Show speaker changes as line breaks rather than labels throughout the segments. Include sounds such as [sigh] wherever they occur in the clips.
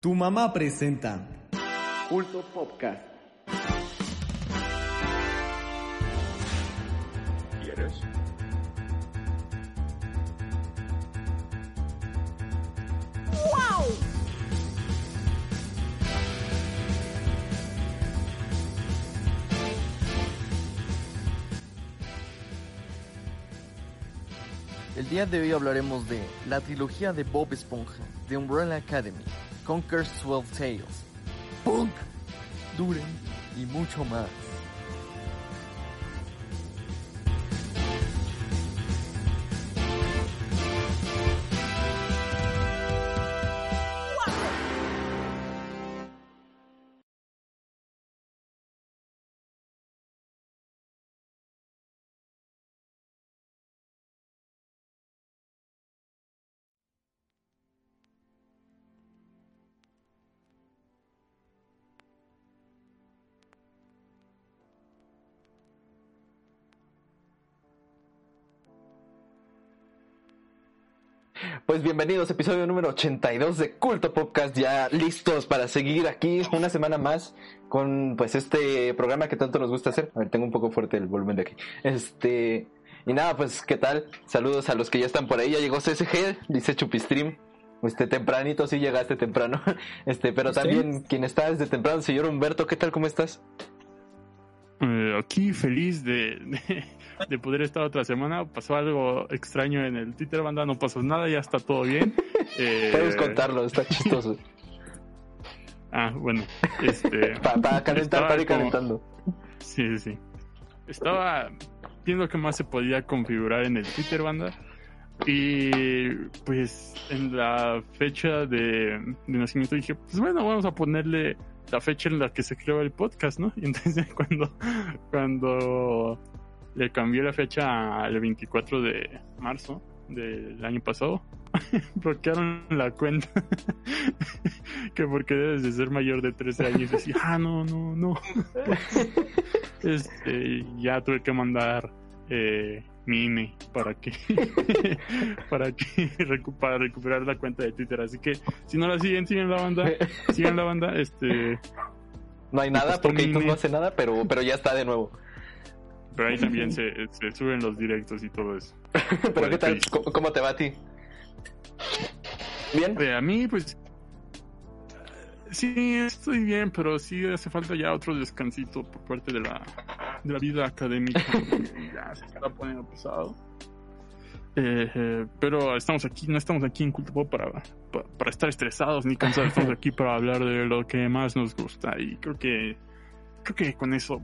Tu mamá presenta
Culto Podcast.
¿Quieres?
El día de hoy hablaremos de la trilogía de Bob Esponja, de Umbrella Academy, Conker's 12 Tales, Punk, Duren. Y mucho más.
Bienvenidos, episodio número 82 de Culto Podcast, ya listos para seguir aquí una semana más con pues este programa que tanto nos gusta hacer. A ver, tengo un poco fuerte el volumen de aquí. Este, y nada, pues qué tal, saludos a los que ya están por ahí, ya llegó CSG, dice Chupistream. Este tempranito sí llegaste temprano. [laughs] Este, pero también quien está desde temprano, señor Humberto, ¿qué tal? ¿Cómo estás?
Eh, aquí feliz de, de, de poder estar otra semana. Pasó algo extraño en el Twitter, banda. No pasó nada, ya está todo bien. [laughs] Eh,
Puedes contarlo, está chistoso.
Ah, bueno. Este,
Para calentar, para ir
como-
calentando.
Sí, sí, sí. Estaba viendo qué más se podía configurar en el Twitter, banda. Y pues en la fecha de, de nacimiento dije, pues bueno, vamos a ponerle la fecha en la que se creó el podcast, ¿no? Y [laughs] entonces cuando, cuando le cambié la fecha al 24 de marzo del año pasado, [laughs] bloquearon la cuenta. [laughs] que porque debes de ser mayor de 13 años. Decía, ah, no, no, no. Este, ya tuve que mandar eh, mi INE para que [laughs] para que para recuperar la cuenta de Twitter. Así que si no la siguen, sigan la banda, sigan la banda, este,
No hay nada
costó
porque YouTube no hace nada, pero, pero ya está de nuevo.
pero ahí también se, se suben los directos y todo eso. [laughs]
pero ¿qué tal? ¿Cómo, cómo te va a ti? ¿Bien?
Eh, a mí, pues, sí, estoy bien, pero sí hace falta ya otro descansito por parte de la, de la vida académica. [laughs] ya se está poniendo pesado. Eh, eh, pero estamos aquí, no estamos aquí en Culto Pop para, pa- para, estar estresados ni cansados, estamos [laughs] aquí para hablar de lo que más nos gusta y creo que creo que con eso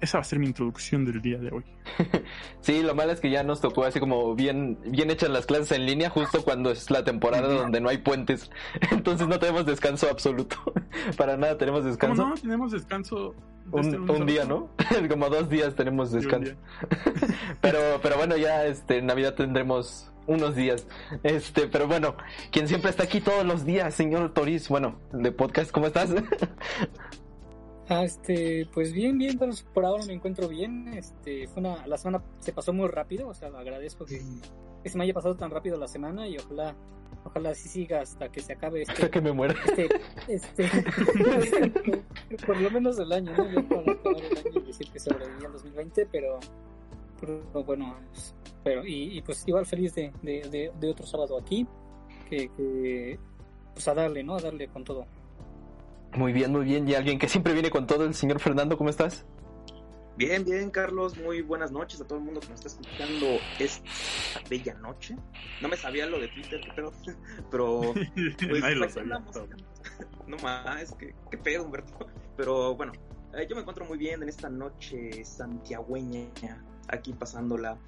esa va a ser mi introducción del día de hoy. [laughs]
Sí, lo malo es que ya nos tocó así como bien, bien hechas las clases en línea justo cuando es la temporada donde no hay puentes. [laughs] Entonces no tenemos descanso absoluto. [laughs] Para nada tenemos
¿Cómo
descanso.
no? Tenemos descanso de
Un, un día. ¿no? como dos días tenemos descanso.
día.
Pero, pero bueno, ya este, en Navidad tendremos unos días. Este, pero bueno, quien siempre está aquí todos los días, señor Toriz, bueno, de podcast, ¿cómo estás?
Ah, este, pues bien, bien, pero por ahora me encuentro bien. Este, fue una, la semana se pasó muy rápido, o sea, agradezco que, que se me haya pasado tan rápido la semana y ojalá, ojalá así siga hasta que se acabe
Hasta
este,
que me muera.
este, este, [laughs] por lo menos el año, ¿no? Yo para acabar el año y decir que sobreviví al 2020, pero, pero bueno, pero, y, y pues igual feliz de, de, de, de otro sábado aquí, que, que, pues a darle, ¿no? A darle con todo.
Muy bien, muy bien. Y alguien que siempre viene con todo, el señor Fernando, ¿cómo estás?
Bien, bien, Carlos. Muy buenas noches a todo el mundo que nos está escuchando esta bella noche. No me sabía lo de Twitter, qué pedo. [laughs] Pero, [laughs] pues,
Nadie lo
aquí
sabía.
andamos. [laughs] No más, que qué pedo, Humberto. Pero bueno, eh, yo me encuentro muy bien en esta noche santiagüeña, aquí pasándola.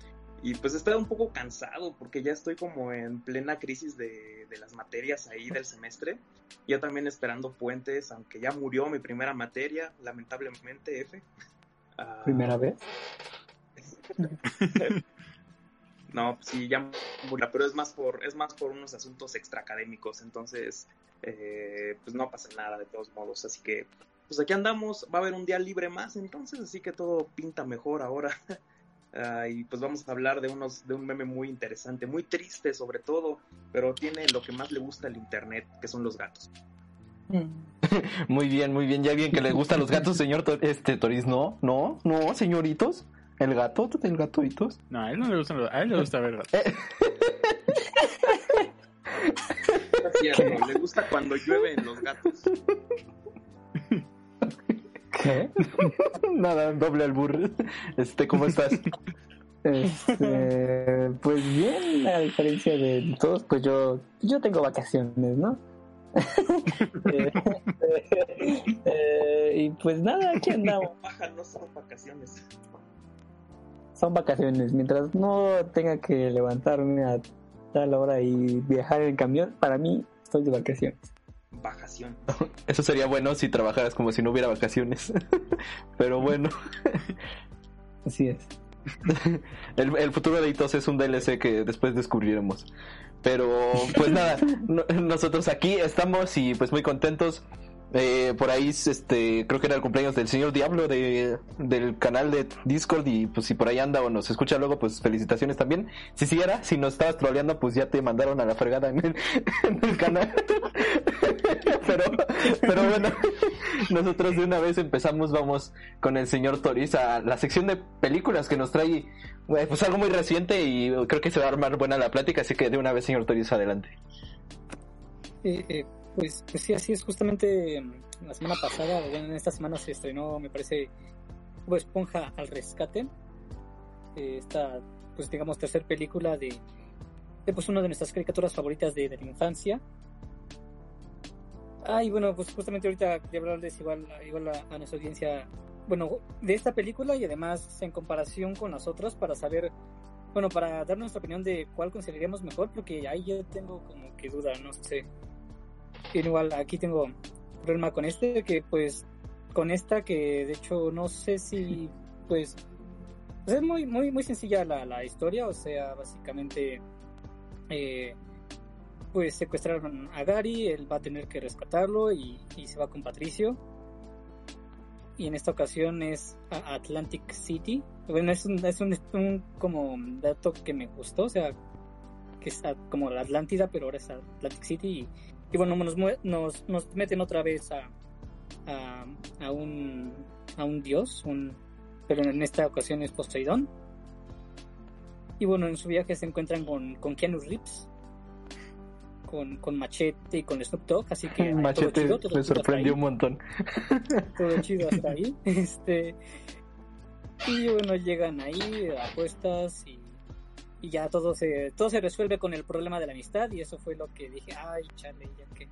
Y pues estoy un poco cansado porque ya estoy como en plena crisis de, de las materias ahí del semestre. Ya también esperando puentes, aunque ya murió mi primera materia, lamentablemente, F. Ah,
vez? [laughs]
No, pues sí, ya murió, pero es más por, es más por unos asuntos extraacadémicos, entonces, eh, pues no pasa nada de todos modos, así que, pues aquí andamos, va a haber un día libre más, entonces, así que todo pinta mejor ahora. Ah, y pues vamos a hablar de unos, de un meme muy interesante, muy triste sobre todo, pero tiene lo que más le gusta al internet, que son los gatos. [laughs]
Muy bien, muy bien. Ya bien que le gustan los gatos, señor este Toris. No, no, no, señoritos. El gato, el gatoitos.
No, a él no le gusta, a él le gusta ver gatos. [laughs]
Cierto, le gusta cuando llueven los gatos.
¿Qué? [laughs]
Nada, doble albur. Este, ¿cómo estás?
Este, pues bien, a diferencia de todos, pues yo, yo tengo vacaciones, ¿no? [laughs] Eh, eh, y pues nada, aquí andamos.
Baja, no son vacaciones.
Son vacaciones. Mientras no tenga que levantarme a tal hora y viajar en camión, para mí estoy de vacaciones.
Bajación. [laughs]
Eso sería bueno si trabajaras como si no hubiera vacaciones. [laughs] Pero bueno, [laughs]
Así es.
el, el futuro de Itos es un DLC que después descubriremos. Pero pues nada, no- nosotros aquí estamos y pues muy contentos. Eh, por ahí este creo que era el cumpleaños del señor Diablo de, del canal de Discord y pues si por ahí anda o nos escucha luego pues felicitaciones también. Si sí era, si nos estabas troleando pues ya te mandaron a la fregada en el, [laughs] canal. [laughs] pero, pero bueno, nosotros de una vez empezamos, vamos con el señor Toris a la sección de películas que nos trae eh, pues algo muy reciente y creo que se va a armar buena la plática, así que de una vez señor Toris adelante.
Eh, eh, pues, pues sí, así es. Justamente mm, la semana pasada, en esta semana se estrenó, me parece, Bob Esponja al rescate. Eh, esta, pues digamos, tercer película de, de pues una de nuestras caricaturas favoritas de, de la infancia. Ah, y bueno, pues justamente ahorita quería hablarles igual, igual a, a nuestra audiencia, bueno, de esta película y además en comparación con las otras para saber, bueno, para dar nuestra opinión de cuál consideraríamos mejor, porque ahí yo tengo como que duda, no sé. Igual aquí tengo problema con este, que pues con esta que de hecho no sé si pues, pues es muy muy muy sencilla la, la historia, o sea, básicamente eh, pues secuestraron a Gary, él va a tener que rescatarlo y, y se va con Patricio. Y en esta ocasión es a Atlantic City. Bueno, es un, es un, un como dato que me gustó, o sea, que es a- como la Atlántida, pero ahora es Atlantic City. Y, y bueno, nos, nos, nos meten otra vez a, a, a un, a un dios, un, pero en esta ocasión es Poseidón. Y bueno, en su viaje se encuentran con, con Keanu Reeves, con, con Machete y con Snoop Dogg, así que... [laughs] todo
Machete
chido, todo
me sorprendió un montón. [laughs]
todo chido hasta ahí. [laughs] Este, y bueno, llegan ahí, apuestas y, y ya todo se, todo se resuelve con el problema de la amistad y eso fue lo que dije, ay, chale, ya que...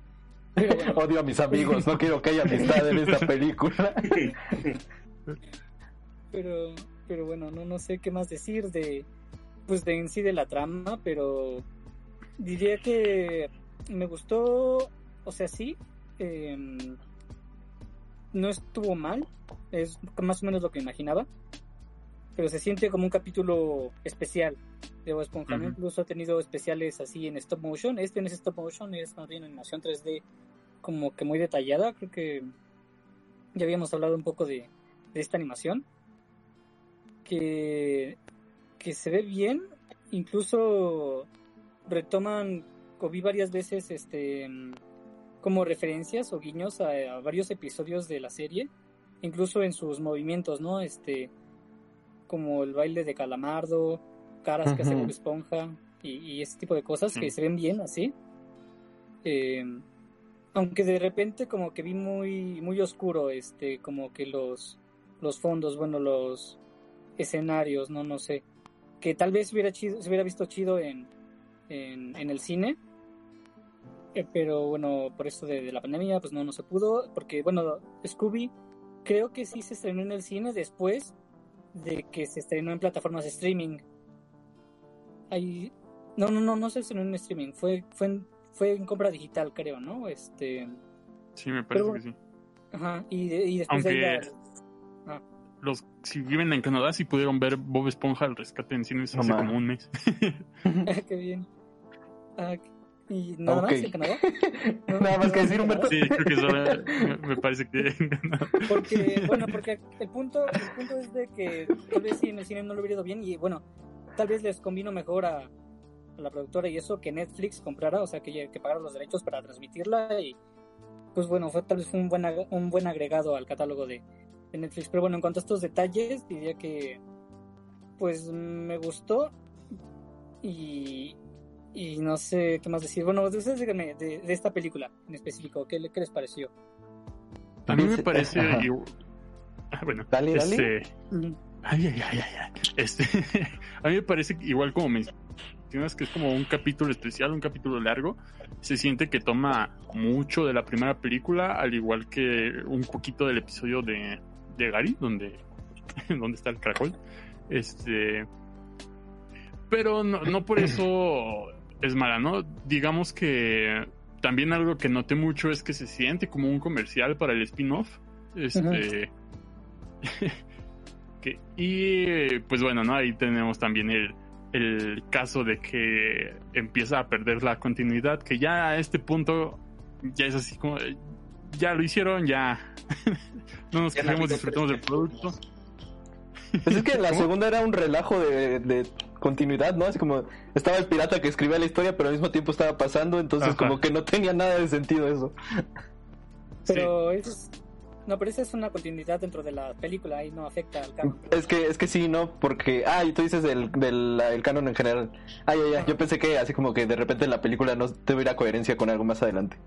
Bueno, [laughs]
Odio a mis amigos, no quiero que haya amistad en esta película. [laughs]
pero, pero bueno, no, no sé qué más decir de, pues de en sí de la trama, pero diría que me gustó, o sea, sí, em, no estuvo mal, es más o menos lo que imaginaba, pero se siente como un capítulo especial de Bob incluso ha tenido especiales así en stop motion, este no es stop motion, es más bien animación 3D como que muy detallada, creo que ya habíamos hablado un poco de, de esta animación, que, que se ve bien, incluso retoman, o vi varias veces este como referencias o guiños a, a varios episodios de la serie, incluso en sus movimientos, ¿no? Este, como el baile de calamardo, caras que hace. Bob Esponja y, y ese tipo de cosas que se ven bien así. Eh, aunque de repente como que vi muy muy oscuro este como que los los fondos bueno los escenarios no no sé. Que tal vez hubiera chido, se hubiera visto chido en, en, en el cine. Eh, pero bueno por esto de, de la pandemia pues no no se pudo. Porque bueno Scooby creo que sí se estrenó en el cine después de que se estrenó en plataformas de streaming Ahí, no no no no se estrenó en streaming fue fue en, fue en compra digital creo no este
Sí, me parece
Pero-
que sí.
Ajá, y, de- y después de
Aunque-
la-
Los, si viven en Canadá, sí pudieron ver Bob Esponja al rescate en cines
No
hace como un mes. [laughs]
qué bien. Ah, ¿Y nada más en Canadá? No, [laughs]
Nada más que decir, Humberto.
Sí, creo que solo me, me parece que
Porque, bueno, porque el punto, el punto es de que tal vez si en el cine no lo hubiera ido bien y bueno, tal vez les convino mejor a, a la productora y eso que Netflix comprara, o sea, que, que pagara los derechos para transmitirla y pues bueno, fue tal vez fue un buen, un buen agregado al catálogo de, de Netflix. Pero bueno, en cuanto a estos detalles, diría que pues me gustó y, y no sé qué más decir. Bueno, ustedes díganme de, de esta película en específico, ¿qué, le- qué les pareció?
A mí me parece. Ah, bueno,
Dale, dale.
este. Ay, ay, ay, ay. Este, [laughs] a mí me parece que igual como mencionas que es como un capítulo especial, un capítulo largo, se siente que toma mucho de la primera película, al igual que un poquito del episodio de, de Gary, donde, [laughs] donde está el caracol. Este, pero no, no por eso es mala, ¿no? Digamos que también algo que noté mucho es que se siente como un comercial para el spin-off. Este. [laughs] que, y pues bueno, ¿no? Ahí tenemos también el, el caso de que empieza a perder la continuidad, que ya a este punto ya es así como. Ya lo hicieron, ya. [laughs] no nos quejemos,
vida
disfrutamos del producto.
Pues es que la [laughs]
¿Cómo?
segunda era un relajo de, de continuidad, ¿no? Así como estaba el pirata que escribía la historia, pero al mismo tiempo estaba pasando, entonces
Ajá.
como que no tenía nada de sentido eso.
Pero eso es... No, pero esa es una continuidad dentro de la película y no afecta al canon.
Es que, es que sí, ¿no? Porque, ah, y tú dices del, del el canon en general. Ay, ay, ay, yo pensé que así como que de repente la película no tuviera coherencia con algo más adelante.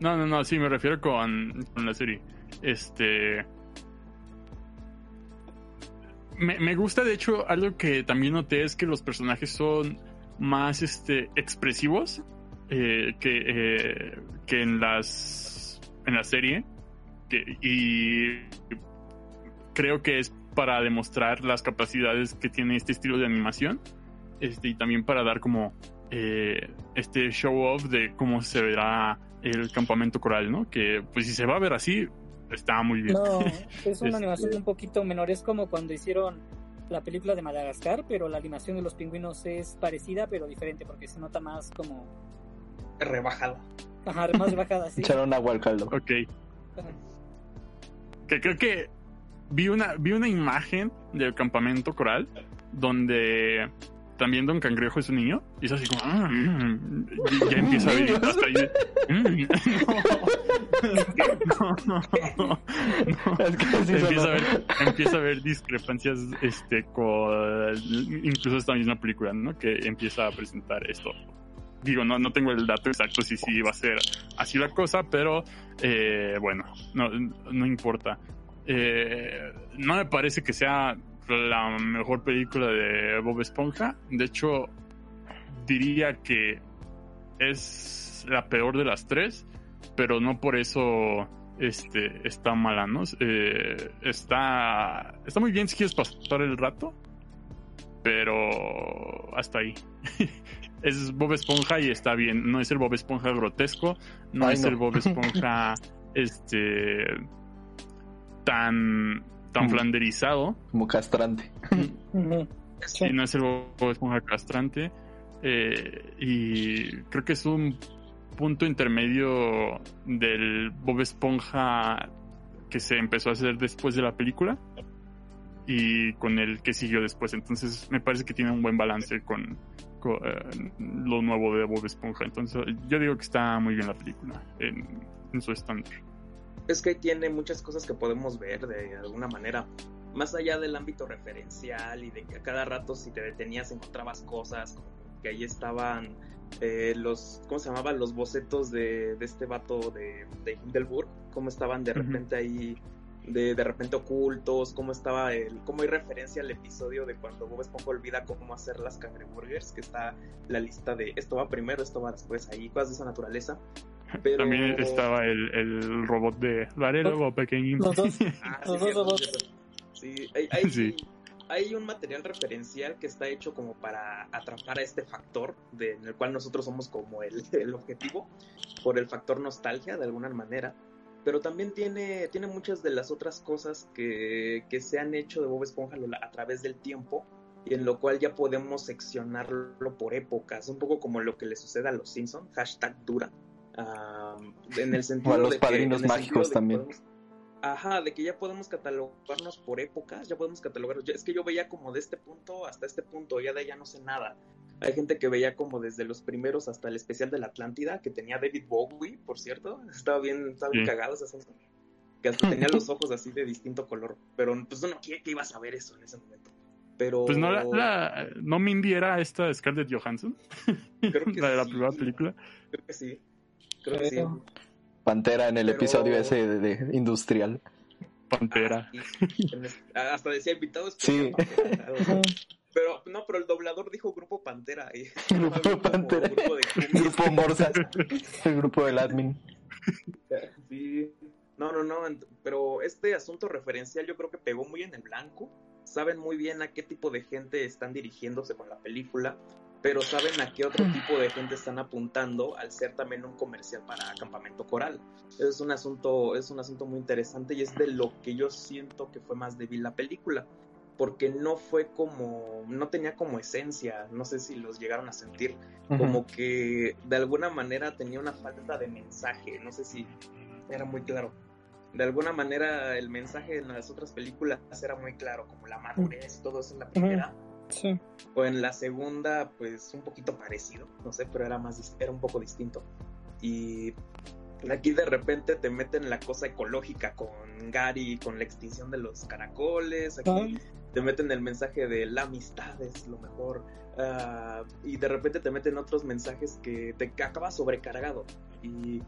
No, no, no, sí, me refiero con, con la serie. Este. Me, me gusta, de hecho, algo que también noté es que los personajes son más este, expresivos eh, que, eh, que en las en la serie. Que, y creo que es para demostrar las capacidades que tiene este estilo de animación. Este, y también para dar como eh, este show off de cómo se verá el campamento coral, ¿no? Que pues si se va a ver así, está muy bien.
No, [laughs] es una
Este-
animación un poquito menor. Es como cuando hicieron la película de Madagascar, pero la animación de los pingüinos es parecida, pero diferente, porque se nota más como.
Rebajada.
Ajá, más bajada, sí.
Echaron agua al caldo.
Ok.
Ajá.
Que creo que vi una, vi una imagen del campamento coral donde también Don Cangrejo es un niño y es así como "Ah, mm", y ya empieza a ver [laughs] hasta ahí. "Mm, [laughs] no, no, no, no".
Es que sí
empieza,
sonó.
a ver, empieza a ver discrepancias este con incluso esta misma película, ¿no? Que empieza a presentar esto. Digo, no, no tengo el dato exacto si sí va a ser así la cosa, pero eh, bueno, no, no importa. Eh, no me parece que sea la mejor película de Bob Esponja. De hecho, diría que es la peor de las tres, pero no por eso este está mala, ¿no? Eh, está está muy bien si quieres pasar el rato, pero hasta ahí. [laughs] es Bob Esponja y está bien. No es el Bob Esponja grotesco, no
Ay,
es
no.
el Bob Esponja [laughs] este tan tan
Mm.
flanderizado
Como castrante.
Y no es el Bob Esponja castrante. eh, y creo que es un punto intermedio del Bob Esponja que se empezó a hacer después de la película y con el que siguió después. Entonces me parece que tiene un buen balance con, eh, lo nuevo de Bob Esponja. Entonces yo digo que está muy bien la película en, en su estándar.
Es que tiene muchas cosas que podemos ver de alguna manera. Más allá del ámbito referencial y de que a cada rato si te detenías encontrabas cosas, como que ahí estaban eh, los, ¿cómo se llamaban? Los bocetos de, de este vato de, de Hindelburg, cómo estaban de repente ahí, de, de repente ocultos, cómo estaba el, cómo hay referencia al episodio de cuando Bob Esponja olvida cómo hacer las cangreburgers, que está la lista de esto va primero, esto va después, ahí cosas de esa naturaleza. Pero...
También estaba el, el robot de lo haré luego pequeñín.
Los dos. [laughs]
Ah,
Los
sí,
dos robots.
Sí, hay, hay,
Sí.
hay un material referencial que está hecho como para atrapar a este factor de, en el cual nosotros somos como el, [laughs] el objetivo, por el factor nostalgia de alguna manera. Pero también tiene, tiene muchas de las otras cosas que, que se han hecho de Bob Esponja a través del tiempo y en lo cual ya podemos seccionarlo por épocas, un poco como lo que le sucede a los Simpsons, hashtag dura. Ah, en el [laughs] sentido
O a los
de
padrinos mágicos también.
podemos- Ajá, de que ya podemos catalogarnos por épocas, ya podemos catalogarnos. Es que yo veía como de este punto hasta este punto, ya de ya no sé nada. Hay gente que veía como desde los primeros hasta el especial de la Atlántida, que tenía David Bowie, por cierto. [laughs] Estaba bien, estaba bien
Sí.
cagado esa. Que hasta tenía los ojos así de distinto color. Pero pues uno, ¿qué, qué ibas a ver eso en ese momento? Pero...
Pues no, la, la- no Mindy era esta Scarlett Johansson,
creo que [laughs]
la de la
sí,
primera película.
Creo que sí. Creo que sí.
Pantera en el
Pero-
episodio ese de, de industrial.
Pantera.
Ah, sí. Hasta decía invitado
Sí.
Pantera, [laughs] Pero no, pero el doblador dijo Grupo Pantera. Y, [laughs] [laughs]
Grupo Pantera.
grupo de. [laughs]
Grupo Morsa. El grupo del admin.
Sí. No, no, no. Pero este asunto referencial yo creo que pegó muy en el blanco. Saben muy bien a qué tipo de gente están dirigiéndose con la película. Pero saben a qué otro tipo de gente están apuntando al ser también un comercial para Campamento Coral. Es un asunto, es un asunto muy interesante y es de lo que yo siento que fue más débil la película. Porque no fue como, no tenía como esencia, no sé si los llegaron a sentir, como que de alguna manera tenía una falta de mensaje, no sé si era muy claro. De alguna manera el mensaje en las otras películas era muy claro, como la madurez y todo eso en la primera.
Sí.
O en la segunda, pues un poquito parecido, no sé, pero era más, era un poco distinto. Y aquí de repente te meten la cosa ecológica con Gary, con la extinción de los caracoles, aquí te meten el mensaje de la amistad es lo mejor. ah, y de repente te meten otros mensajes que te acabas sobrecargado. Y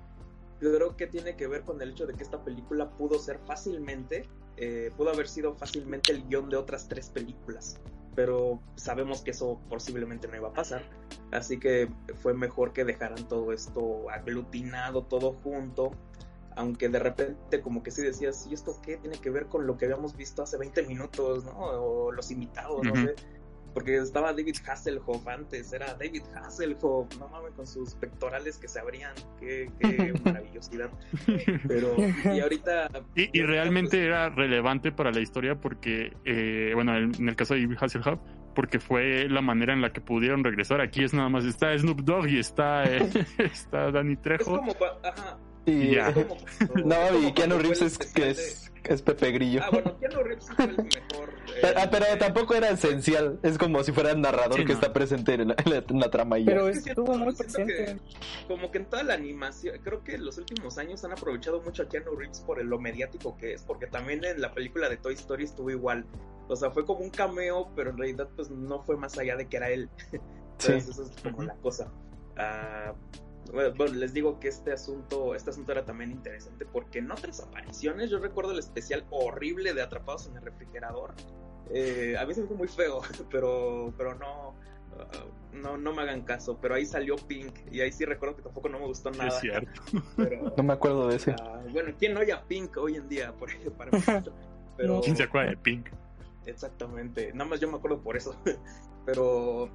yo creo que tiene que ver con el hecho de que esta película pudo ser fácilmente, eh, pudo haber sido fácilmente el guion de otras tres películas. Pero sabemos que eso posiblemente no iba a pasar. Así que fue mejor que dejaran todo esto aglutinado, todo junto. Aunque de repente como que sí decías, ¿y esto qué tiene que ver con lo que habíamos visto hace 20 minutos, ¿no? O los invitados, no sé. Porque estaba David Hasselhoff antes, era David Hasselhoff, no mames, con sus pectorales que se abrían, qué, qué [laughs] maravillosidad. Pero, y ahorita...
Y, y realmente era relevante para la historia porque, eh, bueno, en el caso de David Hasselhoff, porque fue la manera en la que pudieron regresar. Aquí es nada más, está Snoop Dogg y está, eh, [laughs] está Danny
Es
Trejo.
como... cua- Ajá,
Y,
Ya.
es como [laughs] cuando-
no,
es
y Keanu Reeves es, que es, es Pepe Grillo.
Ah, bueno, Keanu Reeves sí fue el mejor... [laughs] eh,
Pero, ah, pero tampoco era esencial. Es como si fuera el narrador
Sí,
que
no.
está presente en la, en la- en la trama y.
Pero
Es que
estuvo muy presente.
como que en toda la animación, creo que en los últimos años han aprovechado mucho a Keanu Reeves por lo mediático que es, porque también en la película de Toy Story estuvo igual. O sea, fue como un cameo, pero en realidad pues no fue más allá de que era él. [laughs]
Sí.
Entonces eso es como la cosa. Ah, bueno, les digo que este asunto, este asunto era también interesante porque en otras apariciones, yo recuerdo el especial horrible de Atrapados en el refrigerador. Eh, a mí se me hizo muy feo, [laughs] pero, pero no, ah, no, no me hagan caso. Pero ahí salió Pink y ahí sí recuerdo que tampoco no me gustó nada.
es cierto.
Pero, [laughs]
No me acuerdo de ese.
ah, bueno, ¿quién no oye a Pink hoy en día? Por, para mí, [laughs] pero,
¿Quién se acuerda de Pink?
Exactamente, nada más yo me acuerdo por eso. Pero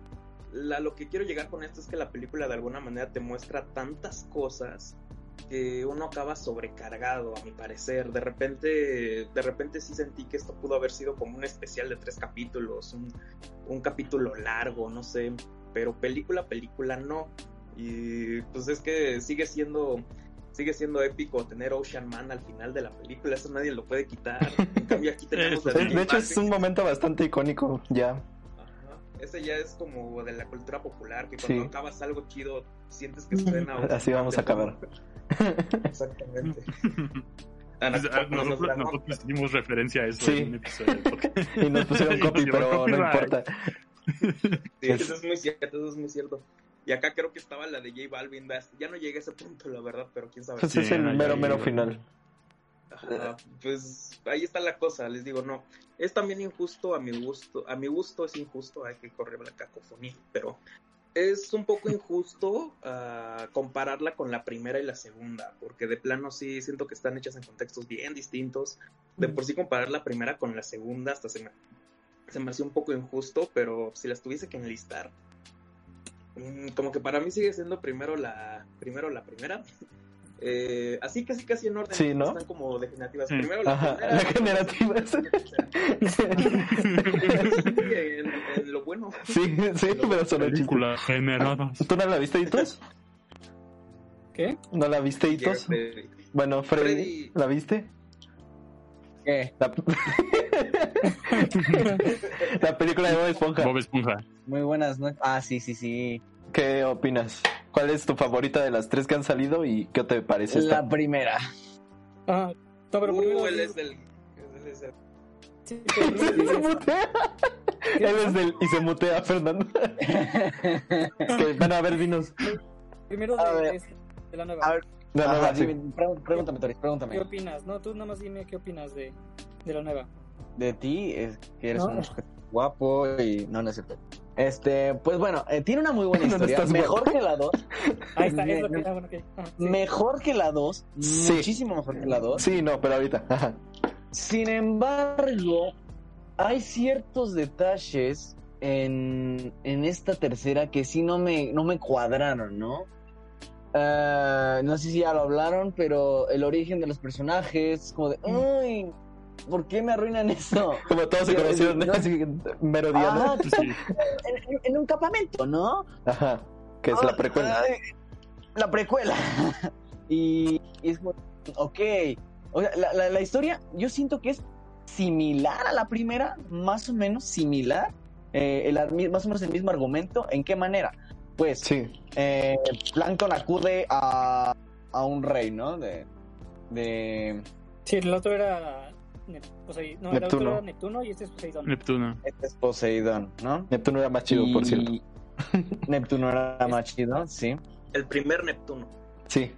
la, lo que quiero llegar con esto es que la película de alguna manera te muestra tantas cosas que uno acaba sobrecargado, a mi parecer. De repente, de repente sí sentí que esto pudo haber sido como un especial de tres capítulos, un, un capítulo largo, no sé. Pero película, película no. Y pues es que sigue siendo sigue siendo épico tener Ocean Man al final de la película, eso nadie lo puede quitar. En cambio aquí [laughs] tenemos
sí.
De, de hecho, es un momento bastante icónico ya.
Ese ya es como de la cultura popular, que cuando
Sí.
acabas algo chido sientes que suena. [laughs]
Así vamos a acabar.
Exactamente. Ana,
Pues, [laughs] ah,
¿cómo nos
nosotros, nosotros hicimos referencia a eso
Sí.
en un episodio. [laughs]
Y nos pusieron copy, pero no importa.
Sí, eso es muy cierto, eso es muy cierto. Y acá creo que estaba la de J Balvin. Ya no llegué a ese punto, la verdad, pero quién sabe.
Pues
Sí,
es el mero, mero final.
Ajá, pues ahí está la cosa, les digo, no. Es también injusto a mi gusto. A mi gusto es injusto, hay que correr la cacofonía, pero es un poco injusto ah, compararla con la primera y la segunda, porque de plano sí siento que están hechas en contextos bien distintos. De por sí comparar la primera con la segunda hasta se me, se me hacía un poco injusto, pero si las tuviese que enlistar, mm, como que para mí sigue siendo primero la, primero la primera. [laughs] Eh, así casi casi en orden.
Sí, ¿no?
Están como degenerativas.
Mm.
Primero la
Ajá,
primera.
degenerativas.
Sí, en, [laughs] en lo bueno.
Sí, sí, pero son.
Película generada.
¿Tú no la viste, Hitos?
¿Qué?
¿No la viste, Hitos?
Freddy.
Bueno, Freddy,
Freddy.
¿la viste?
¿Qué?
La... [laughs] la película de Bob Esponja.
Bob Esponja.
muy buenas noches. Ah, sí, sí, sí.
¿Qué opinas? ¿Cuál es tu favorita de las tres que han salido y qué te parece esta?
La primera.
Ah, no, pero primero.
Uh, él es del. él es del-
Sí, [laughs]
se mutea. Él es del y se mutea, Fernando. [laughs] Que, bueno, a ver, dinos.
Primero
A
de,
ver.
de- de la nueva.
A ver,
La
ajá,
nueva, sí.
dime, pregun- pregúntame, Tori,
¿Qué
pregúntame.
opinas? No, tú nada más dime qué opinas de, de la nueva.
De ti, es que eres
No.
un guapo y... No, no es cierto. Este, pues bueno, eh, tiene una muy buena [laughs]
no
historia. mejor que la 2. [laughs]
Ahí está, es lo que.
Me-
Ah, bueno. Ah, sí.
Mejor que la 2.
Sí.
Muchísimo mejor que la 2.
Sí, no, pero ahorita. Ajá.
Sin embargo, hay ciertos detalles en, en esta tercera que sí no me, no me cuadraron, ¿no? Ah, no sé si ya lo hablaron, pero el origen de los personajes, como de, ¡ay! ¿Por qué me arruinan eso? [laughs]
Como todos se conocieron
no.
así, mero día, ¿no?
Ajá,
Sí. [laughs]
en, en- en un campamento, ¿no?
Ajá. Que es la precuela.
Ay, la precuela. [laughs] y, y es como, ok. O sea, la, la- la historia, yo siento que es similar a la primera, más o menos similar. eh, el más o menos el mismo argumento. ¿En qué manera? Pues,
Sí.
eh, Plankton acude a, a un rey, ¿no? De. de
Sí, el otro era. Nep- Posei- no, el
Neptuno.
otro era Neptuno y este es Poseidón.
Neptuno.
este es Poseidón, ¿no?
Neptuno era más chido, por cierto. [laughs]
Neptuno era más chido, sí.
El primer Neptuno.
Sí.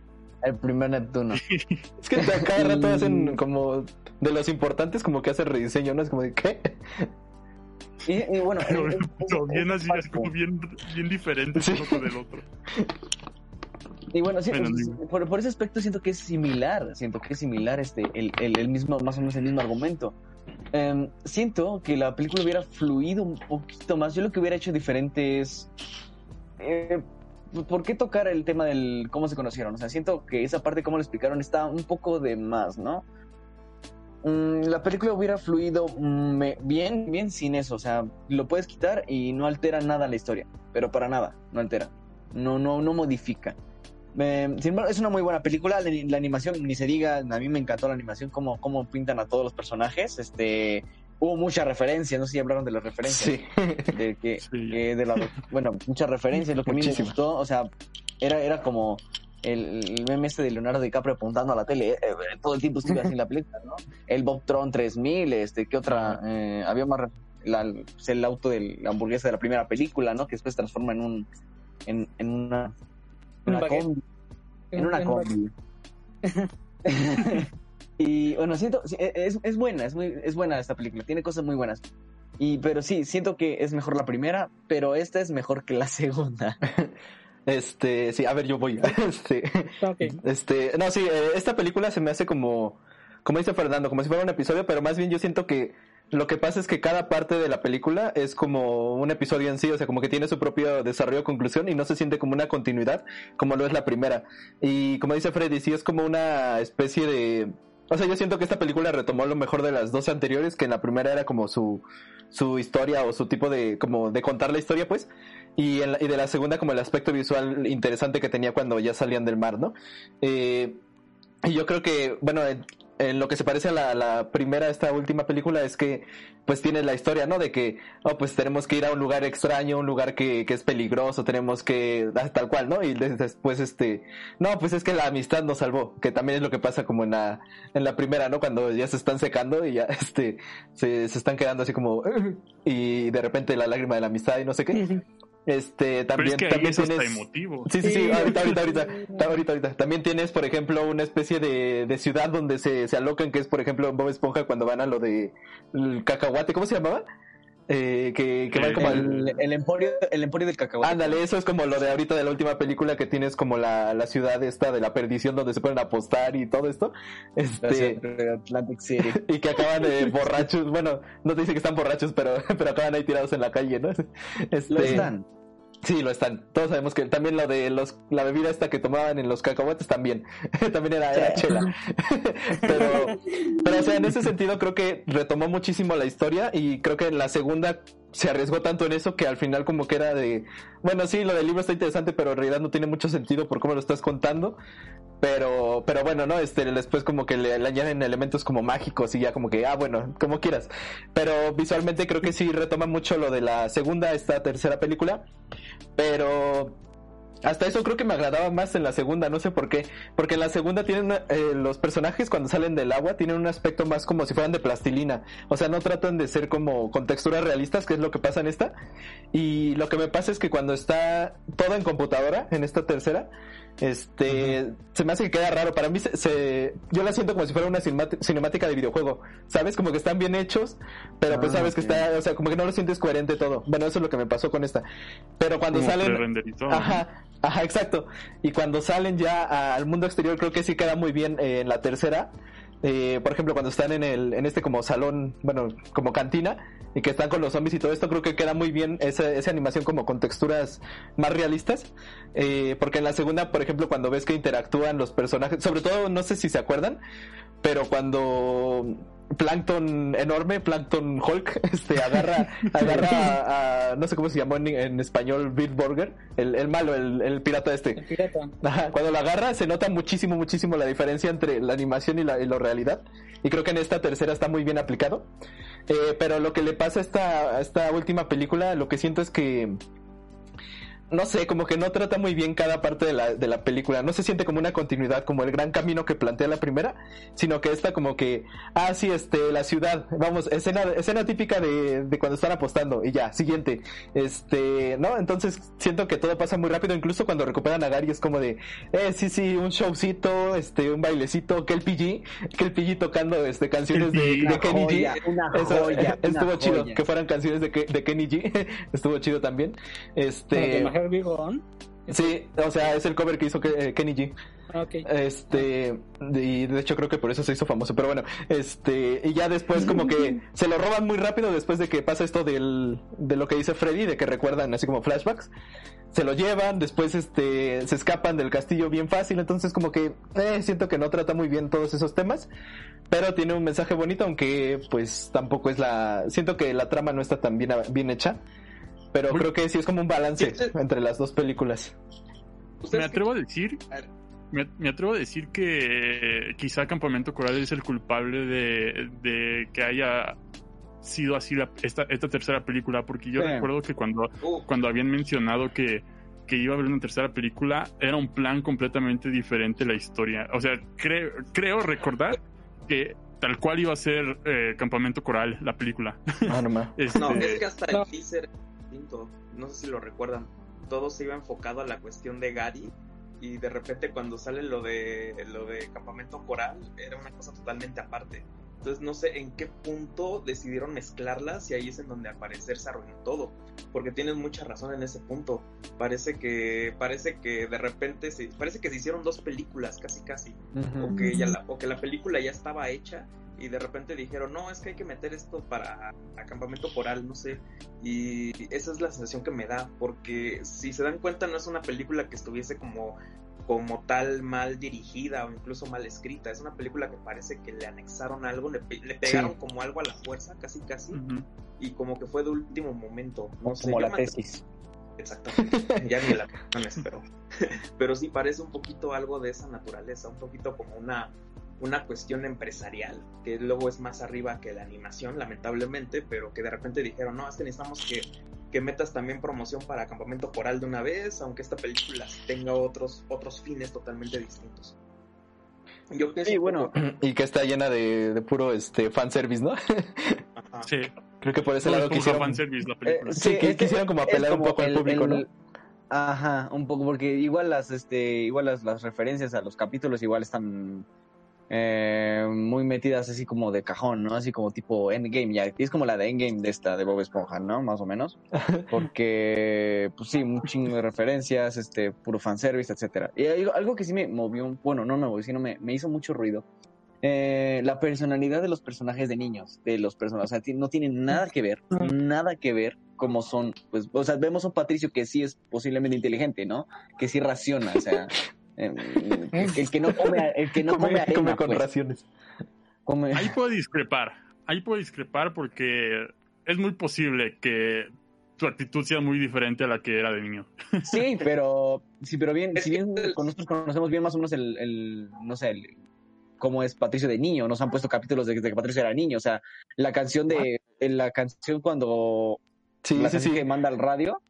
El primer Neptuno. [laughs]
Es que a cada rato hacen como de los importantes como que hacen rediseño, ¿no? Es como de ¿qué?
Y, y bueno,
Pero,
es- es- [laughs]
bien
es
así, así
falso.
como bien, bien diferentes uno con el otro.
Y bueno, sí,
Bueno,
por, por ese aspecto siento que es similar, siento que es similar este, el, el, el mismo, más o menos el mismo argumento. Em, siento que la película hubiera fluido un poquito más. Yo lo que hubiera hecho diferente es. eh, ¿Por qué tocar el tema del cómo se conocieron? O sea, siento que esa parte, cómo lo explicaron, está un poco de más, ¿no? Mm, la película hubiera fluido me- bien, bien sin eso. O sea, lo puedes quitar y no altera nada la historia. Pero para nada, no altera. No, no, no modifica. Eh, sin embargo, es una muy buena película. La, la animación, ni se diga, a mí me encantó la animación, cómo, cómo pintan a todos los personajes. Este, hubo muchas referencias, no sé si hablaron de las referencias.
Sí.
De que, [laughs]
Sí.
que de la, bueno, muchas referencias, lo que a mí me gustó, o sea, era, era como el, el meme este de Leonardo DiCaprio apuntando a la tele, eh, eh, todo el tiempo estuve así en la película, ¿no? El Bob Tron 3000, este, ¿qué otra? Eh, había más, la- el auto de la hamburguesa de la primera película, ¿no? Que después se transforma en un, en, en una,
Un
una combi, en una
un
combi. [laughs] y bueno, siento, e, es, es buena, es, muy, es buena esta película, tiene cosas muy buenas. Y, pero sí, siento que es mejor la primera, pero esta es mejor que la [laughs] segunda.
Este, sí, a ver, yo voy. [laughs] Este, este, no, sí, eh, esta película se me hace como, como dice Fernando, como si fuera un episodio, pero más bien yo siento que lo que pasa es que cada parte de la película es como un episodio en sí, o sea, como que tiene su propio desarrollo, conclusión y no se siente como una continuidad, como lo es la primera. Y como dice Freddy, sí es como una especie de... O sea, yo siento que esta película retomó lo mejor de las dos anteriores, que en la primera era como su, su historia o su tipo de, como de contar la historia, pues, y, en la- y de la segunda como el aspecto visual interesante que tenía cuando ya salían del mar, ¿no? Eh, y yo creo que, bueno, en, lo que se parece a la, la primera, esta última película, es que pues tiene la historia, ¿no? De que, oh, pues tenemos que ir a un lugar extraño, un lugar que, que es peligroso, tenemos que, ah, tal cual, ¿no? Y des- después, este, no, pues es que la amistad nos salvó, que también es lo que pasa como en la, en la primera, ¿no? Cuando ya se están secando y ya, [laughs] este, se, se están quedando así como, [laughs] y de repente la lágrima de la amistad y no sé qué. Este,
Pero
también,
es que
también
hasta
tienes...
emotivo.
Sí, sí, sí, ahorita, ahorita, ahorita, Ta- ahorita, ahorita. También tienes, por ejemplo, una especie de, de ciudad donde se, se alocan, que es, por ejemplo, Bob Esponja cuando van a lo de el cacahuate, ¿cómo se llamaba? Eh, que, que van como al...
El, el emporio, el emporio del cacahuate.
Ándale, eso es como lo de ahorita de la última película que tienes como la, la ciudad esta de la perdición donde se pueden apostar y todo esto. Este,
Atlantic City. [laughs]
y que acaban de [laughs] borrachos, bueno, no te dice que están borrachos, pero, [laughs] pero acaban ahí tirados en la calle, ¿no? Este,
Lo están.
Sí, lo están. Todos sabemos que también lo de los la bebida esta que tomaban en los cacahuates también. [laughs] también era, era chela. [laughs] pero, pero, o sea, en ese [laughs] sentido creo que retomó muchísimo la historia y creo que en la segunda se arriesgó tanto en eso que al final como que era de, bueno, sí, lo del libro está interesante, pero en realidad no tiene mucho sentido por cómo lo estás contando. Pero, pero bueno, ¿no? Este, después como que le, le añaden elementos como mágicos y ya como que, ah, bueno, como quieras. Pero visualmente creo que sí retoma mucho lo de la segunda, esta tercera película. Pero hasta eso creo que me agradaba más en la segunda, no sé por qué. Porque en la segunda tienen eh, los personajes cuando salen del agua tienen un aspecto más como si fueran de plastilina. O sea, no tratan de ser como con texturas realistas, que es lo que pasa en esta. Y lo que me pasa es que cuando está todo en computadora, en esta tercera, este, se me hace que queda raro. Para mí, se, se- yo la siento como si fuera una cinemática de videojuego. ¿Sabes? Como que están bien hechos, pero pues
Ah,
sabes que está, o sea, como que no lo sientes coherente todo. Bueno, eso es lo que me pasó con esta. Pero cuando
Como
salen. Ajá, ajá, exacto. Y cuando salen ya al mundo exterior, creo que sí queda muy bien eh, en la tercera. Eh, por ejemplo, cuando están en el, en este como salón, bueno, como cantina, y que están con los zombies y todo esto, creo que queda muy bien esa, esa animación como con texturas más realistas. Eh, porque en la segunda, por ejemplo, cuando ves que interactúan los personajes, sobre todo, no sé si se acuerdan, pero cuando Plankton enorme, Plankton Hulk, [laughs] este agarra, [laughs] agarra a, a- no sé cómo se llamó en, en español, Bitburger, el, el malo, el, el pirata
El
este.
pirata.
Ajá, cuando lo agarra se nota muchísimo, muchísimo la diferencia entre la animación y la, y la realidad. Y creo que en esta tercera está muy bien aplicado. Eh, pero lo que le pasa a esta, a esta última película, lo que siento es que no sé, como que no trata muy bien cada parte de la, de la película. No se siente como una continuidad, como el gran camino que plantea la primera, sino que esta como que, ah, sí, este, la ciudad, vamos, escena, escena típica de, de cuando están apostando, y ya, siguiente. Este, ¿no? Entonces siento que todo pasa muy rápido, incluso cuando recuperan a Gary es como de, eh, sí, sí, un showcito, este, un bailecito, que el PG, que el PG tocando, este, canciones de,
una
Kenny G.
joya, una
Eso,
joya, [laughs]
estuvo
una
chido, que fueran canciones de, de Kenny G, [laughs] estuvo chido también. Este, Sí, o sea, es el cover que hizo eh, Kenny G.
Ah.
Este, y de hecho creo que por eso se hizo famoso, pero bueno, este, y ya después como que [laughs] se lo roban muy rápido después de que pasa esto del, de lo que dice Freddy, de que recuerdan así como flashbacks, se lo llevan, después este, se escapan del castillo bien fácil, entonces como que eh, siento que no trata muy bien todos esos temas, pero tiene un mensaje bonito, aunque pues tampoco es la, siento que la trama no está tan bien, bien hecha, pero creo que sí es como un balance entre las dos películas.
Me
¿Ustedes
atrevo a decir, me, me atrevo a decir que quizá Campamento Coral es el culpable de, de que haya sido así la- esta, esta tercera película, porque yo
Sí.
recuerdo que cuando, cuando habían mencionado que, que iba a haber una tercera película, era un plan completamente diferente la historia. O sea, creo, creo recordar que tal cual iba a ser eh, Campamento Coral, la película.
Ah, no. [laughs]
Este,
No, es que hasta
No.
el teaser distinto. No sé si lo recuerdan. Todo se iba enfocado a la cuestión de Gary. Y de repente cuando sale lo de lo de campamento coral, era una cosa totalmente aparte. Entonces no sé en qué punto decidieron mezclarlas y ahí es en donde al parecer se arruinó todo. Porque tienes mucha razón en ese punto. Parece que, parece que de repente se, parece que se hicieron dos películas casi casi o que, ya la, o que la película ya estaba hecha y de repente dijeron, no, es que hay que meter esto para acampamento coral, no sé. Y esa es la sensación que me da, porque si se dan cuenta no es una película que estuviese como, como tal mal dirigida o incluso mal escrita, es una película que parece que le anexaron algo, le, pe- le pegaron
Sí.
como algo a la fuerza, casi casi, y como que fue de último momento. No sé,
como
yo
la tesis.
Exactamente. ya ni la [laughs] pero, [laughs] pero sí parece un poquito algo de esa naturaleza, un poquito como una, una cuestión empresarial, que luego es más arriba que la animación, lamentablemente, pero que de repente dijeron, no, es que necesitamos que, que metas también promoción para Campamento Coral de una vez, aunque esta película tenga otros, otros fines totalmente distintos. Yo pienso
Sí, bueno,
poco-
y que está llena de, de puro este fanservice, ¿no?
Ajá.
Sí,
Creo que por ese lado
puro
quisieron...
fanservice la película.
Eh,
Sí, que
es
quisieron como apelar un poco al público,
el-
¿no?
Ajá, un poco, porque igual las, este, igual las, las referencias a los capítulos igual están eh, muy metidas así como de cajón, ¿no? Así como tipo Endgame, ya. Y es como la de Endgame de esta, de Bob Esponja, ¿no? Más o menos. [laughs] Porque, pues sí, un chingo de referencias, este, puro fanservice, etcétera. Y algo, algo que sí me movió, bueno, no me movió, sino me, me hizo mucho ruido. Eh, la personalidad de los personajes de niños, de los personajes, o sea, no tienen nada que ver, nada que ver como son, pues, o sea, vemos a un Patricio que sí es posiblemente inteligente, ¿no? Que sí raciona, o sea, [laughs] [laughs] el, el que no come, el que no come,
come,
arena,
come con
pues,
raciones.
come-
Ahí puedo discrepar. Ahí puedo discrepar porque es muy posible que su actitud sea muy diferente a la que era de niño. [laughs]
Sí, pero sí, pero bien, si bien nosotros conocemos bien más o menos el, el no sé, el, cómo es Patricio de niño, nos han puesto capítulos de, de que Patricio era niño, o sea, la canción de en la canción cuando
Sí,
la
sí,
canción
sí.
que manda al radio,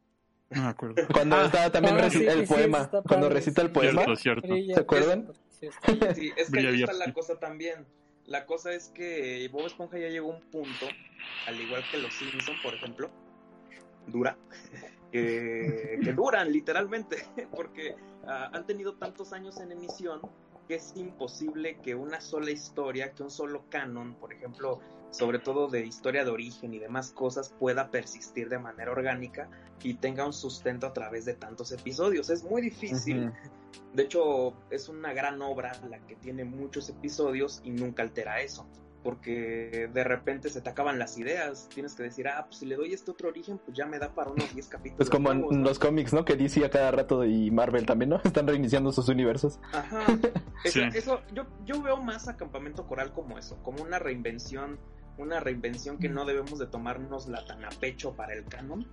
No me acuerdo. [laughs]
Cuando está también
ah, sí,
el
sí,
poema, cuando
padre,
recita el poema.
Cierto, cierto.
¿Se acuerdan? [laughs]
Sí,
es que ahí está la cosa también. La cosa es que Bob Esponja ya llegó a un punto, al igual que los Simpson, por ejemplo, dura, [laughs] que, que duran literalmente, porque ah, han tenido tantos años en emisión que es imposible que una sola historia, que un solo canon, por ejemplo, sobre todo de historia de origen y demás cosas, pueda persistir de manera orgánica y tenga un sustento a través de tantos episodios. Es muy difícil. De hecho, es una gran obra la que tiene muchos episodios y nunca altera eso. Porque de repente se te acaban las ideas. Tienes que decir, ah, pues si le doy este otro origen, pues ya me da para unos 10 capítulos.
Pues como en los cómics, ¿no? Que DC a cada rato y Marvel también, ¿no? [laughs] Están reiniciando sus universos.
Ajá. [laughs] Eso,
Sí.
eso- yo, yo veo más a Campamento Coral como eso, como una reinvención, una reinvención que no debemos de tomarnos la tan a pecho para el canon.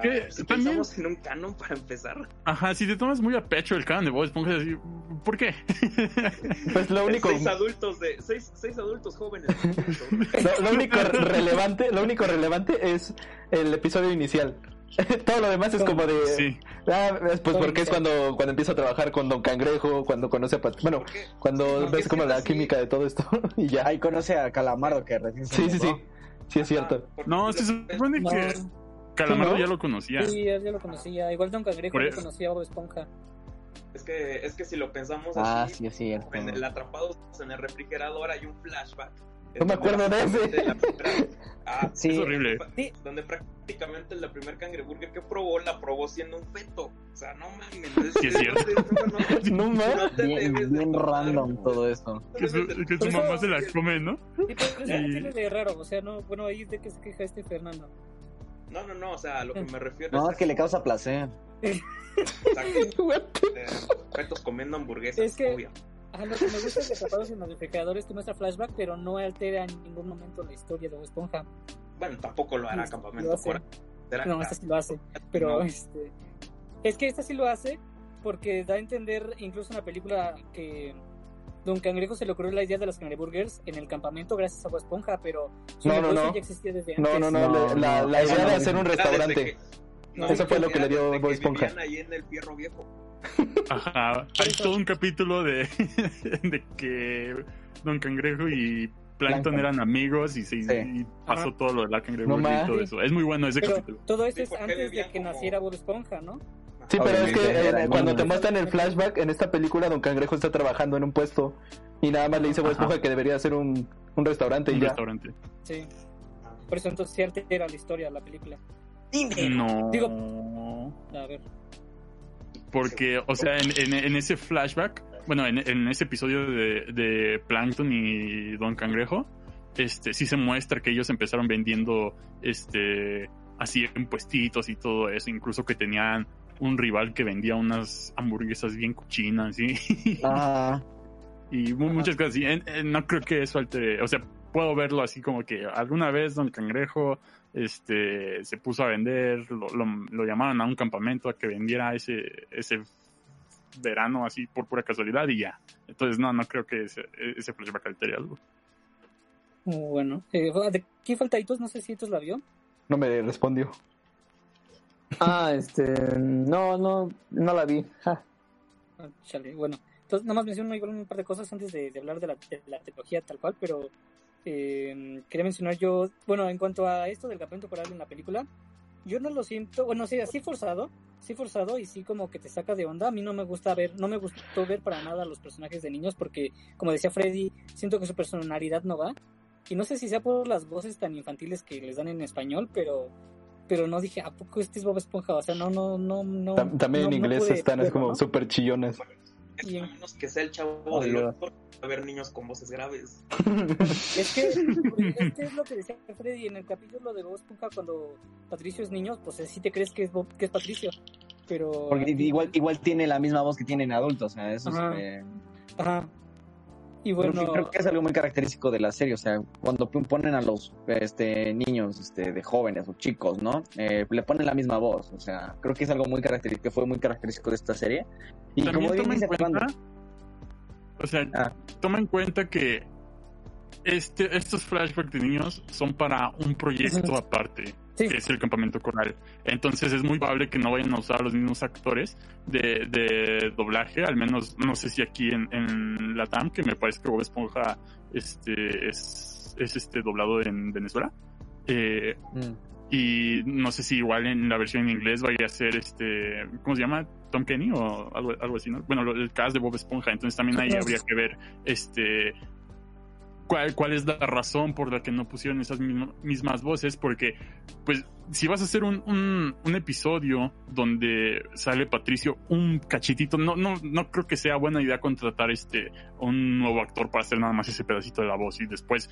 Que
si
también-
pensamos en un canon para empezar,
Ajá, si te tomas muy a pecho el canon de Bob Esponja, así, ¿por qué?
Pues lo único,
seis adultos de seis, seis adultos jóvenes. [laughs]
lo, lo único relevante, lo único relevante es el episodio inicial. [laughs] Todo lo demás es como de,
Sí.
ah, es pues porque es cuando cuando empieza a trabajar con Don Cangrejo, cuando conoce a Pat- bueno, cuando ves como la
así-
química de todo esto [laughs] y ya.
ahí conoce a Calamardo que recién se
Sí, sí, sí. Sí es cierto.
Porque
No,
si
se
lo-
supone
No,
que Calamardo
¿no?
ya lo conocía.
sí, ya ya lo conocía. Igual Don Cangrejo
eso.
conocía a Bob Esponja.
Es que, es que si lo pensamos
Ah,
así,
sí, es cierto.
en el atrapados en el refrigerador hay un flashback.
No me acuerdo de ese.
la [laughs] Ah,
Sí.
Es horrible.
Sí.
Donde prácticamente la primer cangreburger que probó la probó siendo un feto. O sea, no mames.
Sí, es cierto. [laughs]
No más.
te
Bien,
debes de
bien
tomar,
random
no.
todo esto.
Que su, que su mamá se la come, ¿no?
Sí, pero eso
Y-
tiene de raro. O sea, no, bueno, ahí de que se queja este Fernando.
No, no, no, o sea, a lo que me refiero
No,
a
es que le causa placer.
Exacto. [laughs] Eh, fetos comiendo hamburguesas,
Es que-
obvio.
Ajá, lo que me gusta es que Atrapados en los refrigeradores te muestra flashback, pero no altera en ningún momento la historia de Bob Esponja.
Bueno, tampoco lo hará
Sí,
Campamento
lo hace.
Coral. Será-
No, esta sí lo hace. Pero
No.
este. Es que esta sí lo hace porque da a entender, incluso en la película, que Don Cangrejo se le ocurrió la idea de los cangreburgers en el campamento gracias a Bob Esponja, pero su
No, no,
negocio
no.
ya existía desde antes.
No, no, no,
No,
la, idea
no
de
es-
hacer un restaurante.
que- no,
Eso fue lo que le dio Bob
que
Esponja.
ahí en el fierro viejo.
Ajá. Hay todo un capítulo de, [laughs] de que Don Cangrejo y Plankton eran amigos y, se,
Sí.
y pasó
Ajá.
todo lo de la cangrejo
No
y todo eso. Es muy bueno ese
Pero
capítulo.
todo esto
Sí,
es antes de que
como-
naciera Bob Esponja, ¿no?
Sí, pero es que
era
eh, cuando te muestran el flashback en esta película, Don Cangrejo está trabajando en un puesto y nada más le dice a Bob. Esponja que debería hacer un, un restaurante y
Un
ya.
restaurante.
Sí. Por eso entonces sí altera la historia, la película.
No.
Digo- A ver.
Porque, o sea, en, en- en ese flashback, bueno, en, en ese episodio de, de Plankton y Don Cangrejo, este, sí se muestra que ellos empezaron vendiendo, este, así en puestitos y todo eso, incluso que tenían un rival que vendía unas hamburguesas bien cochinas y, [laughs]
Ah,
y mu- muchas cosas así. No creo que eso altere, o sea, puedo verlo así como que alguna vez Don Cangrejo este se puso a vender, lo, lo, lo llamaron a un campamento a que vendiera ese, ese verano así por pura casualidad y ya. Entonces no, no creo que ese, ese flashback altere algo.
Bueno. Eh, ¿De qué falta Hitos? No sé si Hitos la vio.
No me respondió.
Ah, este. No, no, no la vi. Ja.
Ah, chale, bueno. Entonces, nada más menciono igual un par de cosas antes de, de hablar de la, de la trilogía tal cual, pero eh, quería mencionar yo, bueno, en cuanto a esto del campamento coral en la película, yo no lo siento, bueno, sí, así forzado, sí forzado y sí como que te saca de onda. A mí no me gusta ver, no me gustó ver para nada a los personajes de niños porque, como decía Freddy, siento que su personalidad no va. Y no sé si sea por las voces tan infantiles que les dan en español, pero pero no dije, ¿a poco este es Bob Esponja? O sea, no, no, no, no.
Tam- También
no-
en
no
inglés
pude
están
verlo,
como
¿no?
súper chillones.
Es
Sí.
a menos que sea el chavo
Oh,
de
Dios.
los a ver niños con voces graves. [laughs]
Es que, es que es lo que decía Freddy en el capítulo de Bob Esponja cuando Patricio es niño, pues sí te crees que es, Bob- que es Patricio. Pero.
porque igual, igual tiene la misma voz que tienen adultos, o sea, eso es,
Ajá.
eh,
Ajá. Y
Creo
bueno,
que- creo que es algo muy característico de la serie, o sea, cuando ponen a los este, niños este, de jóvenes o chicos, ¿no? Eh, le ponen la misma voz, o sea, creo que es algo muy característico, que fue muy característico de esta serie. Y
También
como
toma en cuenta, o sea,
Ah.
toma en cuenta que este, estos flashbacks de niños son para un proyecto aparte,
Sí.
que es el campamento coral. Entonces es muy probable que no vayan a usar a los mismos actores de, de doblaje, al menos no sé si aquí en, en la TAM, que me parece que Bob Esponja este, es, es este doblado en Venezuela. Eh,
mm,
y no sé si igual en la versión en inglés vaya a ser este, ¿cómo se llama? Tom Kenny o algo, algo así, ¿no? Bueno, el cast de Bob Esponja, entonces también ahí habría que ver este cuál, es la razón por la que no pusieron esas misma- mismas voces, porque pues si vas a hacer un, un, un episodio donde sale Patricio un cachitito, no, no, no creo que sea buena idea contratar este un nuevo actor para hacer nada más ese pedacito de la voz y después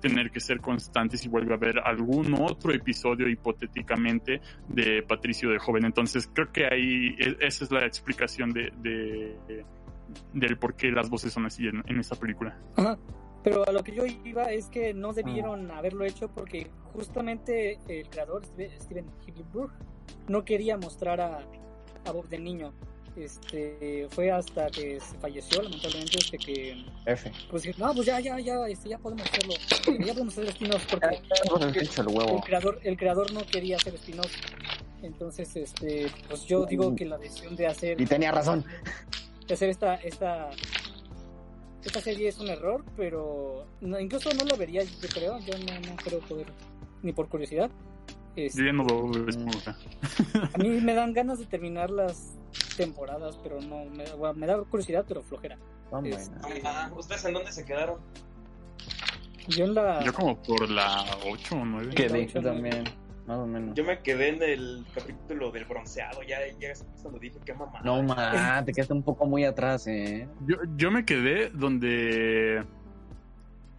tener que ser constantes si vuelve a haber algún otro episodio hipotéticamente de Patricio de joven. Entonces creo que ahí e- esa es la explicación de, de- del por qué las voces son así en, en esta película.
Ajá. Pero a lo que yo iba es que no
Ah.
debieron haberlo hecho porque justamente el creador, Steve- Steven Hillenburg, no quería mostrar a, a Bob de niño. Este, fue hasta que se falleció, lamentablemente, este que,
F.
pues, no, pues ya, ya, ya, este, ya podemos hacerlo. Ya podemos hacer spin-off porque [laughs]
el
creador, el creador no quería hacer spin-off. Entonces, este, pues yo digo que la decisión de hacer
Y tenía razón.
de hacer esta esta esta serie es un error pero no- incluso no lo vería yo creo yo no, no creo poder ni por curiosidad Este,
Yo no
a mí me dan ganas de terminar las temporadas pero no me, bueno, me da curiosidad pero flojera
Oh,
Es-
bueno.
Ah, ¿Ustedes en dónde se quedaron?
yo en la
Yo como por la 8 o 9.
¿Qué?
la
de-
ocho,
Yo
no-
también, más o menos.
Yo me quedé en el capítulo del bronceado, ya, ya es cuando dije que mamá.
No, ma, te quedaste un poco muy atrás, eh.
Yo, yo me quedé donde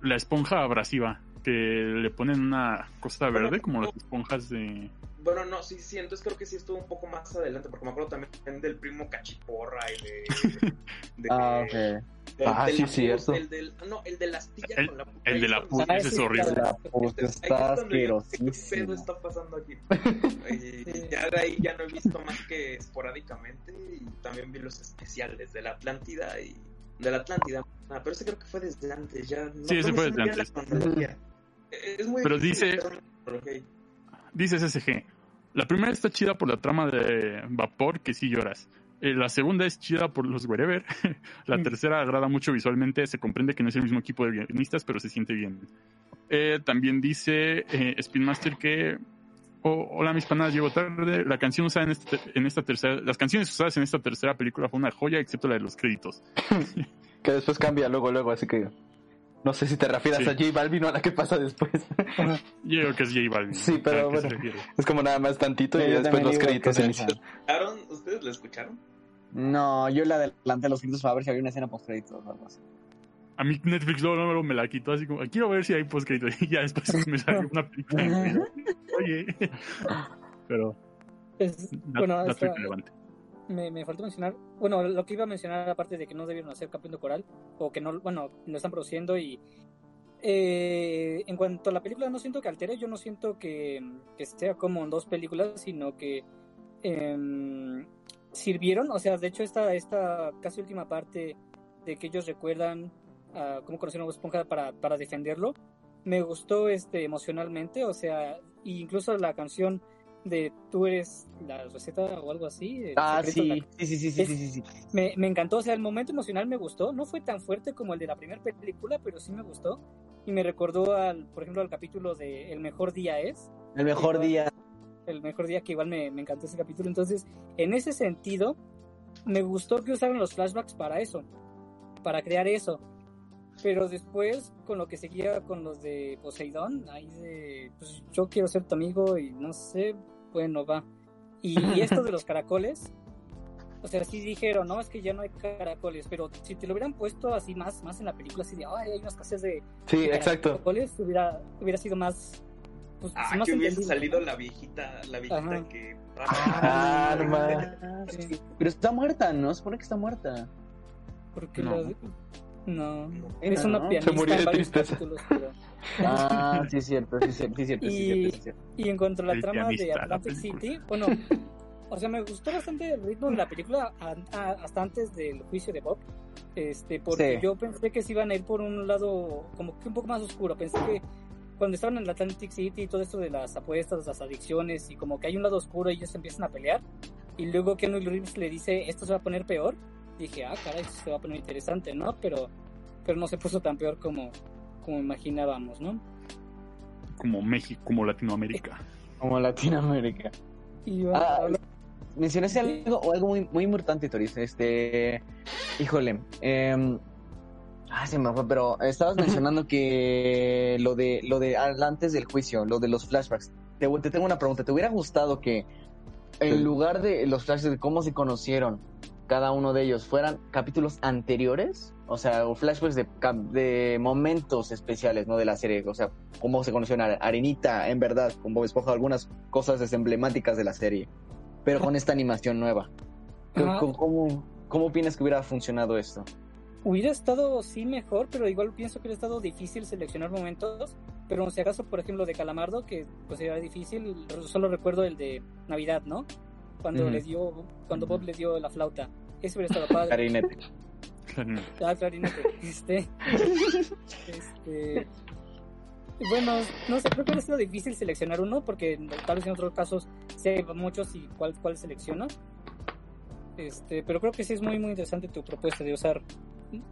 la esponja abrasiva, que le ponen una cosa verde como las esponjas de...
Bueno, no, sí, sí, entonces creo que sí estuvo un poco más adelante, porque me acuerdo también del primo Cachiporra y de... de- [laughs]
Ah, ok.
del-
Ah,
del
sí,
la-
cierto.
El del, no, el de la astilla
El-
con la
el de la
puta.
puta, ese es horrible.
La puta está
dije, ¿Qué pedo está pasando aquí? [laughs] Y ya de ahí ya no he visto más que esporádicamente y también vi los especiales de la Atlántida y de la Atlántida. Ah, pero ese creo que fue desde antes, ya no
Sí, ese
no
fue desde
cronología. Es muy
Pero
difícil
dice-
una cronología.
Dice SSG, la primera está chida por la trama de vapor que sí lloras. Eh, la segunda es chida por los wherever. [laughs] la
Mm.
tercera agrada mucho visualmente. Se comprende que no es el mismo equipo de guionistas, pero se siente bien. Eh, también dice eh, Spin Master que oh, hola mis panas, llego tarde. La canción usada en, este- en esta tercera, las canciones usadas en esta tercera película fue una joya, excepto la de los créditos. [laughs]
Que después cambia luego, luego, así que no sé si te refieres
Sí.
a J Balvin o a la que pasa después.
Yo creo que es J Balvin.
Sí, pero
¿A qué se
bueno. es como nada más tantito y
Sí,
después los créditos
que es esa.
inician.
¿Escucharon? ¿Ustedes lo escucharon?
No, yo le adelanté los créditos para ver si había una escena post créditos o algo así.
A mí Netflix luego, luego me la quitó así como, quiero ver si hay postcrédito. [laughs] Y ya después me salió una película. [laughs] Oye. Pero
es-
dato,
bueno
dato
esta-
irrelevante.
Me, me faltó mencionar, bueno, lo que iba a mencionar aparte de que no debieron hacer Campeón de Coral, o que no, bueno, lo están produciendo y eh, en cuanto a la película no siento que altere, yo no siento que, que sea como en dos películas, sino que em, sirvieron, o sea, de hecho esta, esta casi última parte de que ellos recuerdan a cómo conocieron a Esponja para, para defenderlo, me gustó este emocionalmente, o sea, incluso la canción de tú eres la receta o algo así.
Ah, sí,
la-
sí, sí, sí, sí, sí, sí, sí.
Me, me encantó, o sea, el momento emocional me gustó, no fue tan fuerte como el de la primera película, pero sí me gustó. Y me recordó al, por ejemplo, al capítulo de El mejor día es,
El mejor
Igual.
día.
el mejor día que igual me, me encantó ese capítulo. Entonces, en ese sentido, me gustó que usaran los flashbacks para eso, para crear eso. Pero después, con lo que seguía con los de Poseidón, ahí de, pues yo quiero ser tu amigo y no sé, bueno, va. Y, y esto de los [laughs] caracoles, o sea, sí dijeron, no, es que ya no hay caracoles, pero si te lo hubieran puesto así más, más en la película, así de, ay, hay unas escasez de
Sí,
de
exacto.
caracoles, hubiera, hubiera sido más, pues,
Ah,
más
que hubiese salido la viejita, la viejita
Ajá.
que...
Ah, no mames.
Sí.
Pero está muerta, ¿no? Se supone que está muerta.
Porque
No.
la- No, eres
No,
una
se
pianista
murió de
en varios
tristeza.
capítulos, pero- [laughs]
Ah, sí es cierto, sí es cierto, sí cierto, sí
Y-
cierto, sí es cierto.
Y en cuanto a la
El
trama de
pianista,
Atlantic. City, bueno, o sea, me gustó bastante el ritmo de la película a- a- hasta antes del juicio de Bob. Este, porque
Sí.
yo pensé que se iban a ir por un lado como que un poco más oscuro. Pensé que cuando estaban en Atlantic City y todo esto de las apuestas, las adicciones y como que hay un lado oscuro y ellos se empiezan a pelear. Y luego Keanu Reeves le dice, esto se va a poner peor. Dije, ah, caray, esto se va a poner interesante, ¿no? Pero, pero no se puso tan peor como, como imaginábamos, ¿no?
Como México, como Latinoamérica. [laughs]
Como Latinoamérica.
Y
Ah, Mencionaste algo, o algo muy, muy importante, Toris. Este. Híjole. em, ah, se me fue, pero estabas [laughs] mencionando que lo de lo de antes del juicio, lo de los flashbacks. Te, te tengo una pregunta. ¿Te hubiera gustado que en
Sí.
lugar de los flashbacks de cómo se conocieron cada uno de ellos fueran capítulos anteriores? O sea, o flashbacks de, momentos especiales, ¿no? De la serie. O sea, cómo se conocieron a Arenita, en verdad, con Bob Esponja, algunas cosas emblemáticas de la serie. Pero con esta animación nueva. ¿Cómo, cómo, cómo opinas que hubiera funcionado esto?
Hubiera estado sí mejor, pero igual pienso que hubiera estado difícil seleccionar momentos. Pero si acaso, por ejemplo, de Calamardo, que pues era difícil, solo recuerdo el de Navidad, ¿no? Cuando le dio, cuando Bob le dio la flauta. Ese hubiera estado padre.
Clarinete.
Ah, clarinete. Este, este, bueno, no sé, creo que hubiera sido difícil seleccionar uno, porque tal vez en otros casos hay muchos y cuál, cuál selecciono. Este, pero creo que sí es muy, muy interesante tu propuesta de usar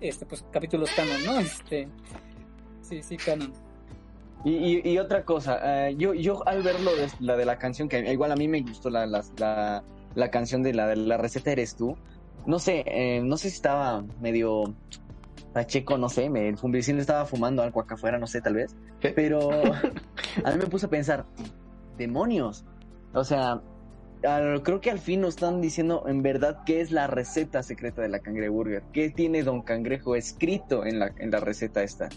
este, pues, capítulos canon, ¿no? Este, sí, sí, canon.
Y, y, y otra cosa, eh, yo, yo al verlo de la de la canción, que igual a mí me gustó la, la, la, la canción de la, de la receta eres tú, no sé, eh, no sé si estaba medio pacheco, no sé, me, el vecino estaba fumando algo acá afuera, no sé, tal vez,
¿Qué?
pero [laughs] a mí me puse a pensar, demonios, o sea, al- creo que al fin nos están diciendo en verdad qué es la receta secreta de la cangreburger, qué tiene Don Cangrejo escrito en la, en la receta esta.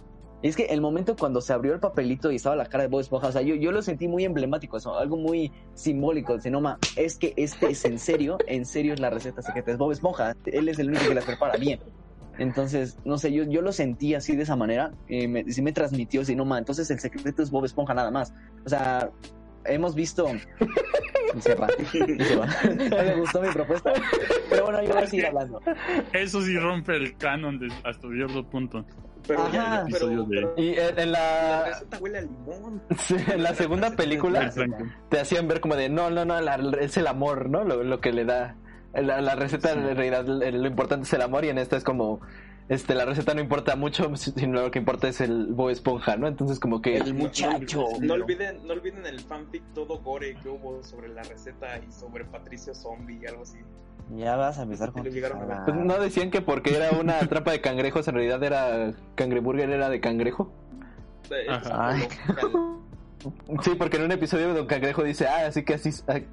Es que el momento cuando se abrió el papelito y estaba la cara de Bob Esponja, o sea, yo, yo lo sentí muy emblemático, algo muy simbólico. Dice, no, ma, es que este es en serio, en serio es la receta secreta. Es Bob Esponja, él es el único que las prepara bien. Entonces, no sé, yo, yo lo sentí así de esa manera, y me, sí me transmitió, si no, ma, entonces el secreto es Bob Esponja nada más. O sea, hemos visto... [laughs] Se va. [laughs] No le gustó mi propuesta, pero bueno, yo voy a seguir hablando.
Eso sí rompe el canon hasta cierto punto.
Pero
Ajá.
ya, pero,
Episodio de-
pero
Y en, en
la
la,
receta huele a limón. [laughs]
sí, en la segunda [laughs] película te hacían ver como de no, no, no, la- es el amor, ¿no? Lo, lo que le da. La, la receta en realidad lo lo importante es el amor y en esta es como este la receta no importa mucho, [laughs] sino lo que importa es el Bob Esponja, ¿no? Entonces como que
El muchacho.
No olviden, no olviden el fanfic todo gore que hubo sobre la receta y sobre Patricio Zombie y algo así.
Ya vas a empezar con
lo llegaron a ver.
pues, no decían que porque era una [laughs] trampa de cangrejos en realidad era cangreburger era de cangrejo.
Ajá.
Sí, porque en un episodio de Don Cangrejo dice, ah, así que así,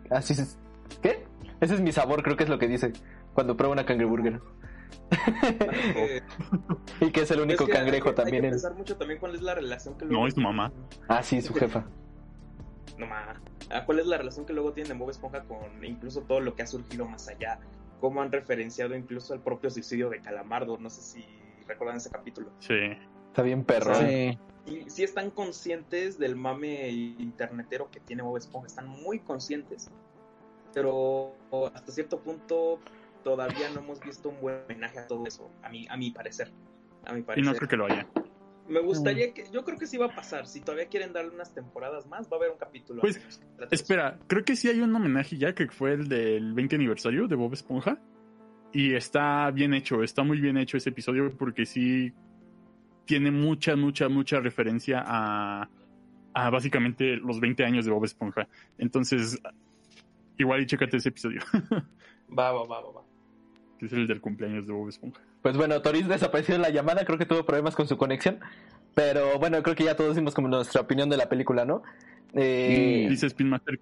así es. ¿Qué? Ese es mi sabor, creo que es lo que dice cuando prueba una cangreburger.
Eh, [laughs]
Y que es el único
es que
cangrejo
hay
también.
Hay que
en-
pensar mucho también cuál es la relación que
No, es tu mamá.
Ah, sí, su jefa.
No ma. Ah, ¿Cuál es la relación que luego tienen Bob Esponja con incluso todo lo que ha surgido más allá? Cómo han referenciado incluso el propio suicidio de Calamardo. No sé si recuerdan ese capítulo.
Sí.
Está bien perro.
Sí.
Y sí están conscientes del mame internetero que tiene Bob Esponja. Están muy conscientes. Pero hasta cierto punto todavía no hemos visto un buen homenaje a todo eso. A mi, a mi parecer. A mi
Y
parecer.
no creo que lo haya.
Me gustaría que. Yo creo que sí va a pasar. Si todavía quieren darle unas temporadas más, va a haber un capítulo.
Pues, Espera, creo que sí hay un homenaje ya que fue el del 20 aniversario de Bob Esponja. Y está bien hecho, está muy bien hecho ese episodio porque sí tiene mucha, mucha, mucha referencia a, a básicamente los 20 años de Bob Esponja. Entonces, igual y chécate ese episodio, [laughs]
Va, va, va, va, va.
Que es el del cumpleaños de Bob Esponja.
Pues bueno, Toris desapareció en la llamada, creo que tuvo problemas con su conexión. Pero bueno, creo que ya todos dimos como nuestra opinión de la película, ¿no? Eh,
Dice Spin Master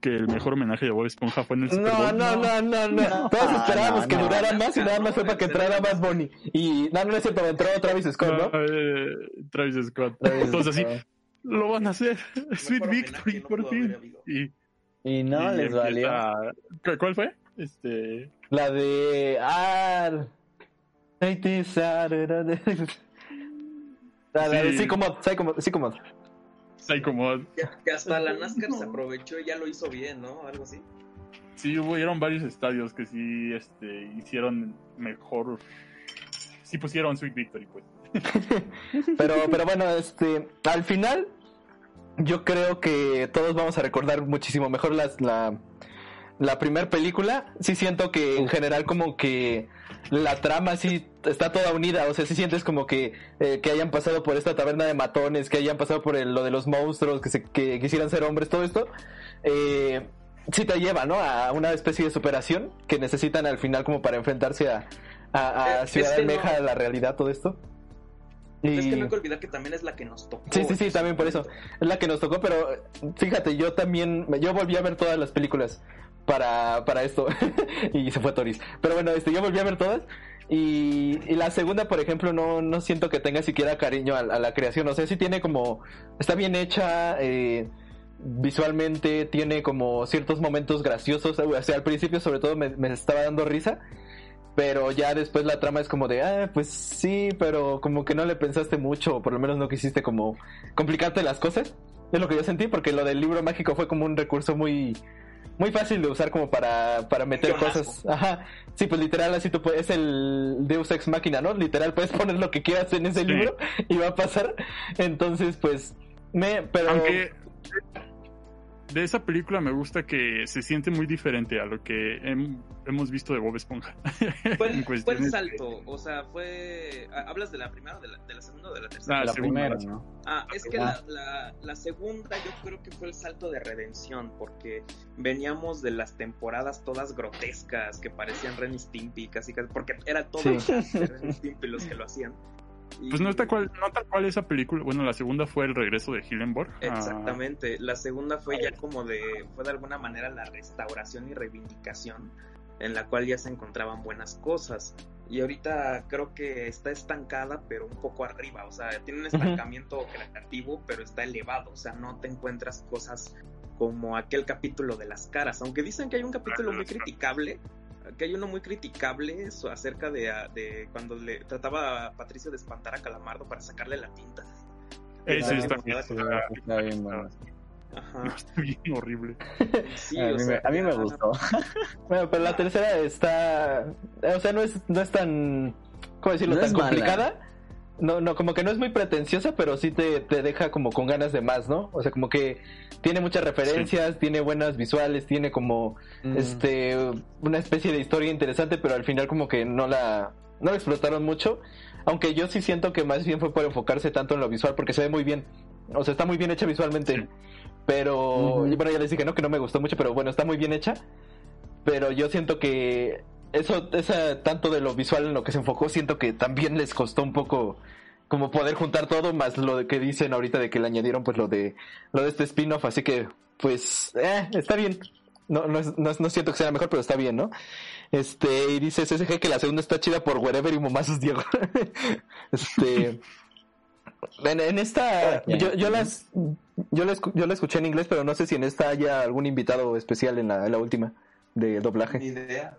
que el mejor homenaje de Bob Esponja fue en el Super
No,
Bowl.
no, no, no, no. Todos esperábamos
no,
que
no.
durara más y nada más fue para que entrara más Bonnie. Y no, no es cierto, entró Travis Scott, ¿no?
Eh, Travis Scott.
Travis
Entonces así, lo van a hacer. [laughs] Sweet Victory, por fin. Y,
Y no
y
les valió.
empieza- ¿Cu- ¿Cuál fue? Este.
La de. Ah. Dale, [laughs]
Sí.
sí, como, sí, como, sí, como.
Psycho Mod.
Que, que hasta la NASCAR se aprovechó y ya lo hizo bien, ¿no? Algo así.
Sí, hubieron varios estadios que sí este, hicieron mejor. Sí pusieron Sweet Victory, pues. [laughs]
Pero, pero bueno, este, al final, yo creo que todos vamos a recordar muchísimo mejor las, la, la primera película. Sí siento que en general como que la trama sí está toda unida. O sea, sí sientes como que, eh, que hayan pasado por esta taberna de matones, que hayan pasado por el- lo de los monstruos, que, se, que quisieran ser hombres, todo esto. Eh, sí te lleva, ¿no? A una especie de superación que necesitan al final como para enfrentarse a, a, a
no-
a la realidad, todo esto.
Es que no hay que olvidar que también es la que nos tocó.
Sí, sí, sí, también por eso. Es la que nos tocó, pero fíjate, yo también, yo volví a ver todas las películas para, para esto. [laughs] y se fue Toris. Pero bueno, este, yo volví a ver todas. Y, la segunda, por ejemplo, no, no siento que tenga siquiera cariño a, a la creación. O sea, sí tiene como, está bien hecha, eh, visualmente tiene como ciertos momentos graciosos. O sea, al principio sobre todo me, me estaba dando risa. Pero ya después la trama es como de, ah, pues sí, pero como que no le pensaste mucho, o por lo menos no quisiste como complicarte las cosas. Es lo que yo sentí, porque lo del libro mágico fue como un recurso muy, muy fácil de usar como para, para meter cosas. Ajá. Sí, pues literal, así tú puedes, es el Deus Ex Máquina, ¿no? Literal, puedes poner lo que quieras en ese
Sí.
libro [laughs] y va a pasar. Entonces, pues, me, pero...
Aunque de esa película me gusta que se siente muy diferente a lo que hem- hemos visto de Bob Esponja. [laughs]
Fue, el- fue salto, o sea, fue... ¿Hablas de la primera, o de la, de la segunda o de la tercera?
Ah,
la
segunda.
primera, ¿no?
Ah, es que
Ah.
la, la, la segunda yo creo que fue el salto de redención, porque veníamos de las temporadas todas grotescas que parecían Ren y Stimpy, casi casi, porque era todo
Sí.
Ren y [laughs] Stimpy los que lo hacían.
Pues no tal cual, no tal cual esa película. Bueno, la segunda fue el regreso de Hillenborg. a-
Exactamente, la segunda fue ya como de, fue de alguna manera la restauración y reivindicación en la cual ya se encontraban buenas cosas. Y ahorita creo que está estancada, pero un poco arriba, o sea, tiene un estancamiento creativo, pero está elevado, o sea, no te encuentras cosas como aquel capítulo de las caras, aunque dicen que hay un capítulo muy criticable, que hay uno muy criticable eso, acerca de, ah, de cuando le trataba a Patricio de espantar a Calamardo para sacarle la tinta.
Ese está bien.
Está bien, bueno.
Ajá.
No, [laughs] está bien horrible.
Sí,
A
o
mí,
sea,
me, a mí me
ya-
gustó. [laughs]
Bueno, pero la tercera está, o sea, no es, no es tan, ¿cómo decirlo?
No
tan
mala.
No, no, como que no es muy pretenciosa, pero sí te, te deja como con ganas de más, ¿no? O sea, como que tiene muchas referencias, tiene buenas visuales, tiene como,
Mm.
este, una especie de historia interesante, pero al final como que no la, no la explotaron mucho. Aunque yo sí siento que más bien fue por enfocarse tanto en lo visual, porque se ve muy bien. O sea, está muy bien hecha visualmente.
Sí.
Pero, bueno, ya les dije, ¿no? Que no me gustó mucho, pero bueno, está muy bien hecha. Pero yo siento que eso, esa, tanto de lo visual en lo que se enfocó, siento que también les costó un poco como poder juntar todo, más lo de que dicen ahorita de que le añadieron pues lo de, lo de este spin-off, así que, pues, eh, está bien. No, no, es- no, siento que sea mejor, pero está bien, ¿no? Este, y dice SSG que la segunda está chida por Wherever y Momazos Diego. [laughs] este, en, en esta, yo, yo las, yo la, yo la escuché en inglés, pero no sé si en esta haya algún invitado especial en la, en la última de doblaje.
Ni idea.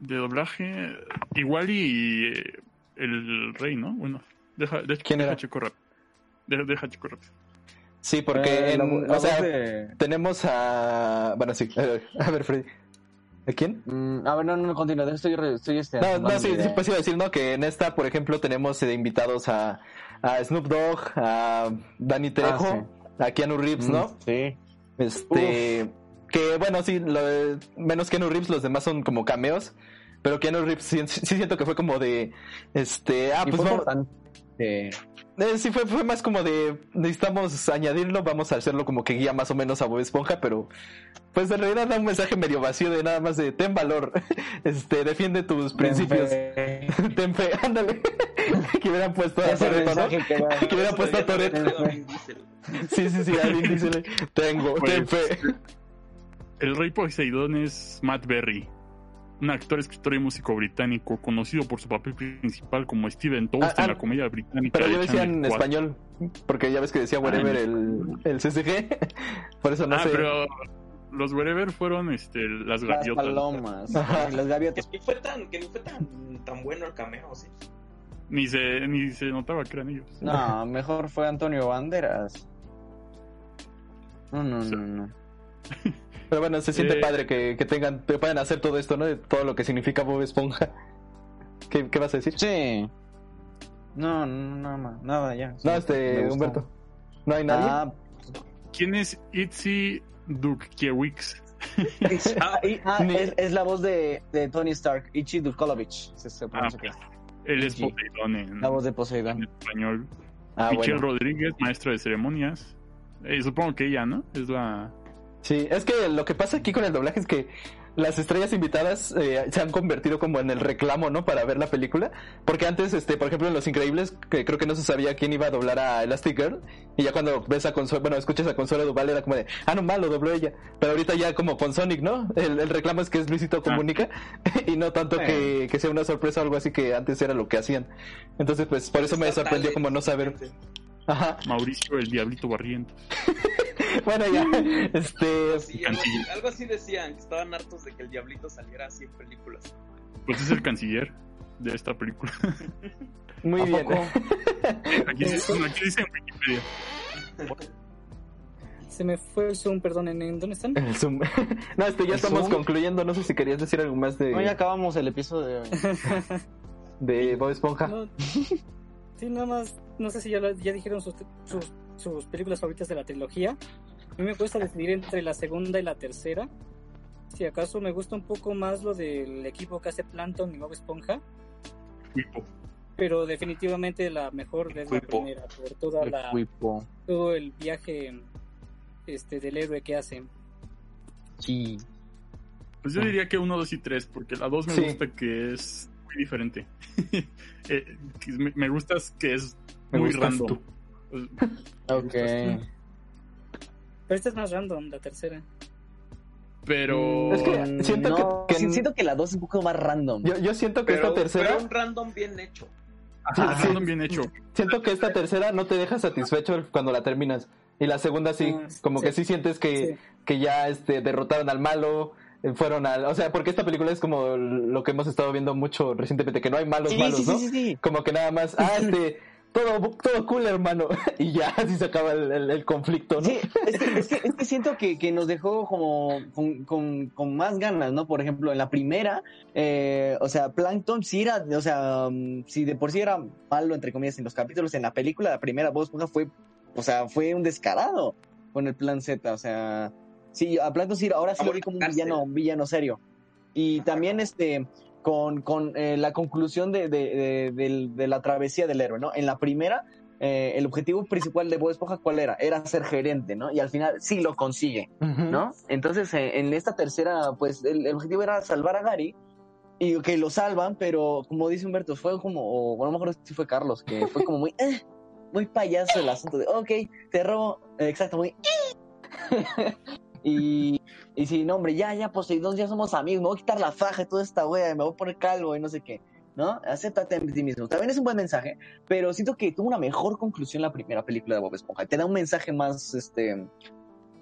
De doblaje, igual y eh, el rey, ¿no? Bueno, deja, deja,
¿Quién
deja
era?
checo rápido. Deja, deja checo rápido.
Sí, porque
Eh,
en-
la
o sea,
de-
tenemos a, bueno, sí, a ver, Freddy. ¿A quién?
Mm, a ver, no, no, continúa. Estoy, estoy este,
No, no, sí, sí, pues iba a decir, ¿no? Que en esta, por ejemplo, tenemos de invitados a, a Snoop Dogg, a Danny Trejo, a Keanu Reeves,
Mm,
¿no?
Sí.
Este, que bueno, sí, lo de- menos Keanu Reeves, los demás son como cameos, pero Keanu Reeves sí, sí siento que fue como de, este, ah,
Y
pues vamos,
bastante-
eh, sí fue, fue más como de, necesitamos añadirlo, vamos a hacerlo como que guía más o menos a Bob Esponja, pero pues en realidad da un mensaje medio vacío de nada más de, ten valor, [laughs] este, defiende tus principios. [laughs] Ten fe, ándale. [laughs] que hubieran puesto a
Ese
Toretto, ¿no?
que
hubieran puesto a
Diesel.
Sí, sí, sí, alguien tengo,
Pues,
ten fe.
El rey Poseidón es Matt Berry, un actor, escritor y músico británico conocido por su papel principal como Steven Toast
Ah, ah,
en la comedia británica.
Pero
de
yo decía
Channel
en
4.
español, porque ya ves que decía whatever el, el CCG, [laughs] por eso no
ah,
sé.
pero los Wherever fueron este, las
Las
gaviotas.
palomas. Las gaviotas.
Que fue tan, que ni fue tan, tan bueno el cameo, sí.
Ni se, ni se notaba que eran ellos.
No, mejor fue Antonio Banderas. No, no, no, no. [laughs]
Pero bueno, se siente
Eh.
padre que, que tengan, que puedan hacer todo esto, ¿no? De todo lo que significa Bob Esponja. [laughs] ¿Qué, qué vas a decir?
Sí. No, no, nada más, nada ya.
No, este. Humberto. ¿No hay nadie?
Ah,
¿Quién es Itzy Dukkiewicz? [laughs]
ah, y- ah, es, es la voz de, de Tony Stark, Ichi Dukolovich. Se, se
Ah, pues, él es. Poseidón en,
La voz de
en
Poseidón.
español.
Ah,
Michelle
bueno.
Rodríguez, maestra de ceremonias. Eh, supongo que ella, ¿no? Es la...
Sí, es que lo que pasa aquí con el doblaje es que las estrellas invitadas eh, se han convertido como en el reclamo, ¿no? Para ver la película. Porque antes, este, por ejemplo, en Los Increíbles, que creo que no se sabía quién iba a doblar a Elastic Girl. Y ya cuando ves a Consuelo, bueno, escuchas a Consuelo Duval era como de, ah, no, malo, dobló ella. Pero ahorita ya como con Sonic, ¿no? El, el reclamo es que es Luisito Comunica. [laughs] y no tanto que, que sea una sorpresa o algo así que antes era lo que hacían. Entonces, pues, por eso me sorprendió como no saber. Ajá. [laughs]
Mauricio el Diablito Barrientos. [laughs]
Bueno, ya, [laughs] este...
Sí, algo, así, algo así decían, que estaban hartos de que el diablito saliera así en películas.
Pues es el canciller de esta película.
Muy
¿A
bien.
Aquí, dice- bueno, aquí dice en Wikipedia.
Se me fue el Zoom, perdón, ¿en, dónde están?
El Zoom. No, este, ya
¿El
estamos
Zoom?
concluyendo. No sé si querías decir algo más de,
No, ya acabamos el episodio de
Bob Esponja.
No, sí, nada más, no sé si ya, lo- ya dijeron sus, sus, sus películas favoritas de la trilogía. A mí me cuesta decidir entre la segunda y la tercera. Si acaso me gusta un poco más lo del equipo que hace Planton y Bob Esponja,
Wipo.
pero definitivamente la mejor es la primera, por toda la, todo el viaje este del héroe que hace.
Sí.
Pues yo diría que uno, dos y tres, porque la dos me
Sí.
gusta que es muy diferente. [laughs] Eh, me, me gusta es que es
Me
muy
gustas
random.
tú.
Ok.
Pero esta es más random, la tercera.
Pero
Es que
Mm,
siento
no,
que-
siento que la 2 es un poco más random.
Yo, yo siento que
Pero,
esta tercera,
pero un random bien hecho.
Ajá,
sí.
random bien hecho.
siento que esta tercera no te deja satisfecho cuando la terminas. Y la segunda sí,
Ah,
como
sí.
que sí sientes que,
Sí.
que ya este derrotaron al malo, fueron al, o sea, porque esta película es como lo que hemos estado viendo mucho recientemente, que no hay malos
Sí,
malos,
sí, sí,
¿no?
sí, sí.
Como que nada más, ah, este, todo, todo cool, hermano. [laughs] y ya así se acaba el, el- el conflicto, ¿no?
Sí, es que, es que, es que siento que, que nos dejó como con, con, con más ganas, ¿no? Por ejemplo, en la primera, eh, o sea, Plankton sí era, o sea, um, si de por sí era malo, entre comillas, en los capítulos, en la película, la primera Esponja fue, o sea, fue un descarado con el plan Z, o sea, sí, a Plankton sí, ahora sí lo vi como un villano, un villano serio. Y también, este, con, con eh, la conclusión de, de, de- del- de la travesía del héroe, ¿no? En la primera, eh, el objetivo principal de Bob Esponja, ¿cuál era? Era ser gerente, ¿no? Y al final sí lo consigue,
Ujú.
¿no? Entonces, eh, en esta tercera, pues el, el objetivo era salvar a Gary y que lo salvan, pero como dice Humberto, fue como, o bueno, a lo mejor sí fue Carlos, que fue como muy, [laughs] eh, muy payaso el asunto de, ok, te robo, eh, exacto, muy, eh. [laughs] y, y sí, no, hombre, ya, ya, Poseidón, ya somos amigos, me voy a quitar la faja y toda esta wea, me voy a poner calvo y no sé qué, ¿no? Acéptate en ti mismo. También es un buen mensaje, pero siento que tuvo una mejor conclusión la primera película de Bob Esponja. Te da un mensaje más, este,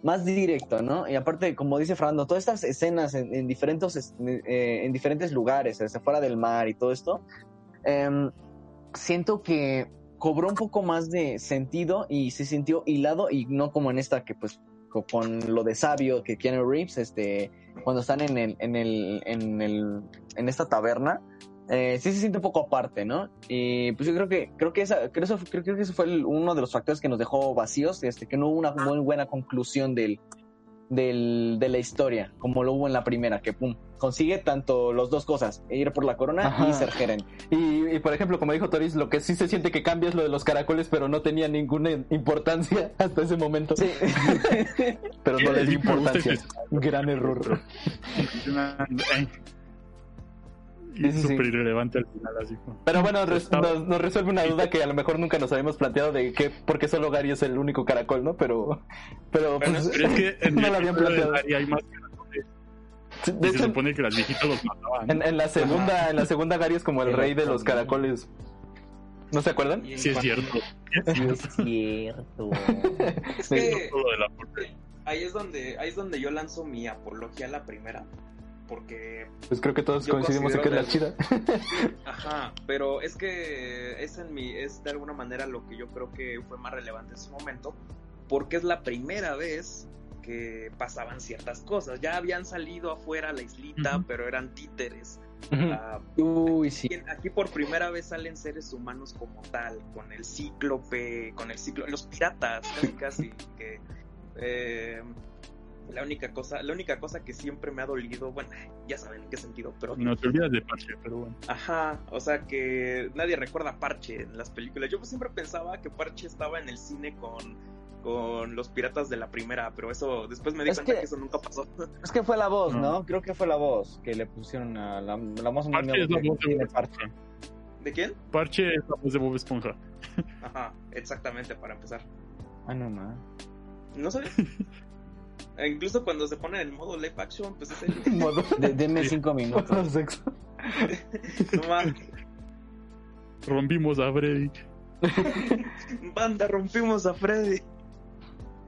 más directo, ¿no? Y aparte, como dice Fernando, todas estas escenas en, en diferentes, es- eh, en diferentes lugares, desde fuera del mar y todo esto, em, siento que cobró un poco más de sentido y se sintió hilado y no como en esta que pues con lo de sabio que Keanu Reeves, este, cuando están en el, en el, en el, en esta taberna, eh, sí se siente un poco aparte, ¿no? Y pues yo creo que, creo que esa, creo, eso, creo, que eso fue uno de los factores que nos dejó vacíos, este, que no hubo una muy buena conclusión del, del, de la historia, como lo hubo en la primera, que pum, consigue tanto las dos cosas, ir por la corona
Ajá.
y ser gerente.
Y, y, por ejemplo, como dijo Toris, lo que sí se siente que cambia es lo de los caracoles, pero no tenía ninguna importancia [laughs] hasta ese momento.
Sí. [laughs]
Pero no le di importancia. Gran error. [laughs]
Y [laughs]
Sí,
es súper irrelevante al final, así como.
Pero bueno, res- nos, nos resuelve una [laughs] duda que a lo mejor nunca nos habíamos planteado de que por qué solo Gary es el único caracol, ¿no? Pero, pero,
Bueno,
pues,
Pero es que [laughs] en
no
el
lo habían
de
planteado.
Gary hay más caracoles.
De
Y se supone que las viejitas los mataban.
en, en la segunda, en la segunda Gary es como el rey de los caracoles. ¿No se acuerdan?
Sí, es cierto.
es cierto.
Es
Sí.
que
la porte.
ahí es donde ahí es donde yo lanzo mi apología a la primera porque
Pues creo que todos coincidimos en que es la chida. [laughs]
Ajá, pero es que es en mi, es de alguna manera lo que yo creo que fue más relevante en su momento, porque es la primera vez que pasaban ciertas cosas. Ya habían salido afuera a la islita, pero eran títeres. Ah,
Uy, sí.
aquí- aquí por primera vez salen seres humanos como tal, con el cíclope, con el ciclo, los piratas, casi casi que eh, la única cosa, la única cosa que siempre me ha dolido, bueno, ya saben en qué sentido, pero
No te olvidas de Parche, pero bueno.
Ajá, o sea que nadie recuerda a Parche en las películas. Yo siempre pensaba que Parche estaba en el cine con, con los piratas de la primera, pero eso después me di
Es
cuenta que...
que-
eso nunca pasó. [laughs]
Es que fue la voz,
No.
¿no? Creo que fue la voz que le pusieron a la, la voz
Parche es la voz de
parche.
¿De quién?
Parche es la voz de Bob Esponja.
Ajá, exactamente, para empezar.
Ah, no, no.
¿No sabes? [laughs] Incluso cuando se ponen en modo live action, pues es el... [laughs]
Modo,
De, denme cinco
modo
minutos.
sexo. [laughs]
No mames.
Rompimos a Freddy. [laughs]
Banda, rompimos a Freddy.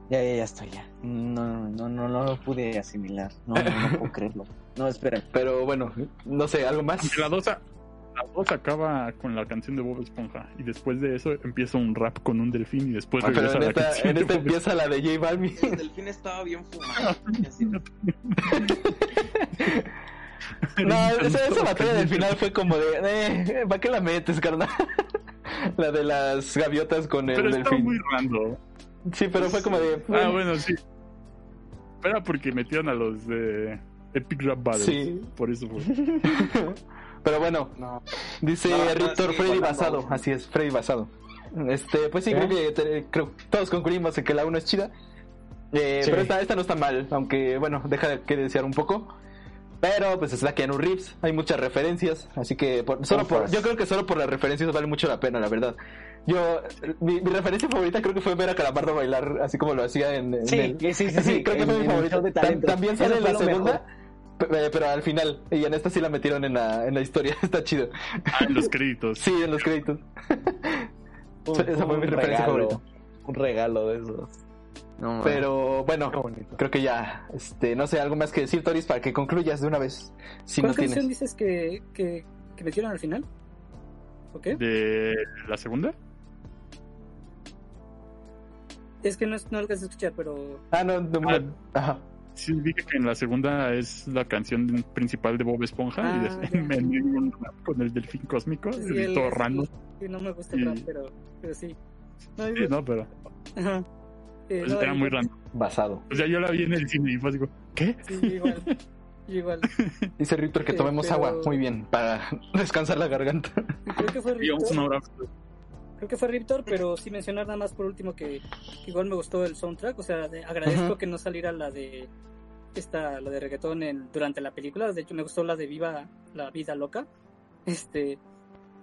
Ya, ya, ya estoy ya. No, no, no, no lo pude asimilar. No, no, no puedo creerlo. No, esperen.
Pero bueno, no sé, ¿algo más?
La 2 la dos acaba con la canción de Bob Esponja y después de eso empieza un rap con un delfín y después
Ah, pero
regresa
en
la
esta,
canción
en
de
esta empieza la de J Balvin.
El delfín estaba bien fumado. [laughs]
No, esa, esa batalla del final fue como de, eh, ¿para qué la metes, carnal? [laughs] La de las gaviotas con el
Pero
delfín.
muy random.
Sí, pero fue como de,
Ah, bueno, sí. Era porque metieron a los de Epic Rap Battles.
Sí.
Por eso fue. [laughs]
Pero bueno,
No.
dice
No, no,
Rictor
sí,
Freddy. Basado. Así es, Freddy Basado. Este, pues sí,
¿Eh?
creo que te- creo todos concluimos en que la 1 es chida. Eh,
Sí.
Pero esta, esta no está mal, aunque bueno, deja de que desear un poco. Pero pues es la Keanu Reeves, hay muchas referencias, así que por- solo por, yo creo que solo por las referencias vale mucho la pena, la verdad. Yo, mi, mi referencia favorita creo que fue ver a Calamardo bailar así como lo hacía en, en
Sí,
el-
sí, sí, [laughs] sí,
creo que fue mi favorita. también sale en la segunda, pero al final, y en esta sí la metieron en la, en la historia, [laughs] está chido.
Ah, en los créditos.
Sí, en los créditos. [laughs]
Un- [laughs]
Esa fue mi referencia
regalo,
favorita.
Un regalo de esos. No.
Pero bueno, creo que ya, este, no sé, algo más que decir, Toris, para que concluyas de una vez. Si
¿Cuál
no
canción
tienes.
dices que, que, que metieron al final? ¿O qué?
¿De la segunda?
Es que no, es- no alcanzas a escuchar, pero
Ah, no, no,
Ah.
no. Ajá.
Sí, dije que en la segunda es la canción principal de Bob Esponja
Ah, [laughs]
y
ya.
me dio un rap con el delfín cósmico
sí,
y
el-
todo random.
sí, no me gusta
Y-
el rap, pero, pero sí. No,
Sí, no, pero
ajá. Eh, no,
era muy random.
Basado.
O sea, yo la vi en el cine y fue así, ¿qué?
Sí, igual. Igual. [laughs]
Dice Rictor que
Eh,
tomemos
pero-
agua. Muy bien, para [laughs] descansar la garganta.
Creo que fue
hora.
Creo que fue Riptor, pero sí mencionar nada más por último que, que igual me gustó el soundtrack, o sea, de- agradezco que no saliera la de esta la de reggaetón en, durante la película, de hecho me gustó la de Viva la vida loca. Este,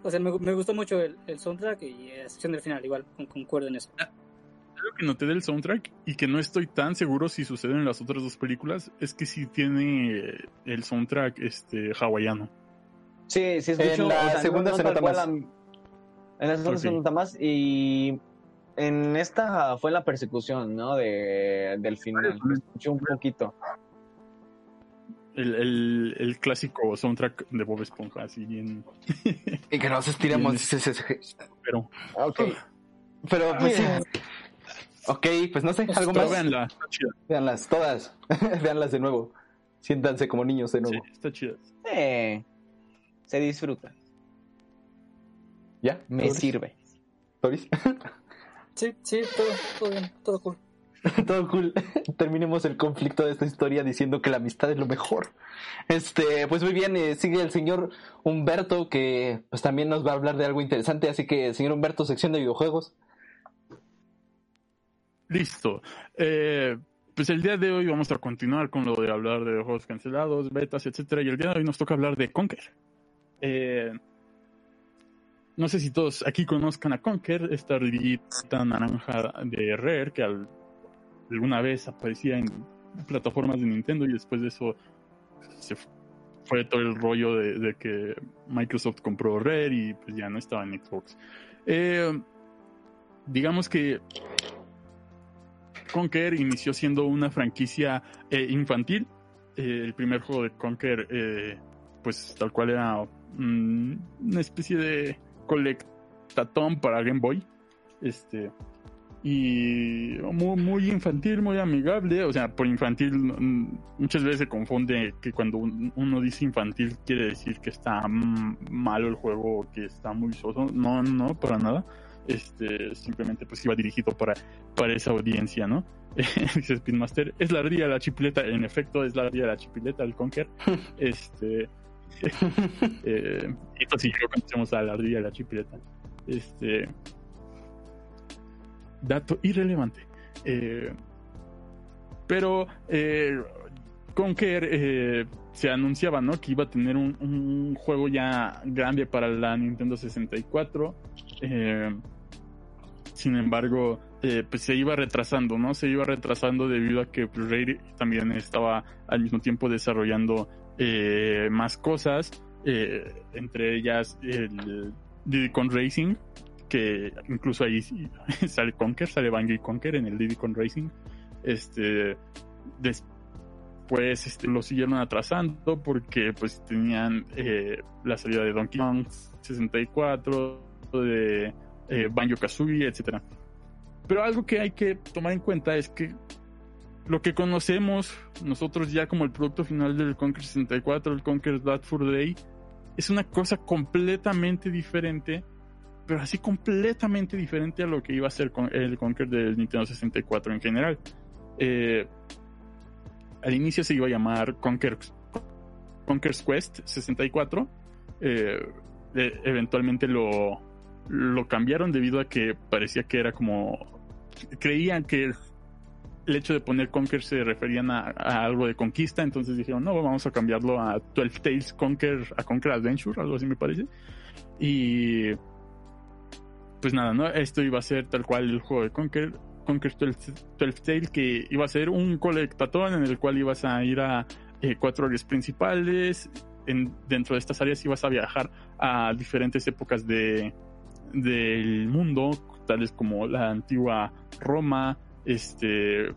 o sea, me, me gustó mucho el, el soundtrack y la sección del final igual, con- concuerdo en eso.
Algo que noté del soundtrack y que no estoy tan seguro si sucede en las otras dos películas es que sí tiene el soundtrack este hawaiano.
Sí, sí escucho.
En la segunda se
tal
nota más.
la- en segunda
Pues
se
sí.
nota más y en esta fue la persecución, ¿no? De, del final. Escuché un poquito.
El, el, el clásico soundtrack de Bob Esponja, así bien.
Y que nos estiramos.
Bien. Pero,
Ok.
Pero, pues sí. Ok, pues no sé, algo
pero
más.
véanla, está chida.
Véanlas, todas. [laughs] Véanlas de nuevo. Siéntanse como niños de
Sí,
nuevo.
está chida.
Eh, se disfruta.
¿Ya?
Me
¿Toris?
sirve.
¿Toris? [laughs]
Sí, sí, todo, todo bien, todo cool. [laughs]
Todo cool. [laughs] Terminemos el conflicto de esta historia diciendo que la amistad es lo mejor. Este, pues muy bien, eh, sigue el señor Humberto que pues también nos va a hablar de algo interesante, así que señor Humberto, sección de videojuegos.
Listo. Eh, pues el día de hoy vamos a continuar con lo de hablar de juegos cancelados, betas, etcétera. Y el día de hoy nos toca hablar de Conker. Eh, no sé si todos aquí conozcan a Conker, esta ardillita naranja de Rare que al- alguna vez aparecía en plataformas de Nintendo y después de eso se fu- fue todo el rollo de, de que Microsoft compró Rare y pues ya no estaba en Xbox. Eh, digamos que Conker inició siendo una franquicia eh, infantil eh, el primer juego de Conker, pues tal cual era mm, una especie de colectatón para Game Boy. Este. Y muy, muy infantil, muy amigable. O sea, por infantil, mm, muchas veces se confunde que cuando un- uno dice infantil quiere decir que está malo el juego o que está muy soso. No, no, para nada. Este, simplemente pues iba dirigido para, para esa audiencia, ¿no? [laughs] Dice Speedmaster, es la ardilla de la chipileta, en efecto es la ardilla de la chipileta del Conker. [laughs] Este, [laughs] eh, esto sí, lo conocemos a la ardilla de la chipileta. Este, dato irrelevante. Eh, pero eh, Conker eh, se anunciaba, ¿no? Que iba a tener un, juego ya grande para la Nintendo 64. Eh, sin embargo, pues se iba retrasando, ¿no? Se iba retrasando debido a que pues, Rare también estaba al mismo tiempo desarrollando eh, más cosas, eh, entre ellas el Diddy Kong Racing, que incluso ahí [laughs] sale Conker, sale Bangui Conker en el Diddy Kong Racing. Este, después este, lo siguieron atrasando porque pues tenían eh, la salida de Donkey Kong 64, de Banjo Kazooie, etcétera. Pero algo que hay que tomar en cuenta es que lo que conocemos nosotros ya como el producto final del Conquer 64, el Conquer Bad Fur Day, es una cosa completamente diferente, pero así completamente diferente a lo que iba a ser el Conquer del Nintendo 64 en general. Eh, al inicio se iba a llamar Conquer, Conquer's Quest 64. eh, eh, eventualmente lo, lo cambiaron debido a que parecía que era como creían que el, hecho de poner Conquer se referían a, algo de conquista, entonces dijeron, no, vamos a cambiarlo a 12 Tales Conquer, a Conquer Adventure, algo así me parece. Y pues nada, ¿no? Esto iba a ser tal cual el juego de Conquer, Conquer 12, 12 Tales, que iba a ser un colectatón en el cual ibas a ir a eh, cuatro áreas principales. En, dentro de estas áreas ibas a viajar a diferentes épocas de, del mundo, tales como la antigua Roma, este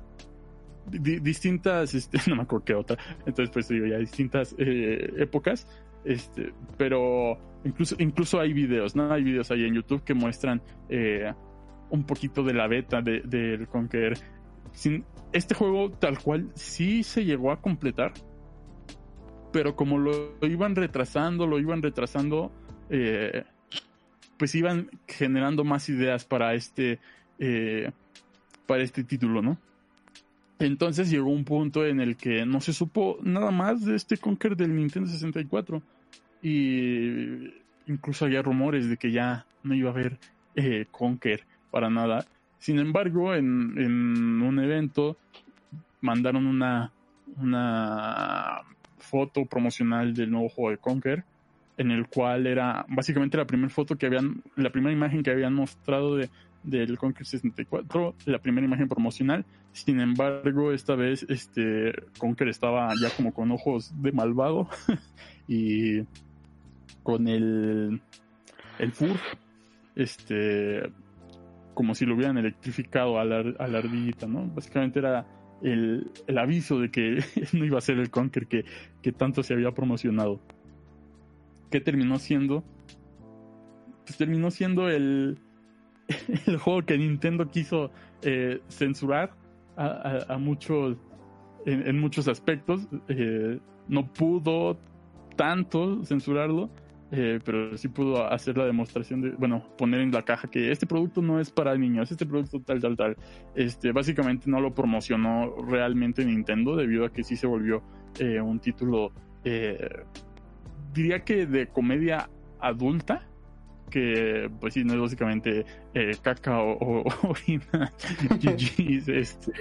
di, distintas, este, [laughs] no me acuerdo qué otra, entonces pues digo ya distintas eh, épocas, este, pero incluso incluso hay videos, no hay videos ahí en YouTube que muestran eh, un poquito de la beta del de, Conquer. Sin, este juego tal cual sí se llegó a completar, pero como lo, lo iban retrasando, lo iban retrasando, eh, pues iban generando más ideas para este eh, para este título, ¿no? Entonces llegó un punto en el que no se supo nada más de este Conker del Nintendo 64 y incluso había rumores de que ya no iba a haber eh, Conker para nada. Sin embargo, en, en un evento mandaron una una foto promocional del nuevo juego de Conker en el cual era básicamente la primera foto que habían, la primera imagen que habían mostrado de, del Conquer 64, la primera imagen promocional. Sin embargo, esta vez este Conquer estaba ya como con ojos de malvado [laughs] y con el el fur este como si lo hubieran electrificado a la, a ardillita, ¿no? Básicamente era el, el aviso de que [laughs] no iba a ser el Conquer que, que tanto se había promocionado. ¿Qué terminó siendo? Pues terminó siendo el, [laughs] el juego que Nintendo quiso eh, censurar a, muchos, en, en, muchos aspectos. Eh, no pudo tanto censurarlo, eh, pero sí pudo hacer la demostración de, bueno, poner en la caja que este producto no es para niños, este producto tal, tal, tal. Este, básicamente no lo promocionó realmente Nintendo debido a que sí se volvió eh, un título diría que de comedia adulta, que pues sí, no es básicamente eh, caca o, o [laughs] orina, GG's, este,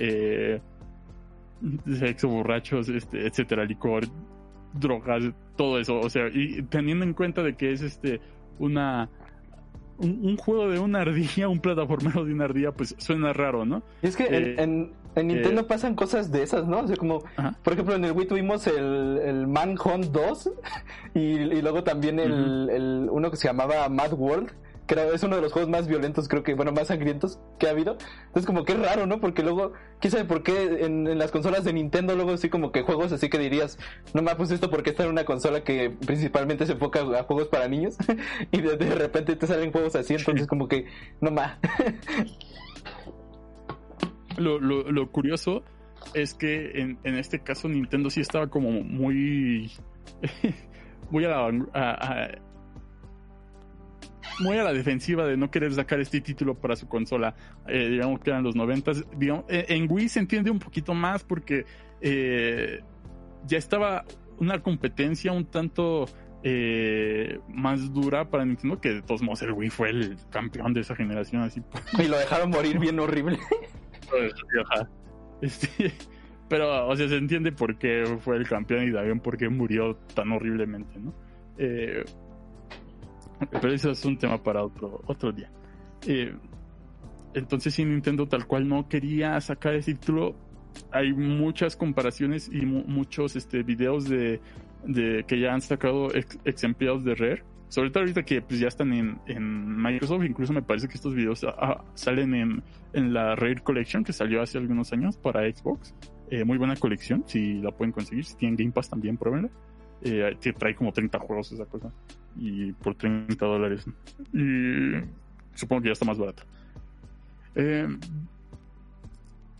eh, sexo, borrachos, este, etcétera, licor, drogas, todo eso, o sea, y teniendo en cuenta de que es este una un, un, juego de una ardilla, un plataformero de una ardilla, pues suena raro, ¿no?
Y es que eh, en, en, en, Nintendo eh, pasan cosas de esas, ¿no? O sea, como, ajá. por ejemplo, en el Wii tuvimos el, el Manhunt 2 [laughs] y, y, luego también el, uh -huh. el, uno que se llamaba Mad World, creo es uno de los juegos más violentos, creo que, bueno, más sangrientos que ha habido. Entonces como que es raro, ¿no? Porque luego, quién sabe por qué en, las consolas de Nintendo luego así como que juegos así que dirías, no me pues esto porque está en una consola que principalmente se enfoca a juegos para niños [laughs] y de, de repente te salen juegos así, entonces como que, no más. [laughs]
Lo, lo, curioso es que en, en este caso Nintendo sí estaba como muy [laughs] muy a la muy a la defensiva de no querer sacar este título para su consola. Eh, digamos que eran los noventas. Digamos, eh, en Wii se entiende un poquito más porque eh, ya estaba una competencia un tanto eh, más dura para Nintendo que de todos modos el Wii fue el campeón de esa generación así
y lo dejaron morir bien horrible. [laughs]
Este, pero, o sea, se entiende por qué fue el campeón y también por qué murió tan horriblemente, ¿no? Eh, [laughs] pero eso es un tema para otro, otro día. Eh, entonces, si Nintendo tal cual no quería sacar ese título, hay muchas comparaciones y mu- muchos este, videos de, de que ya han sacado ex, de Rare. Sobre todo ahorita que pues, ya están en, en Microsoft, incluso me parece que estos videos ah, salen en, en la Rare Collection que salió hace algunos años para Xbox. Eh, muy buena colección, si la pueden conseguir. Si tienen Game Pass también, pruébenla. Eh, trae como 30 juegos esa cosa. Y por 30 dólares. Y supongo que ya está más barato. Eh,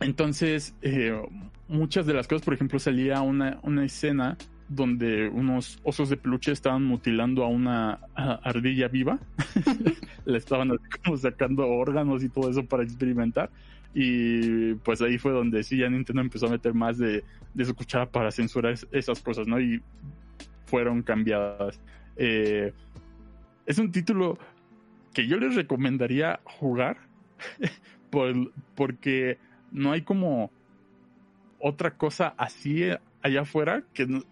entonces, eh, muchas de las cosas, por ejemplo, salía una, una escena donde unos osos de peluche estaban mutilando a una ardilla viva. [laughs] Le estaban sacando órganos y todo eso para experimentar. Y pues ahí fue donde sí ya Nintendo empezó a meter más de, de su cuchara para censurar es- esas cosas, ¿no? Y fueron cambiadas. Eh, es un título que yo les recomendaría jugar [laughs] por- porque no hay como otra cosa así allá afuera que no,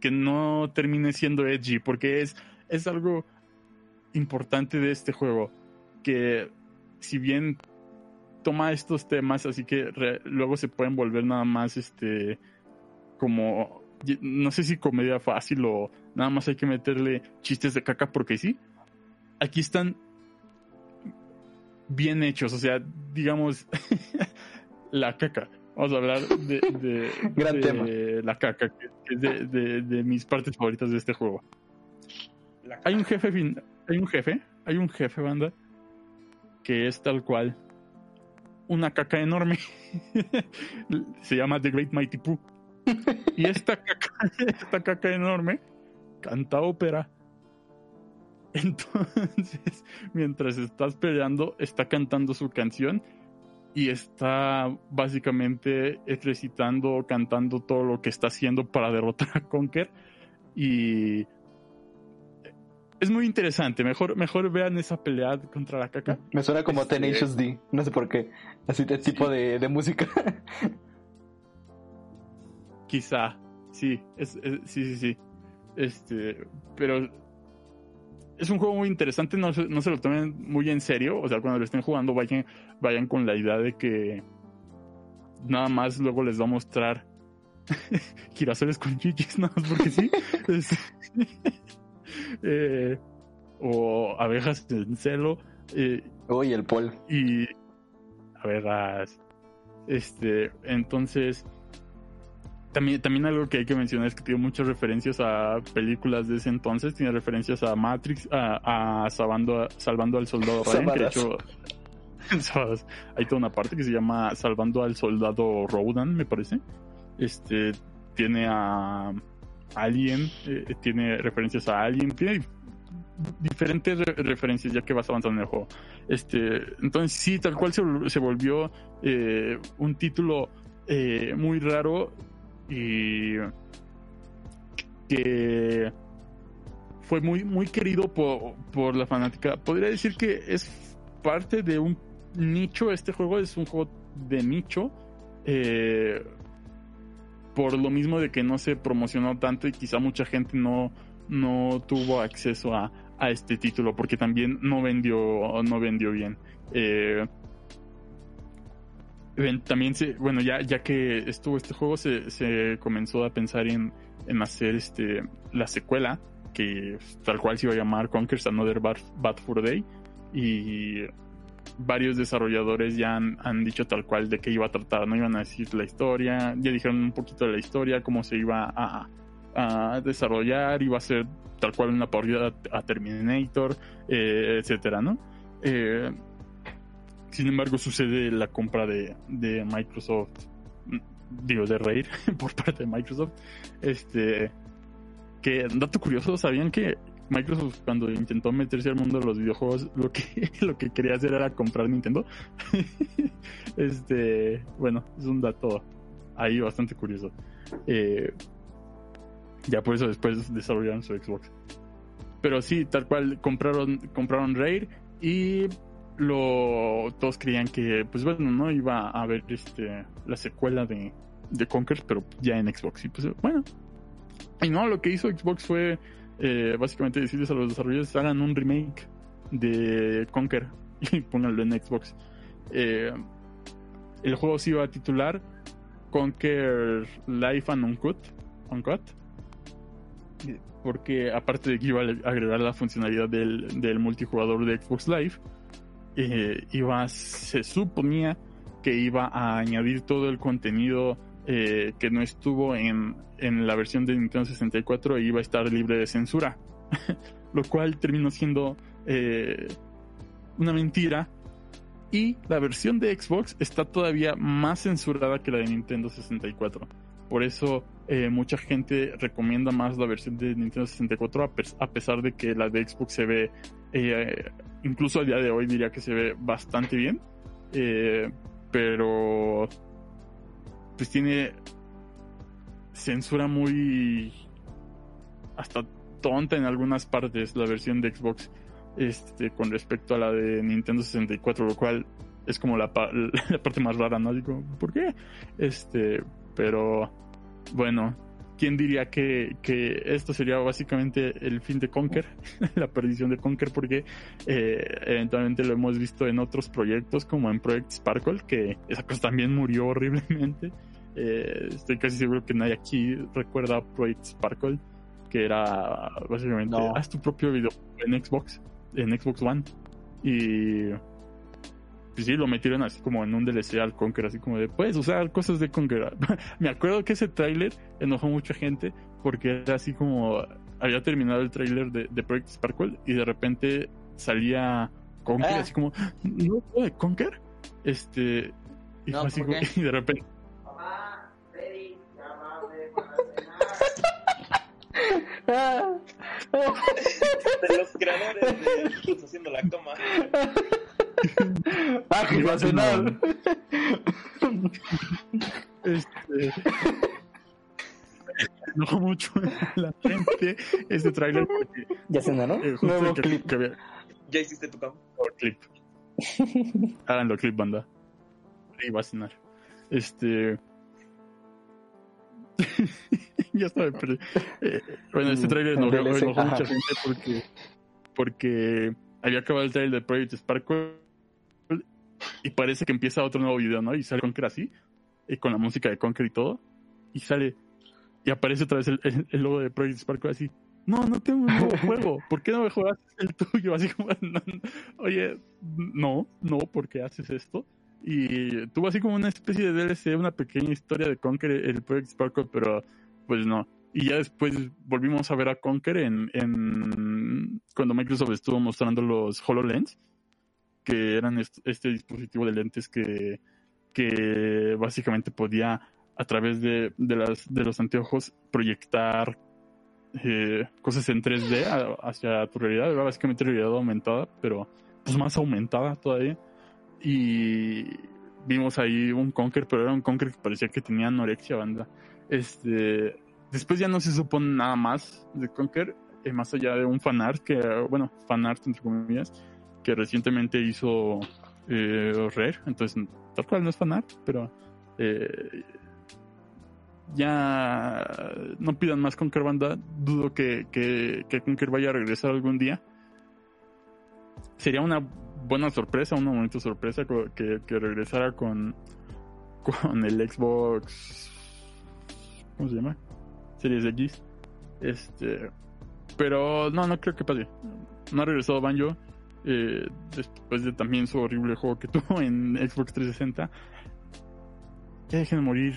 que no termine siendo edgy, porque es, es algo importante de este juego, que si bien toma estos temas, así que luego se pueden volver nada más este como no sé si comedia fácil o nada más hay que meterle chistes de caca porque sí. Aquí están bien hechos, o sea, digamos [laughs] la caca. Vamos a hablar de, de, [laughs]
Gran
de
tema.
la caca, que es de, de- de mis partes favoritas de este juego. Hay un jefe, fin- hay un jefe, hay un jefe, banda, que es tal cual una caca enorme. [laughs] Se llama The Great Mighty Pooh. Y esta caca, [laughs] esta caca enorme canta ópera. Entonces, [laughs] mientras estás peleando, está cantando su canción y está básicamente recitando, cantando todo lo que está haciendo para derrotar a Conker. Y es muy interesante. Mejor, mejor vean esa pelea contra la caca.
Me suena como
Este-
Tenacious D, no sé por qué. Así de tipo de, de música. [laughs]
Quizá, sí, es, es- sí, sí, sí. Este, pero es un juego muy interesante, no, se- no se lo tomen muy en serio, o sea, cuando lo estén jugando vayan, vayan con la idea de que nada más luego les va a mostrar [laughs] girasoles con chichis, [laughs] nada más porque sí. [laughs] Es- Eh, o abejas en celo. eh,
Uy, el Paul.
y a verás este entonces también también algo que hay que mencionar es que tiene muchas referencias a películas de ese entonces tiene referencias a Matrix a, a salvando salvando al soldado Ryan que de hecho [laughs] hay toda una parte que se llama salvando al soldado Rodan me parece. Este tiene a Alien eh, tiene referencias a Alien tiene diferentes re- referencias ya que vas avanzando en el juego. Este, entonces sí, tal cual se, se volvió eh, un título eh, muy raro y que fue muy, muy querido por, por la fanática. Podría decir que es parte de un nicho, este juego es un juego de nicho, eh, por lo mismo de que no se promocionó tanto y quizá mucha gente no, no tuvo acceso a, a este título porque también no vendió no vendió bien Eh, también se bueno ya ya que estuvo este juego se, se comenzó a pensar en, en hacer este la secuela que tal cual se iba a llamar Conquers Another Bad, Bad Fur Day y varios desarrolladores ya han, han, dicho tal cual de qué iba a tratar, no iban a decir la historia, ya dijeron un poquito de la historia, cómo se iba a, a desarrollar, iba a ser tal cual una parodia a Terminator, eh, etcétera, ¿no? Eh, sin embargo, sucede la compra de, de Microsoft, digo, de Raid [laughs] por parte de Microsoft. Este, que, dato curioso, ¿sabían que Microsoft cuando intentó meterse al mundo de los videojuegos, lo que, [laughs] lo que quería hacer era comprar Nintendo? [laughs] este, bueno, es un dato ahí bastante curioso. Eh, ya por eso después desarrollaron su Xbox. Pero sí, tal cual, compraron, compraron Raid y lo todos creían que pues bueno no iba a haber este la secuela de, de Conker pero ya en Xbox. Y pues bueno. Y no lo que hizo Xbox fue eh, básicamente decirles a los desarrolladores hagan un remake de Conker [laughs] y pónganlo en Xbox eh, el juego se iba a titular Conker Life and Uncut Uncut. Porque aparte de que iba a agregar la funcionalidad del, del multijugador de Xbox Live eh, iba, se suponía que iba a añadir todo el contenido eh, que no estuvo en, en, la versión de Nintendo 64 e iba a estar libre de censura. [laughs] Lo cual terminó siendo eh, una mentira. Y la versión de Xbox está todavía más censurada que la de Nintendo 64. Por eso mucha gente recomienda más la versión de Nintendo 64 a, pesar de que la de Xbox se ve incluso al día de hoy diría que se ve bastante bien. Eh, pero pues tiene censura muy hasta tonta en algunas partes la versión de Xbox este con respecto a la de Nintendo 64 lo cual es como la, [laughs] la parte más rara no digo ¿por qué? este pero bueno ¿quién diría que, que, esto sería básicamente el fin de Conker, [laughs] la perdición de Conker, porque eh, eventualmente lo hemos visto en otros proyectos, como en Project Sparkle, que esa cosa también murió horriblemente. [laughs] Eh, estoy casi seguro que nadie aquí recuerda Project Sparkle, que era básicamente, haz tu propio video en Xbox, en Xbox One. Y pues sí, lo metieron así como en un DLC al Conquer, así como de, puedes usar cosas de Conquer. [laughs] Me acuerdo que ese tráiler enojó mucha gente porque era así como, había terminado el tráiler de, de, Project Sparkle y de repente salía Conquer, ah. así como, ¿no de Conquer? Este, y, no, así como, [laughs] y de repente... Mamá, Freddy,
de los creadores de haciendo la coma. [laughs]
ah, que va a cenar.
Este. No mucho la gente este trailer porque.
¿Ya cenaron?
Eh, Nuevo clip. Que había...
¿Ya hiciste tu cama?
clip. Háganlo clip, banda. Y va a cenar. Este. [laughs] ya estaba pero, eh, bueno este trailer enojó, enojó mucha gente porque porque había acabado el trailer de Project Sparkle y parece que empieza otro nuevo video, ¿no? Y sale Conker así, y con la música de Conker y todo, y sale, y aparece otra vez el, el, logo de Project Sparkle así. No, no tengo un nuevo [laughs] juego. ¿Por qué no me juegas el tuyo? [laughs] Así como, oye, no, no, ¿por qué haces esto? Y tuvo así como una especie de DLC, una pequeña historia de Conker, el Project Sparkle, pero pues no. Y ya después volvimos a ver a Conker en, en cuando Microsoft estuvo mostrando los HoloLens que eran este, dispositivo de lentes que, que básicamente podía a través de, de, las, de los anteojos proyectar eh, cosas en 3D hacia tu realidad, era básicamente realidad aumentada, pero pues más aumentada todavía. Y vimos ahí un Conker, pero era un Conker que parecía que tenía anorexia banda. Este, después ya no se supone nada más de Conker, eh, más allá de un fanart que, bueno, fanart entre comillas, que recientemente hizo eh, Rare, entonces tal cual no es fanart, pero eh, ya no pidan más Conker Banda, dudo que, que, que Conker vaya a regresar algún día. Sería una buena sorpresa, una bonita sorpresa que, que regresara con, con el Xbox, ¿cómo se llama? Series X. Este, pero no, no creo que pase. No ha regresado Banjo eh, después de también su horrible juego que [laughs] tuvo en Xbox 360. Ya dejen de morir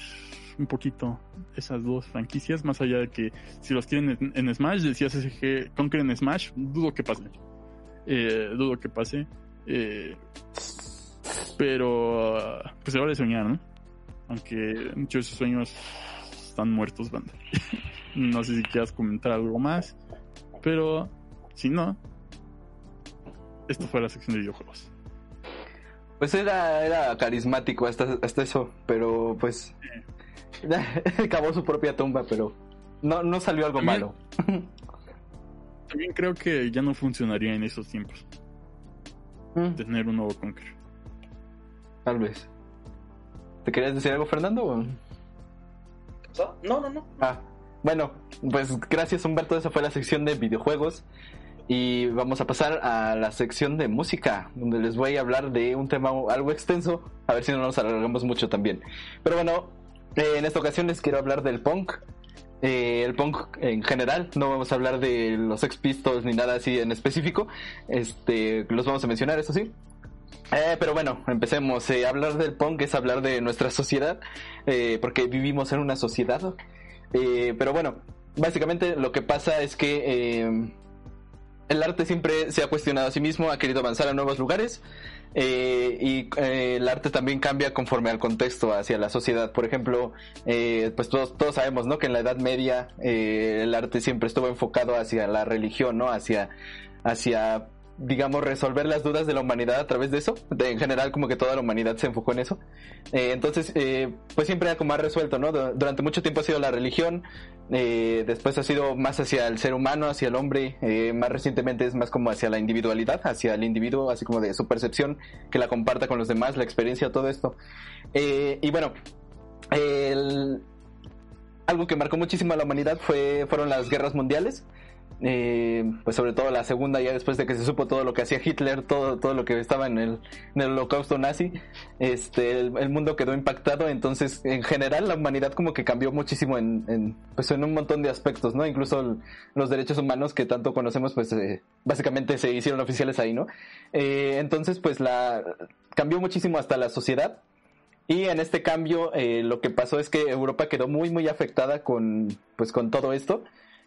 un poquito esas dos franquicias, más allá de que si los quieren en, en Smash, decías SG Conquer en Smash, dudo que pase. Eh, dudo que pase. Eh, pero pues se vale soñar, ¿no? Aunque muchos de esos sueños están muertos, banda. [laughs] no sé si quieras comentar algo más, pero si no, esto fue la sección de videojuegos.
Pues era, era carismático hasta, hasta eso, pero pues [laughs] acabó su propia tumba, pero no, no salió algo
También-
malo. [laughs]
También creo que ya no funcionaría en esos tiempos
Mm,
tener un nuevo Conquer.
Tal vez. ¿Te querías decir algo, Fernando?
¿Qué pasó? No, no, no.
Ah, bueno, pues gracias Humberto, esa fue la sección de videojuegos. Y vamos a pasar a la sección de música, donde les voy a hablar de un tema algo extenso, a ver si no nos alargamos mucho también. Pero bueno, eh, en esta ocasión les quiero hablar del punk. Eh, el punk en general, no vamos a hablar de los Sex Pistols ni nada así en específico. Este, los vamos a mencionar, eso sí. Eh, pero bueno, empecemos. Eh, hablar del punk es hablar de nuestra sociedad, porque vivimos en una sociedad. Pero bueno, básicamente lo que pasa es que el arte siempre se ha cuestionado a sí mismo, ha querido avanzar a nuevos lugares eh, y eh, el arte también cambia conforme al contexto hacia la sociedad. Por ejemplo, eh, pues todos, todos sabemos ¿no? que en la Edad Media eh, el arte siempre estuvo enfocado hacia la religión, ¿no? hacia, hacia digamos, resolver las dudas de la humanidad a través de eso. En general, como que toda la humanidad se enfocó en eso. Eh, entonces, eh, pues siempre era como más resuelto, ¿no? Du- Durante mucho tiempo ha sido la religión, eh, después ha sido más hacia el ser humano, hacia el hombre, eh, más recientemente es más como hacia la individualidad, hacia el individuo, así como de su percepción, que la comparta con los demás, la experiencia, todo esto. Eh, y bueno, algo que marcó muchísimo a la humanidad fue, fueron las guerras mundiales. Eh, pues sobre todo la segunda ya después de que se supo todo lo que hacía Hitler todo todo lo que estaba en el, en el holocausto nazi este el, mundo quedó impactado. Entonces en general la humanidad como que cambió muchísimo en, pues en un montón de aspectos no incluso los derechos humanos que tanto conocemos pues eh, básicamente se hicieron oficiales ahí no Eh, entonces pues la cambió muchísimo hasta la sociedad. Y en este cambio eh, lo que pasó es que Europa quedó muy muy afectada con pues con todo esto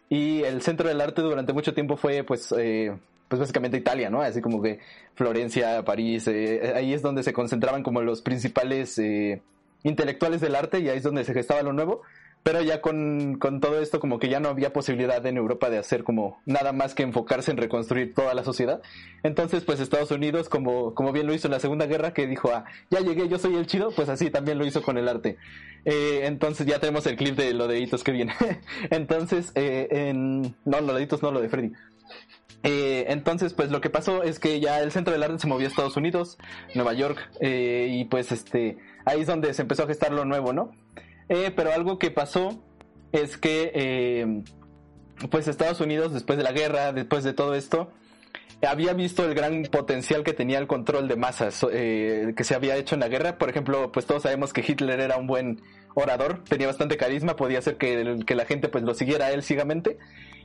y el centro del arte durante mucho tiempo fue pues eh, pues básicamente Italia, ¿no? Así como que Florencia, París, eh, ahí es donde se concentraban como los principales eh, intelectuales del arte y ahí es donde se gestaba lo nuevo. Pero ya con, con todo esto como que ya no había posibilidad en Europa de hacer como nada más que enfocarse en reconstruir toda la sociedad. Entonces pues Estados Unidos como, como bien lo hizo en la Segunda Guerra que dijo, ah, ya llegué, yo soy el chido, pues así también lo hizo con el arte. Eh, entonces ya tenemos el clip de lo de Hitos que viene. [laughs] entonces, eh, no, lo de no, lo de Freddy. Eh, entonces, pues lo que pasó es que ya el centro del arte se movió a Estados Unidos, Nueva York, eh, y pues este, ahí es donde se empezó a gestar lo nuevo, ¿no? Eh, pero algo que pasó es que, eh, pues Estados Unidos, después de la guerra, después de todo esto, había visto el gran potencial que tenía el control de masas eh, que se había hecho en la guerra. Por ejemplo, pues todos sabemos que Hitler era un buen orador, tenía bastante carisma, podía hacer que, que la gente pues lo siguiera a él ciegamente.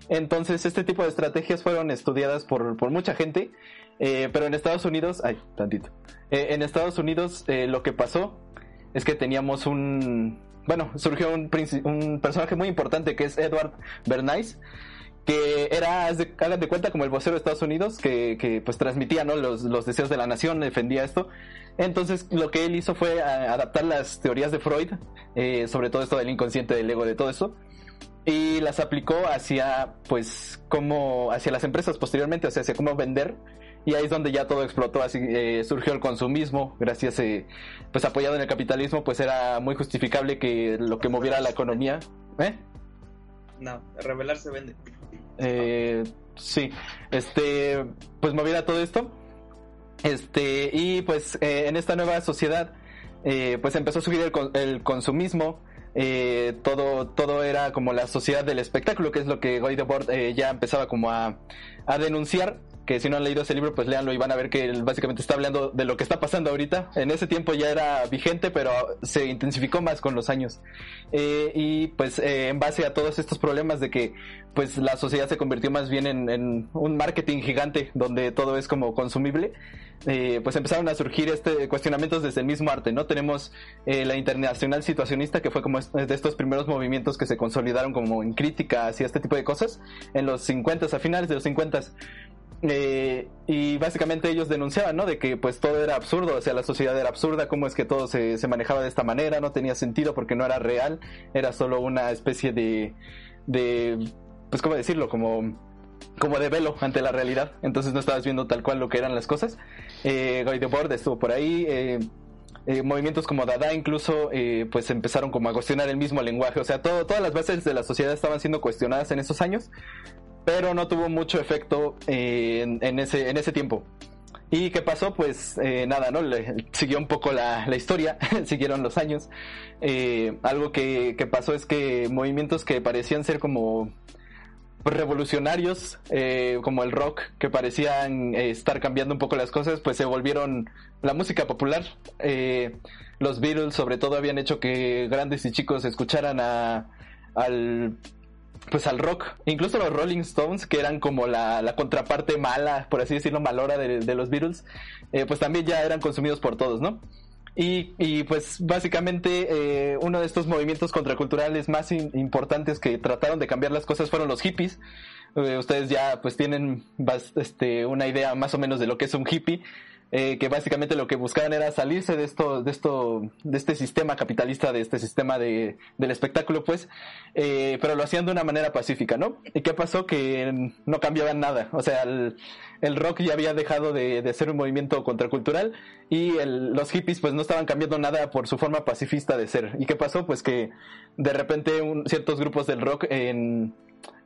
Entonces, este tipo de estrategias fueron estudiadas por, por mucha gente, eh, pero en Estados Unidos, ay, tantito. Eh, en Estados Unidos lo que pasó es que teníamos un, bueno, surgió un, un personaje muy importante que es Edward Bernays, que era, hagan de cuenta, como el vocero de Estados Unidos, que, pues transmitía ¿no? los, los deseos de la nación, defendía esto. Entonces lo que él hizo fue adaptar las teorías de Freud, eh, sobre todo esto del inconsciente, del ego, de todo eso, y las aplicó hacia, pues, como, hacia las empresas posteriormente, o sea, hacia cómo vender. Y ahí es donde ya todo explotó, así eh, surgió el consumismo, gracias, eh, pues apoyado en el capitalismo, pues era muy justificable que lo que moviera la economía, ¿eh?
No, revelar se vende.
Eh, sí, este, pues moviera todo esto. Este, y pues eh, en esta nueva sociedad, eh, pues empezó a subir el, con- el consumismo, eh, todo, todo era como la sociedad del espectáculo, que es lo que Guy Debord eh, ya empezaba como a, a denunciar que si no han leído ese libro, pues léanlo y van a ver que él básicamente está hablando de lo que está pasando ahorita. En ese tiempo ya era vigente, pero se intensificó más con los años. Eh, y pues eh, en base a todos estos problemas de que pues la sociedad se convirtió más bien en, un marketing gigante donde todo es como consumible, eh, pues empezaron a surgir este cuestionamientos desde el mismo arte, ¿no? Tenemos la internacional situacionista que fue como de estos primeros movimientos que se consolidaron como en crítica hacia este tipo de cosas en los 50 a finales de los 50 eh, y básicamente ellos denunciaban, ¿no? De que pues todo era absurdo, o sea, la sociedad era absurda, cómo es que todo se, se manejaba de esta manera, no tenía sentido porque no era real, era solo una especie de, de pues, ¿cómo decirlo? Como, como de velo ante la realidad, entonces no estabas viendo tal cual lo que eran las cosas. Eh, Guy Debord estuvo por ahí, eh, eh, movimientos como Dada incluso eh, pues empezaron como a cuestionar el mismo lenguaje, o sea, todo, todas las bases de la sociedad estaban siendo cuestionadas en esos años, pero no tuvo mucho efecto eh, en, ese, en ese tiempo. ¿Y qué pasó? Pues eh, nada, ¿no? siguió un poco la, historia, [laughs] siguieron los años. Eh, algo que, pasó es que movimientos que parecían ser como revolucionarios, como el rock, que parecían estar cambiando un poco las cosas, pues se volvieron la música popular. los Beatles sobre todo habían hecho que grandes y chicos escucharan a, al pues al rock. Incluso los Rolling Stones, que eran como la, contraparte mala, por así decirlo, malora de, de los Beatles, eh, pues también ya eran consumidos por todos, ¿no? Y, y pues básicamente eh, uno de estos movimientos contraculturales más importantes que trataron de cambiar las cosas fueron los hippies. Eh, ustedes ya pues tienen este, una idea más o menos de lo que es un hippie. Eh, que básicamente lo que buscaban era salirse de esto, de esto, de este sistema capitalista, de este sistema de, del espectáculo, pues, eh, pero lo hacían de una manera pacífica, ¿no? ¿Y qué pasó? Que no cambiaban nada, o sea, el, rock ya había dejado de, ser un movimiento contracultural y los hippies pues no estaban cambiando nada por su forma pacifista de ser. ¿Y qué pasó? Pues que de repente ciertos grupos del rock en,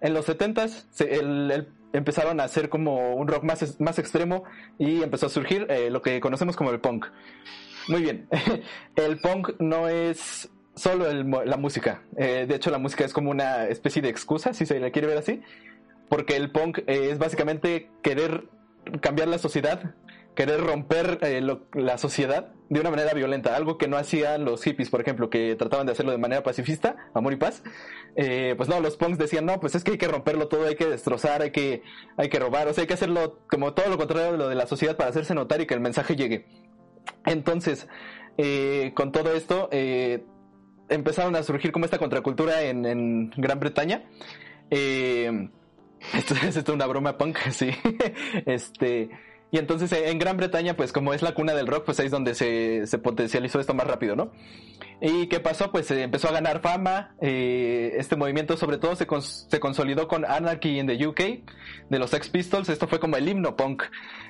en los 70s el, el, empezaron a hacer como un rock más, más extremo y empezó a surgir eh, lo que conocemos como el punk. Muy bien, [laughs] el punk no es solo la música, eh, de hecho la música es como una especie de excusa, si se la quiere ver así, porque el punk es básicamente querer cambiar la sociedad querer romper eh, la sociedad de una manera violenta, algo que no hacían los hippies, por ejemplo, que trataban de hacerlo de manera pacifista, amor y paz. Eh, pues no, los punks decían, no, pues es que hay que romperlo todo, hay que destrozar, hay que, hay que robar, o sea, hay que hacerlo como todo lo contrario de lo de la sociedad para hacerse notar y que el mensaje llegue. Entonces, eh, con todo esto, empezaron a surgir como esta contracultura en, Gran Bretaña. [laughs] esto es una broma punk, [laughs] sí. este y entonces eh, en Gran Bretaña, pues como es la cuna del rock, pues ahí es donde se, se potencializó esto más rápido, ¿no? ¿Y qué pasó? Pues se empezó a ganar fama. Eh, este movimiento sobre todo se, se, consolidó con Anarchy in the UK de los Sex Pistols. Esto fue como el himno punk.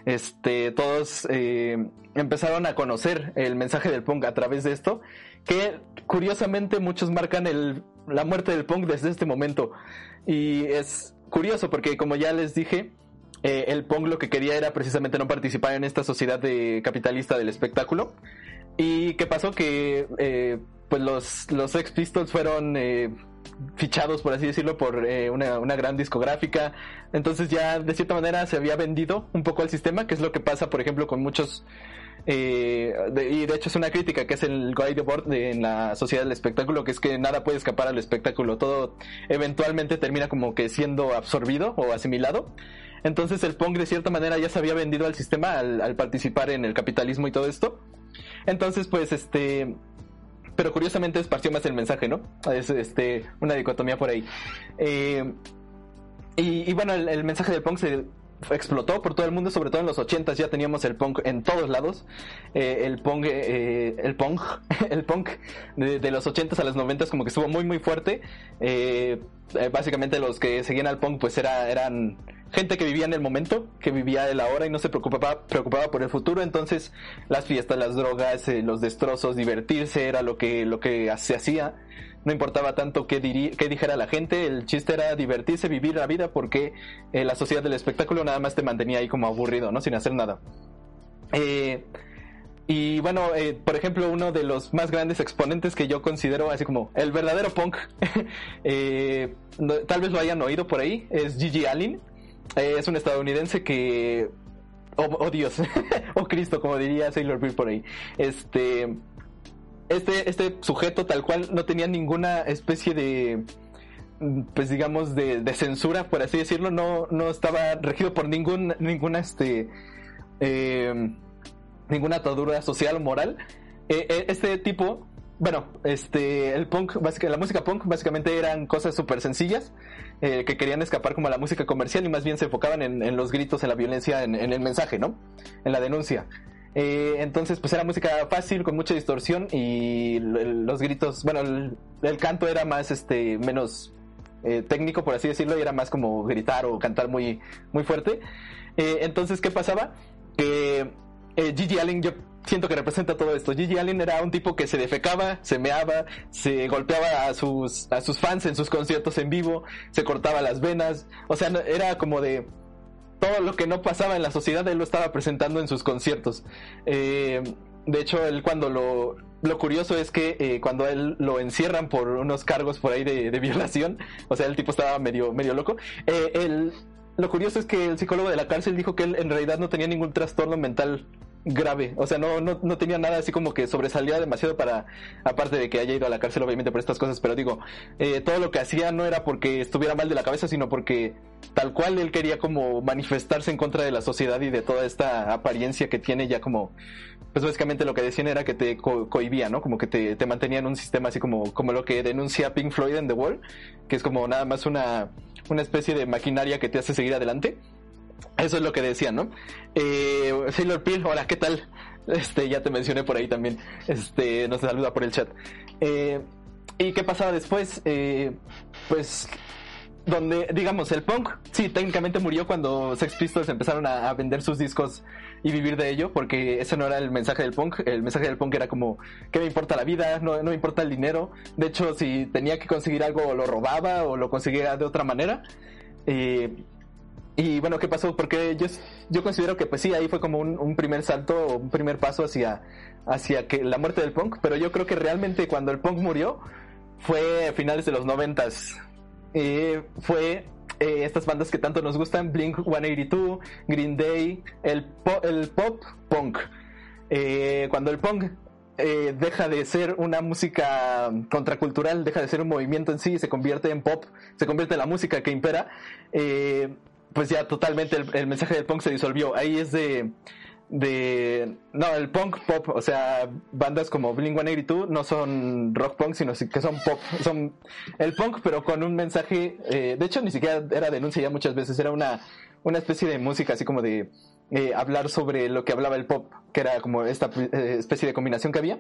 Este, todos eh, empezaron a conocer el mensaje del punk a través de esto. Que curiosamente muchos marcan el, la muerte del punk desde este momento. Y es curioso porque como ya les dije, eh, el Pong lo que quería era precisamente no participar en esta sociedad de capitalista del espectáculo. ¿Y qué pasó? Que eh, pues los, los Sex Pistols fueron eh, fichados, por así decirlo, por una, una, gran discográfica. Entonces ya de cierta manera se había vendido un poco al sistema, que es lo que pasa, por ejemplo, con muchos... y de hecho es una crítica que es el guide board en la sociedad del espectáculo, que es que nada puede escapar al espectáculo, todo eventualmente termina como que siendo absorbido o asimilado. Entonces el punk de cierta manera ya se había vendido al sistema al, participar en el capitalismo y todo esto. Entonces pues este... Pero curiosamente esparció más el mensaje, ¿no? Es este, una dicotomía por ahí. Eh, y, bueno, el, mensaje del punk se explotó por todo el mundo, sobre todo en los 80 ya teníamos el punk en todos lados. Eh, el punk, eh, el punk, [laughs] el punk de, los 80 a los 90 como que estuvo muy muy fuerte. básicamente los que seguían al punk pues era, eran gente que vivía en el momento, que vivía el ahora y no se preocupaba, preocupaba por el futuro, entonces las fiestas, las drogas, eh, los destrozos, divertirse era lo que, lo que se hacía. No importaba tanto qué, qué dijera la gente, el chiste era divertirse, vivir la vida, porque eh, la sociedad del espectáculo nada más te mantenía ahí como aburrido, ¿no? Sin hacer nada. Eh, Y bueno, eh, por ejemplo, uno de los más grandes exponentes que yo considero así como el verdadero punk, [laughs] eh, tal vez lo hayan oído por ahí, es Gigi Allen. Eh, es un estadounidense que... Oh, Dios, [laughs] oh Cristo, como diría Sailor Bill por ahí. Este, este, este sujeto tal cual no tenía ninguna especie de pues digamos de, de censura por así decirlo no no estaba regido por ningún ninguna este eh, ninguna atadura social o moral eh, este tipo bueno este el punk la música punk básicamente eran cosas súper sencillas eh, que querían escapar como a la música comercial y más bien se enfocaban en, los gritos en la violencia en, en el mensaje no en la denuncia eh, entonces, pues era música fácil, con mucha distorsión y los gritos, bueno, el, el canto era más, este, menos eh, técnico, por así decirlo, y era más como gritar o cantar muy, muy fuerte. Eh, entonces, ¿qué pasaba? Que eh, Gigi Allen, yo siento que representa todo esto. Gigi Allen era un tipo que se defecaba, se meaba, se golpeaba a sus, a sus fans en sus conciertos en vivo, se cortaba las venas, o sea, era como de todo lo que no pasaba en la sociedad, él lo estaba presentando en sus conciertos. Eh, de hecho, él cuando lo... Lo curioso es que eh, cuando él lo encierran por unos cargos por ahí de, de violación, o sea, el tipo estaba medio, medio loco, eh, lo curioso es que el psicólogo de la cárcel dijo que él en realidad no tenía ningún trastorno mental grave, o sea, no, no, no tenía nada así como que sobresalía demasiado para, aparte de que haya ido a la cárcel obviamente por estas cosas, pero digo, eh, todo lo que hacía no era porque estuviera mal de la cabeza, sino porque tal cual él quería como manifestarse en contra de la sociedad y de toda esta apariencia que tiene ya como, pues básicamente lo que decían era que te co- cohibía, ¿no? Como que te, te mantenía en un sistema así como, como lo que denuncia Pink Floyd en The Wall, que es como nada más una, una especie de maquinaria que te hace seguir adelante. Eso es lo que decían, ¿no? Eh, Sailor Peel, hola, ¿qué tal? Este, ya te mencioné por ahí también. Este, nos saluda por el chat. Eh, ¿Y qué pasaba después? Eh, pues donde, digamos, el punk, sí, técnicamente murió cuando Sex Pistols empezaron a, a vender sus discos y vivir de ello, porque ese no era el mensaje del punk. El mensaje del punk era como, ¿qué me importa la vida? No, no me importa el dinero. De hecho, si tenía que conseguir algo, lo robaba o lo conseguía de otra manera. Eh, y bueno, ¿qué pasó? Porque yo, yo considero que pues sí, ahí fue como un, primer salto, un primer paso hacia, hacia que la muerte del punk, pero yo creo que realmente cuando el punk murió fue a finales de los noventas. Eh, fue estas bandas que tanto nos gustan, Blink 182, Green Day, el, po- el pop punk. Eh, cuando el punk eh, deja de ser una música contracultural, deja de ser un movimiento en sí, se convierte en pop, se convierte en la música que impera, eh, pues ya totalmente el, el mensaje del punk se disolvió. Ahí es de, de no el punk pop o sea bandas como Blink 182 no son rock punk sino que son pop son el punk pero con un mensaje eh, de hecho ni siquiera era denuncia ya muchas veces era una una especie de música así como de eh, hablar sobre lo que hablaba el pop que era como esta eh, especie de combinación que había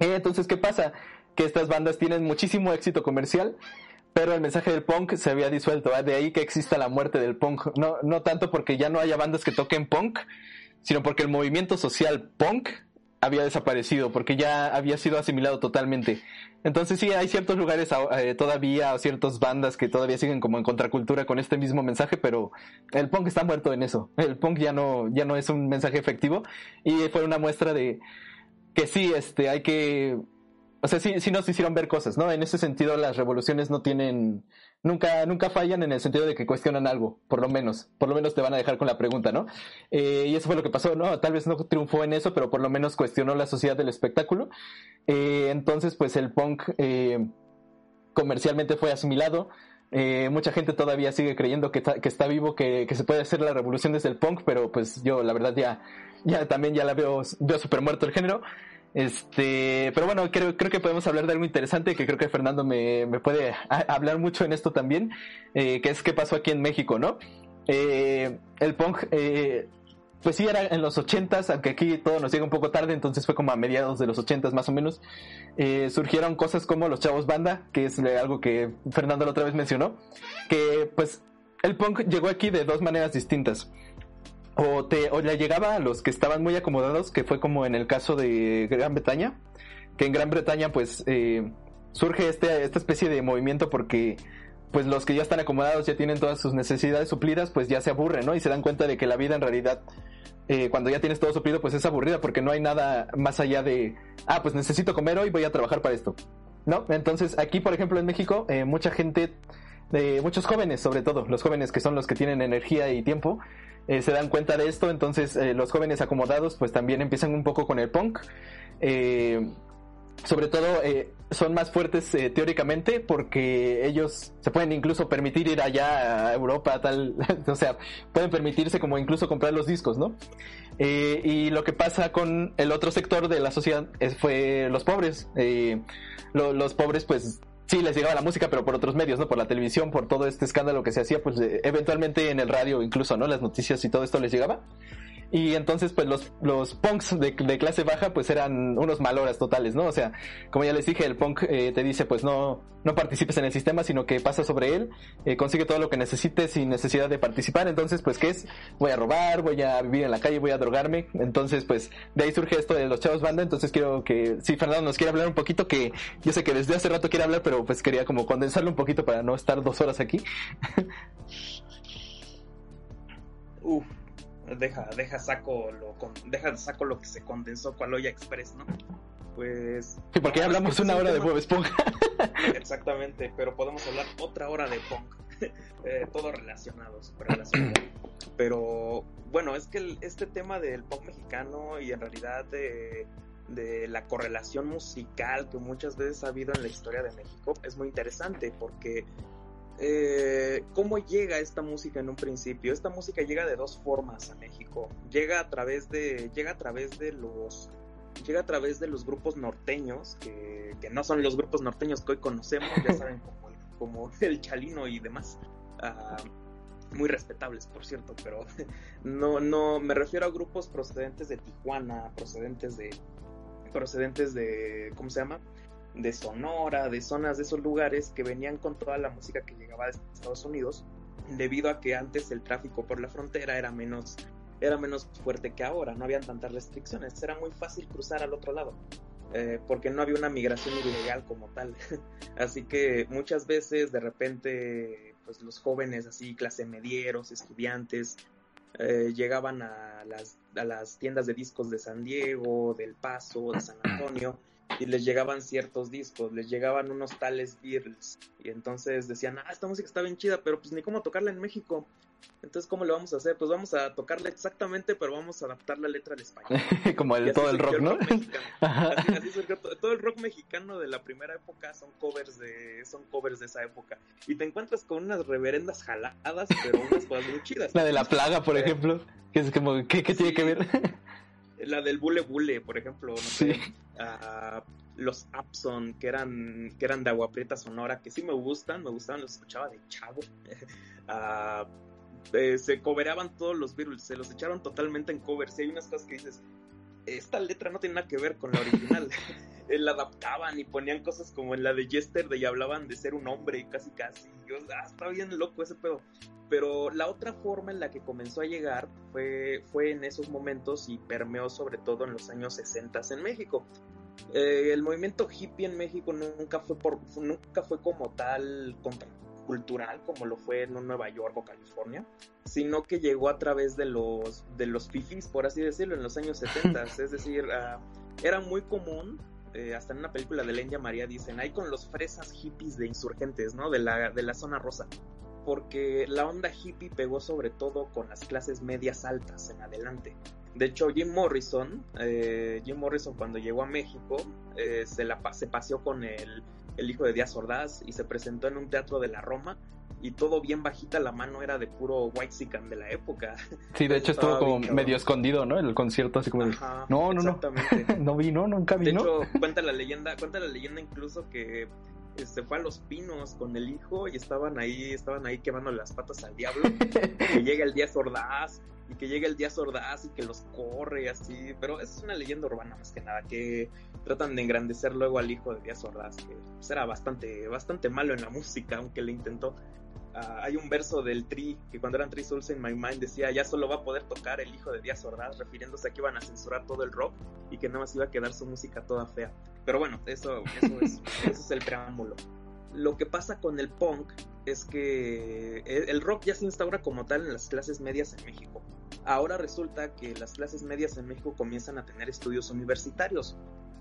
Eh, entonces qué pasa que estas bandas tienen muchísimo éxito comercial pero el mensaje del punk se había disuelto, de ahí que exista la muerte del punk. No, no tanto porque ya no haya bandas que toquen punk, sino porque el movimiento social punk había desaparecido, porque ya había sido asimilado totalmente. Entonces sí, hay ciertos lugares eh, todavía, o ciertas bandas que todavía siguen como en contracultura con este mismo mensaje, pero el punk está muerto en eso. El punk ya no, ya no es un mensaje efectivo y fue una muestra de que sí, este, hay que o sea, sí, sí nos hicieron ver cosas, ¿no? En ese sentido, las revoluciones no tienen, nunca, nunca fallan en el sentido de que cuestionan algo, por lo menos, por lo menos te van a dejar con la pregunta, ¿no? Eh, y eso fue lo que pasó, ¿no? Tal vez no triunfó en eso, pero por lo menos cuestionó la sociedad del espectáculo. Eh, entonces, pues el punk eh, comercialmente fue asimilado. Mucha gente todavía sigue creyendo que, que está vivo, que, que, se puede hacer la revolución desde el punk, pero pues yo la verdad ya, ya también ya la veo, veo súper muerto el género. Este, pero bueno, creo, creo que podemos hablar de algo interesante que creo que Fernando me, me puede hablar mucho en esto también, eh, que es qué pasó aquí en México, ¿no? Eh, el punk, eh, pues sí era en los ochentas, aunque aquí todo nos llega un poco tarde, entonces fue como a mediados de los ochentas más o menos, surgieron cosas como los chavos banda, que es algo que Fernando la otra vez mencionó, que pues el punk llegó aquí de dos maneras distintas o, te, o le llegaba a los que estaban muy acomodados, que fue como en el caso de Gran Bretaña, que en Gran Bretaña pues eh, surge este, esta especie de movimiento porque pues los que ya están acomodados ya tienen todas sus necesidades suplidas, pues ya se aburren, ¿no? Y se dan cuenta de que la vida en realidad eh, cuando ya tienes todo suplido, pues es aburrida porque no hay nada más allá de, ah, pues necesito comer hoy, voy a trabajar para esto. ¿No? Entonces, aquí, por ejemplo, en México, eh, mucha gente, eh, muchos jóvenes, sobre todo, los jóvenes que son los que tienen energía y tiempo, eh, se dan cuenta de esto, entonces eh, los jóvenes acomodados pues también empiezan un poco con el punk. Eh, sobre todo son más fuertes teóricamente porque ellos se pueden incluso permitir ir allá a Europa, tal, [laughs] o sea, pueden permitirse como incluso comprar los discos, ¿no? Y lo que pasa con el otro sector de la sociedad es, fue los pobres. Lo- los pobres pues sí les llegaba la música, pero por otros medios, ¿no? Por la televisión, por todo este escándalo que se hacía, pues eh, eventualmente en el radio incluso, ¿no? Las noticias y todo esto les llegaba. Y entonces, pues los, los punks de, clase baja, pues eran unos maloras totales, ¿no? O sea, como ya les dije, el punk eh, te dice, pues no, no participes en el sistema, sino que pasa sobre él, eh, consigue todo lo que necesites sin necesidad de participar. Entonces, pues, ¿qué es? Voy a robar, voy a vivir en la calle, voy a drogarme. Entonces, pues, de ahí surge esto de los chavos banda. Entonces, quiero que, si Fernando nos quiere hablar un poquito, que yo sé que desde hace rato quiere hablar, pero pues quería como condensarlo un poquito para no estar dos horas aquí. [laughs]
Uf, deja, deja saco lo con- deja saco lo que se condensó cual olla express, ¿no? Pues
Sí, porque ya hablamos una hora de Bob Esponja. [laughs] [laughs]
Exactamente, pero podemos hablar otra hora de punk. [laughs] Eh, todo relacionado, súper relacionado. [clears throat] Pero bueno, es que el- este tema del punk mexicano y en realidad de, de la correlación musical que muchas veces ha habido en la historia de México es muy interesante porque eh, ¿cómo llega esta música en un principio? Esta música llega de dos formas a México. Llega a través de, llega a través de los llega a través de los grupos norteños, que, que no son los grupos norteños que hoy conocemos, ya [laughs] saben, como el, como el Chalino y demás. Ah, muy respetables, por cierto, pero [laughs] no, no, me refiero a grupos procedentes de Tijuana, procedentes de, procedentes de, ¿cómo se llama? De Sonora, de zonas de esos lugares que venían con toda la música que llegaba de Estados Unidos, debido a que antes el tráfico por la frontera era menos era menos fuerte que ahora, no habían tantas restricciones, era muy fácil cruzar al otro lado, eh, porque no había una migración ilegal como tal. [laughs] así que muchas veces de repente, pues los jóvenes así, clase medieros, estudiantes, eh, llegaban a las, a las tiendas de discos de San Diego, del Paso, de San Antonio, y les llegaban ciertos discos, les llegaban unos tales Beatles, y entonces decían, ah, esta música está bien chida, pero pues ni cómo tocarla en México. Entonces, ¿cómo lo vamos a hacer? Pues vamos a tocarla exactamente, pero vamos a adaptar la letra al español. [laughs]
como el, todo el rock, ¿no?
mexicano. [laughs]
Ajá.
Así, así surgió todo, el rock mexicano de la primera época son covers de son covers de esa época y te encuentras con unas reverendas jaladas pero unas cosas muy chidas [laughs]
La de la plaga, por
Eh,
ejemplo. Que es como, ¿qué, qué tiene
Sí.
que ver?
La del bule bule por ejemplo no
Sí.
sé ah, los Abson que eran que eran de Agua Prieta Sonora que sí me gustan me gustaban los escuchaba de chavo [laughs] Ah, eh, se coveraban todos los Beatles se los echaron totalmente en covers y hay unas cosas que dices esta letra no tiene nada que ver con la original [laughs] Eh, la adaptaban y ponían cosas como en la de Yesterday y hablaban de ser un hombre y casi casi. Yo, ah, está bien loco ese pedo. Pero la otra forma en la que comenzó a llegar fue, fue en esos momentos y permeó sobre todo en los años 60 en México. Eh, el movimiento hippie en México nunca fue, por, nunca fue como tal contracultural como lo fue en Nueva York o California, sino que llegó a través de los, de los fifis, por así decirlo, en los años 70. [laughs] es decir, ah, era muy común eh, hasta en una película de Lenya María dicen, ahí con los fresas hippies de insurgentes, ¿no? De la, de la zona rosa. Porque la onda hippie pegó sobre todo con las clases medias altas en adelante. De hecho, Jim Morrison, eh, Jim Morrison cuando llegó a México, eh, se, la, se paseó con el, el hijo de Díaz Ordaz y se presentó en un teatro de la Roma y todo bien bajita la mano era de puro white de la época.
Sí, de hecho estuvo como medio escondido, ¿no? El concierto, así como de,
Ajá,
no, no, no. [laughs] no no, nunca vi,
De hecho, cuenta la leyenda, cuenta la leyenda incluso que se fue a los pinos con el hijo y estaban ahí, estaban ahí quemando las patas al diablo. [laughs] que llega el día sordaz y que llega el día sordaz y que los corre y así. Pero es una leyenda urbana más que nada, que tratan de engrandecer luego al hijo de Díaz Ordaz, que pues, era bastante, bastante malo en la música, aunque le intentó. Ah, hay un verso del Tri que cuando eran Three Souls in My Mind decía ya solo va a poder tocar el hijo de Díaz Ordaz, refiriéndose a que iban a censurar todo el rock y que nada más iba a quedar su música toda fea. Pero bueno, eso, eso, es, [laughs] eso es el preámbulo. Lo que pasa con el punk es que el el rock ya se instaura como tal en las clases medias en México. ahora resulta que las clases medias en México comienzan a tener estudios universitarios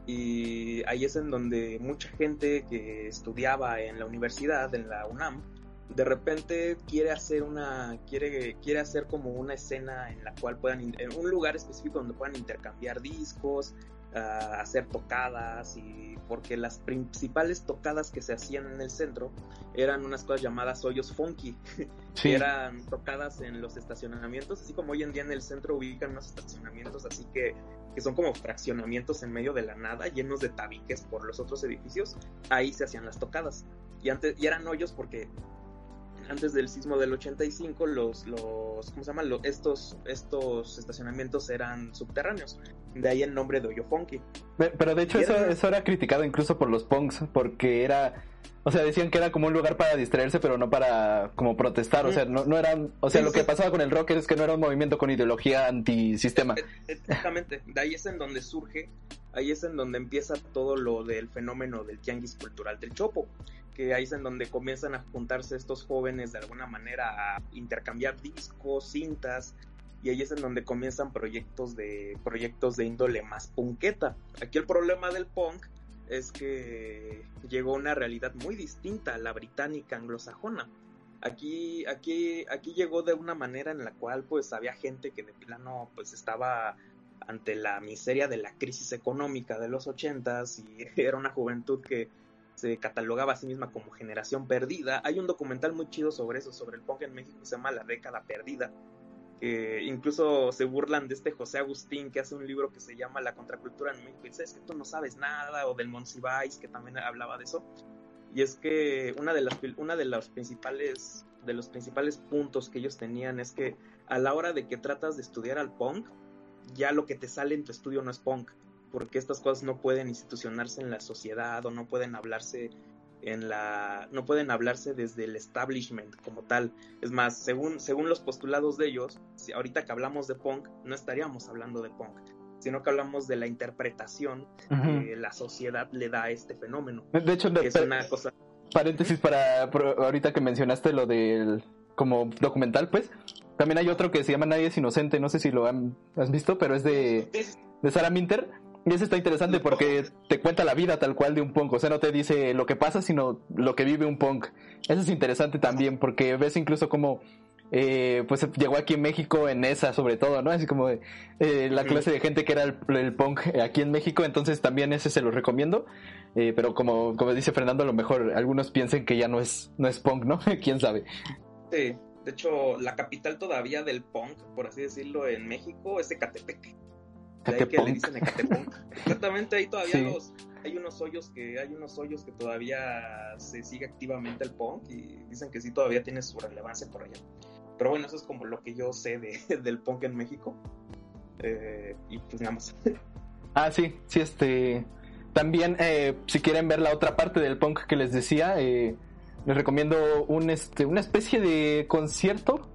y ahí es en donde mucha gente que estudiaba en la universidad, en la UNAM, de repente quiere hacer una quiere quiere hacer como una escena en la cual puedan en un lugar específico donde puedan intercambiar discos uh, hacer tocadas y porque las principales tocadas que se hacían en el centro eran unas cosas llamadas hoyos funky [laughs]
Sí.
que eran tocadas en los estacionamientos así como hoy en día en el centro ubican unos estacionamientos así que que son como fraccionamientos en medio de la nada llenos de tabiques por los otros edificios ahí se hacían las tocadas y antes y eran hoyos porque antes del sismo del 85 los los cómo se llaman Lo- estos estos estacionamientos eran subterráneos de ahí el nombre de hoyo funky
Pe- Pero de hecho eso,
era-
eso era criticado incluso por los punks, porque era, o sea, decían que era como un lugar para distraerse, pero no para como protestar, o sea, no, no eran, o sea,
Sí,
lo que
sí.
pasaba con el rock es que no era un movimiento con ideología antisistema.
Exactamente, de ahí es en donde surge, ahí es en donde empieza todo lo del fenómeno del tianguis cultural del Chopo, que ahí es en donde comienzan a juntarse estos jóvenes de alguna manera a intercambiar discos, cintas, y ahí es en donde comienzan proyectos de proyectos de índole más punketa. Aquí el problema del punk es que llegó a una realidad muy distinta a la británica anglosajona. Aquí, aquí, aquí llegó de una manera en la cual pues había gente que de plano pues estaba ante la miseria de la crisis económica de los ochentas y [laughs] era una juventud que se catalogaba a sí misma como generación perdida. Hay un documental muy chido sobre eso, sobre el punk en México que se llama La década perdida, que incluso se burlan de este José Agustín que hace un libro que se llama La contracultura en México y dice, es que tú no sabes nada, o del Monsiváis que también hablaba de eso. Y es que una de las una de los principales de los principales puntos que ellos tenían es que a la hora de que tratas de estudiar al punk, ya lo que te sale en tu estudio no es punk, porque estas cosas no pueden institucionarse en la sociedad o no pueden hablarse en la no pueden hablarse desde el establishment como tal. Es más, según según los postulados de ellos, si ahorita que hablamos de punk no estaríamos hablando de punk, sino que hablamos de la interpretación que la sociedad le da a este fenómeno,
De hecho,
es una cosa
paréntesis para ahorita que mencionaste lo del como documental, pues también hay otro que se llama Nadie es inocente, no sé si lo han, has visto, pero es de, de Sarah Minter. Y ese está interesante porque te cuenta la vida tal cual de un punk, o sea, no te dice lo que pasa, sino lo que vive un punk. Eso es interesante también porque ves incluso como eh, pues llegó aquí en México en esa sobre todo, ¿no? Así como eh, la clase de gente que era el, el punk aquí en México, entonces también ese se los recomiendo. Eh, pero como, como dice Fernando, a lo mejor algunos piensen que ya no es, no es punk, ¿no? [laughs] ¿Quién sabe?
Sí, de hecho, la capital todavía del punk, por así decirlo, en México es Ecatepec. Que le dicen Ecatepunk. [laughs] Exactamente, ahí todavía
Sí.
los, hay unos hoyos que hay unos hoyos que todavía se sigue activamente el punk y dicen que sí todavía tiene su relevancia por allá. Pero bueno, eso es como lo que yo sé de, [laughs] del punk en México. Eh, y pues nada más. [laughs]
Ah, sí, sí, este. También, eh, si quieren ver la otra parte del punk que les decía, eh, les recomiendo un, este, una especie de concierto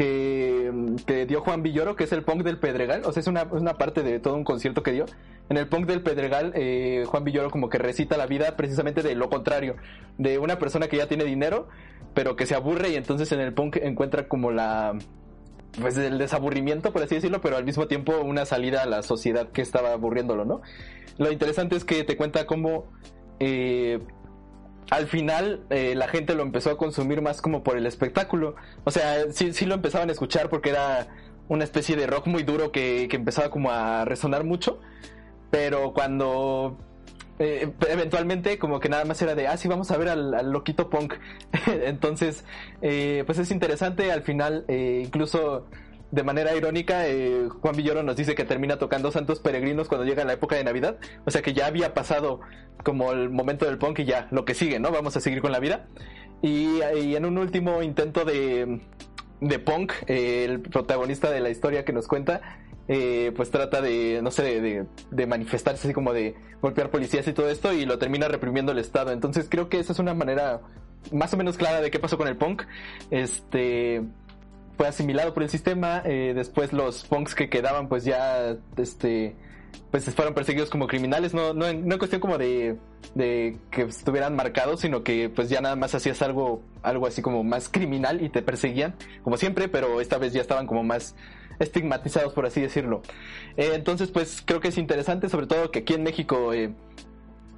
que, que dio Juan Villoro, que es el punk del Pedregal. O sea, es una, una parte de todo un concierto que dio. En el punk del Pedregal, eh, Juan Villoro como que recita la vida precisamente de lo contrario, de una persona que ya tiene dinero, pero que se aburre y entonces en el punk encuentra como la, pues el desaburrimiento, por así decirlo, pero al mismo tiempo una salida a la sociedad que estaba aburriéndolo, ¿no? Lo interesante es que te cuenta cómo eh, al final eh, la gente lo empezó a consumir más como por el espectáculo. O sea, sí, sí lo empezaban a escuchar porque era una especie de rock muy duro que, que empezaba como a resonar mucho, pero cuando eh, eventualmente como que nada más era de, ah, sí, vamos a ver al, al loquito punk. [laughs] Entonces, eh, pues es interesante, al final, eh, incluso de manera irónica, eh, Juan Villoro nos dice que termina tocando Santos Peregrinos cuando llega la época de Navidad, o sea que ya había pasado como el momento del punk y ya lo que sigue, ¿no? Vamos a seguir con la vida. Y, en un último intento de, de punk, eh, el protagonista de la historia que nos cuenta, eh, pues trata de, no sé, de, de, de, manifestarse así como de golpear policías y todo esto y lo termina reprimiendo el Estado. Entonces creo que esa es una manera más o menos clara de qué pasó con el punk. Este, fue asimilado por el sistema, eh, después los punks que quedaban pues ya este pues fueron perseguidos como criminales, no, no, no en cuestión como de, de que estuvieran marcados, sino que pues ya nada más hacías algo, algo así como más criminal y te perseguían, como siempre, pero esta vez ya estaban como más estigmatizados, por así decirlo. Eh, entonces, pues creo que es interesante, sobre todo que aquí en México, eh,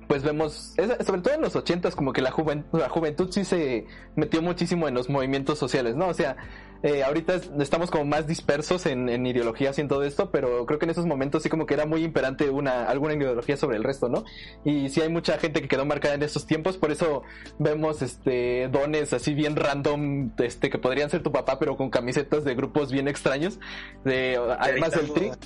pues vemos, sobre todo en los ochentas, como que la, juven- la juventud sí se metió muchísimo en los movimientos sociales, ¿no? O sea, eh, ahorita es- estamos como más dispersos en, en ideologías y en todo esto, pero creo que en esos momentos sí como que era muy imperante una, alguna ideología sobre el resto, ¿no? Y sí hay mucha gente que quedó marcada en estos tiempos, por eso vemos este dones así bien random, este que podrían ser tu papá, pero con camisetas de grupos bien extraños, de además del tri. [laughs]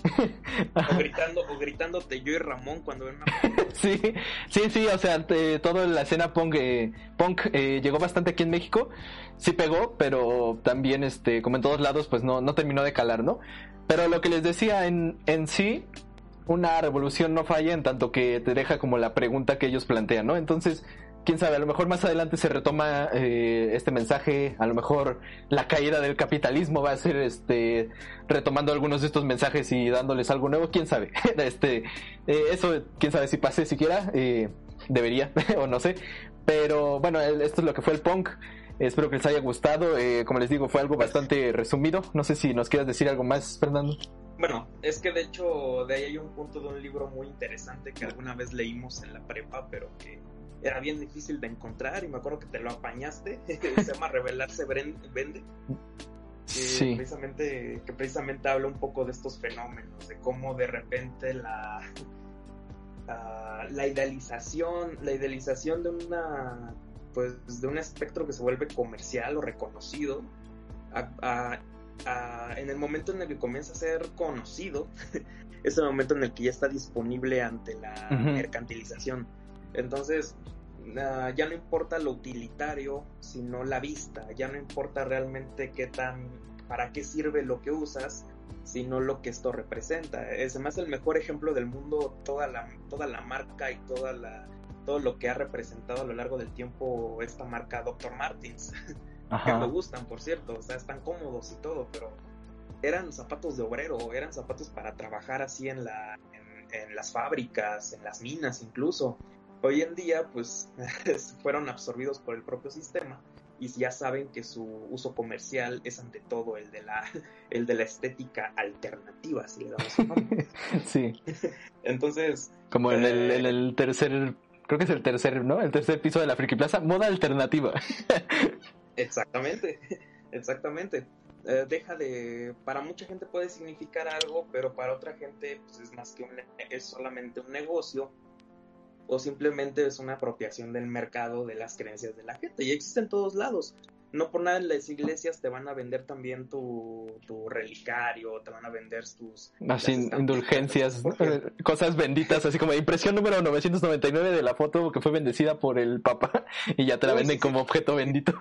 O gritando, o gritándote yo y Ramón cuando ven [laughs]
Sí, sí, sí, o sea, te- toda la escena punk, eh, punk eh, llegó bastante aquí en México, sí pegó, pero también, este, como en todos lados, pues no, no terminó de calar, ¿no? Pero lo que les decía en, en sí, una revolución no falla en tanto que te deja como la pregunta que ellos plantean, ¿no? Entonces, quién sabe, a lo mejor más adelante se retoma eh, este mensaje, a lo mejor la caída del capitalismo va a ser este retomando algunos de estos mensajes y dándoles algo nuevo, quién sabe. [laughs] este eh, eso quién sabe si pase siquiera, eh, debería [laughs] o no sé, pero bueno, esto es lo que fue el punk. Espero que les haya gustado. eh, como les digo, fue algo bastante resumido. No sé si nos quieras decir algo más, Fernando.
Bueno, es que de hecho de ahí hay un punto de un libro muy interesante que alguna vez leímos en la prepa, pero que era bien difícil de encontrar y me acuerdo que te lo apañaste. [laughs] Se llama Revelarse Vende. Que
Sí.
precisamente, que precisamente habla un poco de estos fenómenos, de cómo de repente la, la idealización, la idealización de una pues de un espectro que se vuelve comercial o reconocido, a- a- a- en el momento en el que comienza a ser conocido, [laughs] es el momento en el que ya está disponible ante la mercantilización. Entonces, ah, ya no importa lo utilitario, sino la vista, ya no importa realmente qué tan, para qué sirve lo que usas, sino lo que esto representa. Es más el mejor ejemplo del mundo toda la, toda la marca y toda la, todo lo que ha representado a lo largo del tiempo esta marca Dr. Martins, [laughs] que me gustan, por cierto, o sea, están cómodos y todo, pero eran zapatos de obrero, eran zapatos para trabajar así en, la, en, en las fábricas, en las minas incluso. Hoy en día, pues, [laughs] fueron absorbidos por el propio sistema y ya saben que su uso comercial es ante todo el de la, [laughs] el de la estética alternativa, si le damos un nombre.
Sí.
Entonces,
Como en el,
Eh.
en el tercer, creo que es el tercer, ¿no? El tercer piso de la Friki Plaza, moda alternativa. [laughs]
Exactamente, exactamente. Eh, deja de, para mucha gente puede significar algo, pero para otra gente pues, es más que un, es solamente un negocio o simplemente es una apropiación del mercado de las creencias de la gente y existe en todos lados. No por nada en las iglesias te van a vender también tu, tu relicario, te van a vender tus...
Así, indulgencias, ¿no?
porque-
cosas benditas, así como impresión número 999 de la foto que fue bendecida por el Papa y ya te la venden
sí, sí.
como objeto bendito.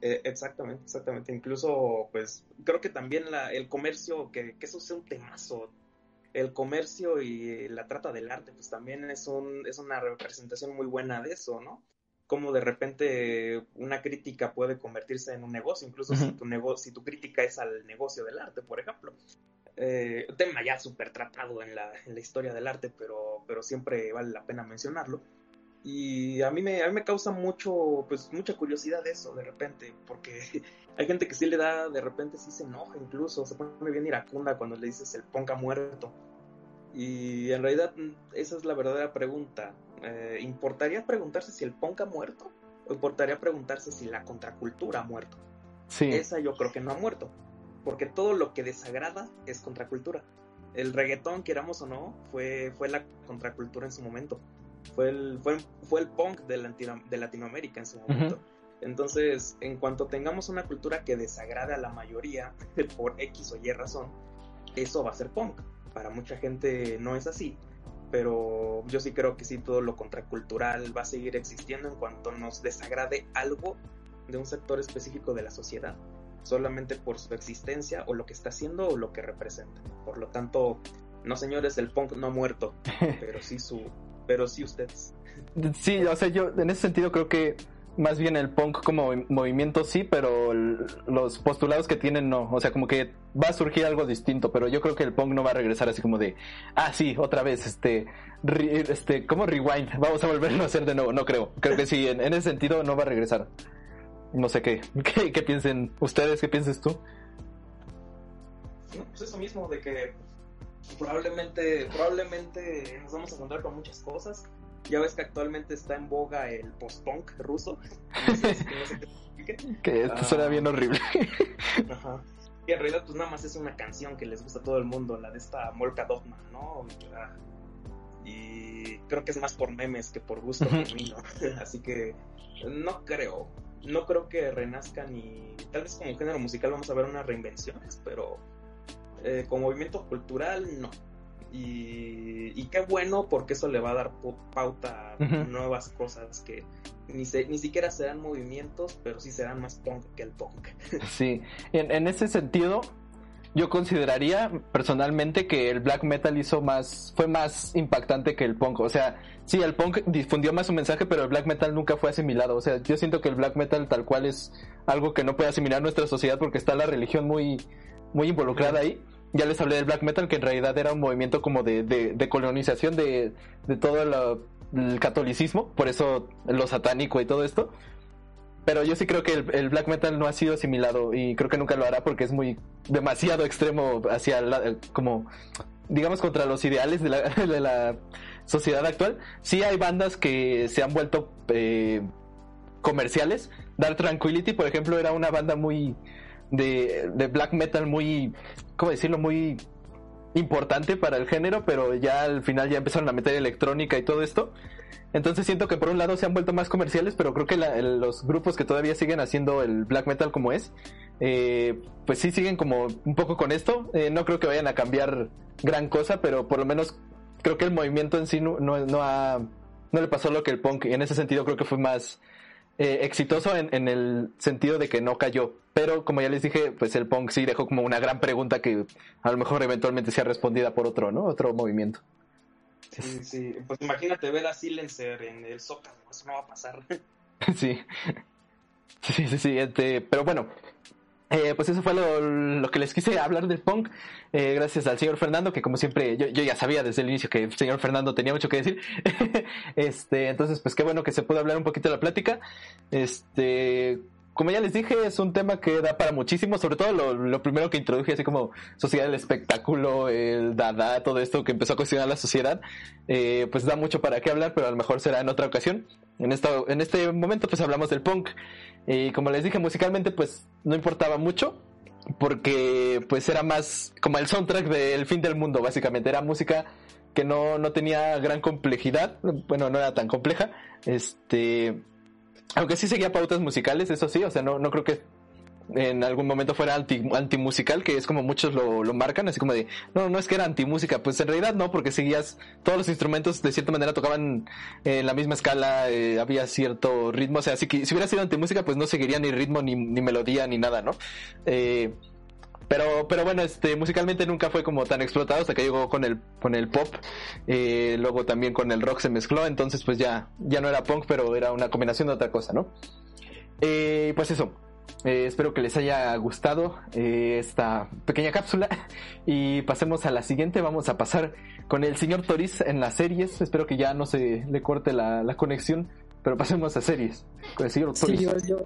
Eh, exactamente, exactamente. Incluso, pues, creo que también la, el comercio, que, que eso sea un temazo. El comercio y la trata del arte, pues también es, un, es una representación muy buena de eso, ¿no? Como de repente una crítica puede convertirse en un negocio, incluso si, tu nego si tu crítica es al negocio del arte, por ejemplo. Eh, tema ya súper tratado en la, en la historia del arte, pero, pero siempre vale la pena mencionarlo. Y a mí me, a mí me causa mucho, pues, mucha curiosidad eso de repente, porque [laughs] hay gente que sí le da, de repente sí se enoja incluso, se pone bien iracunda cuando le dices el ponga muerto. Y en realidad mm, esa es la verdadera pregunta. Eh, ¿Importaría preguntarse si el ponga ha muerto? ¿O importaría preguntarse si la contracultura ha muerto?
Sí,
Esa yo creo que no ha muerto, porque todo lo que desagrada es contracultura. El reggaetón, queramos o no, fue, fue la contracultura en su momento. Fue el, fue, fue el punk de, Latino- de Latinoamérica en su momento. Entonces, en cuanto tengamos una cultura que desagrade a la mayoría [laughs] por X o Y razón, eso va a ser punk. Para mucha gente no es así, pero yo sí creo que sí todo lo contracultural va a seguir existiendo en cuanto nos desagrade algo de un sector específico de la sociedad, solamente por su existencia o lo que está haciendo o lo que representa. Por lo tanto, no señores, el punk no ha muerto, [laughs] pero sí su, pero sí ustedes.
sí, o sea, yo en ese sentido creo que más bien el punk como movimiento sí, pero los postulados que tienen no. O sea, como que va a surgir algo distinto, pero yo creo que el punk no va a regresar así como de, ah, sí, otra vez, este, re- este, como rewind, vamos a volverlo a hacer de nuevo. No creo. Creo que sí, en, ese sentido no va a regresar. No sé qué, [laughs] qué, qué piensen ustedes, qué pienses tú.
Pues eso mismo, de que probablemente, probablemente nos vamos a encontrar con muchas cosas. Ya ves que actualmente está en boga el post-punk ruso. No sé, si- no sé qué significa.
Que esto suena bien horrible.
Ajá. Y en realidad, pues nada más es una canción que les gusta a todo el mundo, la de esta Molka Dogma, ¿no? Y, creo que es más por memes que por gusto genuino. [laughs] Así que no creo. No creo que renazcan y tal vez como género musical vamos a ver unas reinvenciones, pero eh, como movimiento cultural no. Y, y qué bueno porque eso le va a dar pauta a nuevas cosas que ni, se- ni siquiera serán movimientos, pero sí serán más punk que el punk. [laughs]
Sí, en, en ese sentido, yo consideraría personalmente que el black metal hizo más, fue más impactante que el punk. O sea, sí, el punk difundió más su mensaje, pero el black metal nunca fue asimilado. O sea, yo siento que el black metal tal cual es algo que no puede asimilar nuestra sociedad porque está la religión muy, muy involucrada ahí. Ya les hablé del black metal, que en realidad era un movimiento como de, de, colonización de, de todo lo- el catolicismo, por eso lo satánico y todo esto. Pero yo sí creo que el, el black metal no ha sido asimilado y creo que nunca lo hará porque es muy demasiado extremo hacia la, como digamos contra los ideales de la, [laughs] de la sociedad actual. Sí hay bandas que se han vuelto eh, comerciales. Dark Tranquility, por ejemplo, era una banda muy de, de black metal muy, ¿cómo decirlo? Muy importante para el género, pero ya al final ya empezaron a meter electrónica y todo esto. Entonces siento que por un lado se han vuelto más comerciales, pero creo que la- los grupos que todavía siguen haciendo el black metal como es, eh, pues sí siguen como un poco con esto. Eh, no creo que vayan a cambiar gran cosa, pero por lo menos creo que el movimiento en sí no, no, no ha, no le pasó lo que el punk. Y en ese sentido creo que fue más eh, exitoso en, en el sentido de que no cayó. Pero como ya les dije, pues el punk sí dejó como una gran pregunta que a lo mejor eventualmente sea respondida por otro, ¿no? Otro movimiento.
Sí, sí. Pues imagínate ver a Silencer en el Zócalo, eso no va a pasar. [laughs]
Sí. Sí, sí, sí. este, pero bueno, eh, pues eso fue lo, lo que les quise hablar del punk. Eh, gracias al señor Fernando, que como siempre, yo, yo ya sabía desde el inicio que el señor Fernando tenía mucho que decir. [laughs] este, entonces, pues qué bueno que se pudo hablar un poquito de la plática. Este, como ya les dije, es un tema que da para muchísimo, sobre todo lo, lo primero que introduje, así como sociedad del espectáculo, el dada, todo esto que empezó a cuestionar la sociedad, eh, pues da mucho para qué hablar, pero a lo mejor será en otra ocasión. En, esta, en este momento pues hablamos del punk. Y como les dije, musicalmente pues no importaba mucho, porque pues era más como el soundtrack del fin del mundo, básicamente. Era música que no, no tenía gran complejidad, bueno, no era tan compleja, este, aunque sí seguía pautas musicales, eso sí, o sea, no, no creo que en algún momento fuera anti, antimusical, que es como muchos lo, lo marcan, así como de, no, no es que era antimúsica, pues en realidad no, porque seguías, todos los instrumentos de cierta manera tocaban en la misma escala, eh, había cierto ritmo, o sea, si, que- si hubiera sido antimúsica, pues no seguiría ni ritmo, ni, ni melodía, ni nada, ¿no? Eh, pero, pero bueno, este, musicalmente nunca fue como tan explotado hasta que llegó con el, con el pop, eh, luego también con el rock se mezcló, entonces pues ya, ya no era punk, pero era una combinación de otra cosa, ¿no? Eh, pues eso, eh, espero que les haya gustado eh, esta pequeña cápsula [laughs] y pasemos a la siguiente, vamos a pasar con el señor Toris en las series, espero que ya no se le corte la, la conexión, pero pasemos a series con el señor
Sí,
Toris.
igual yo,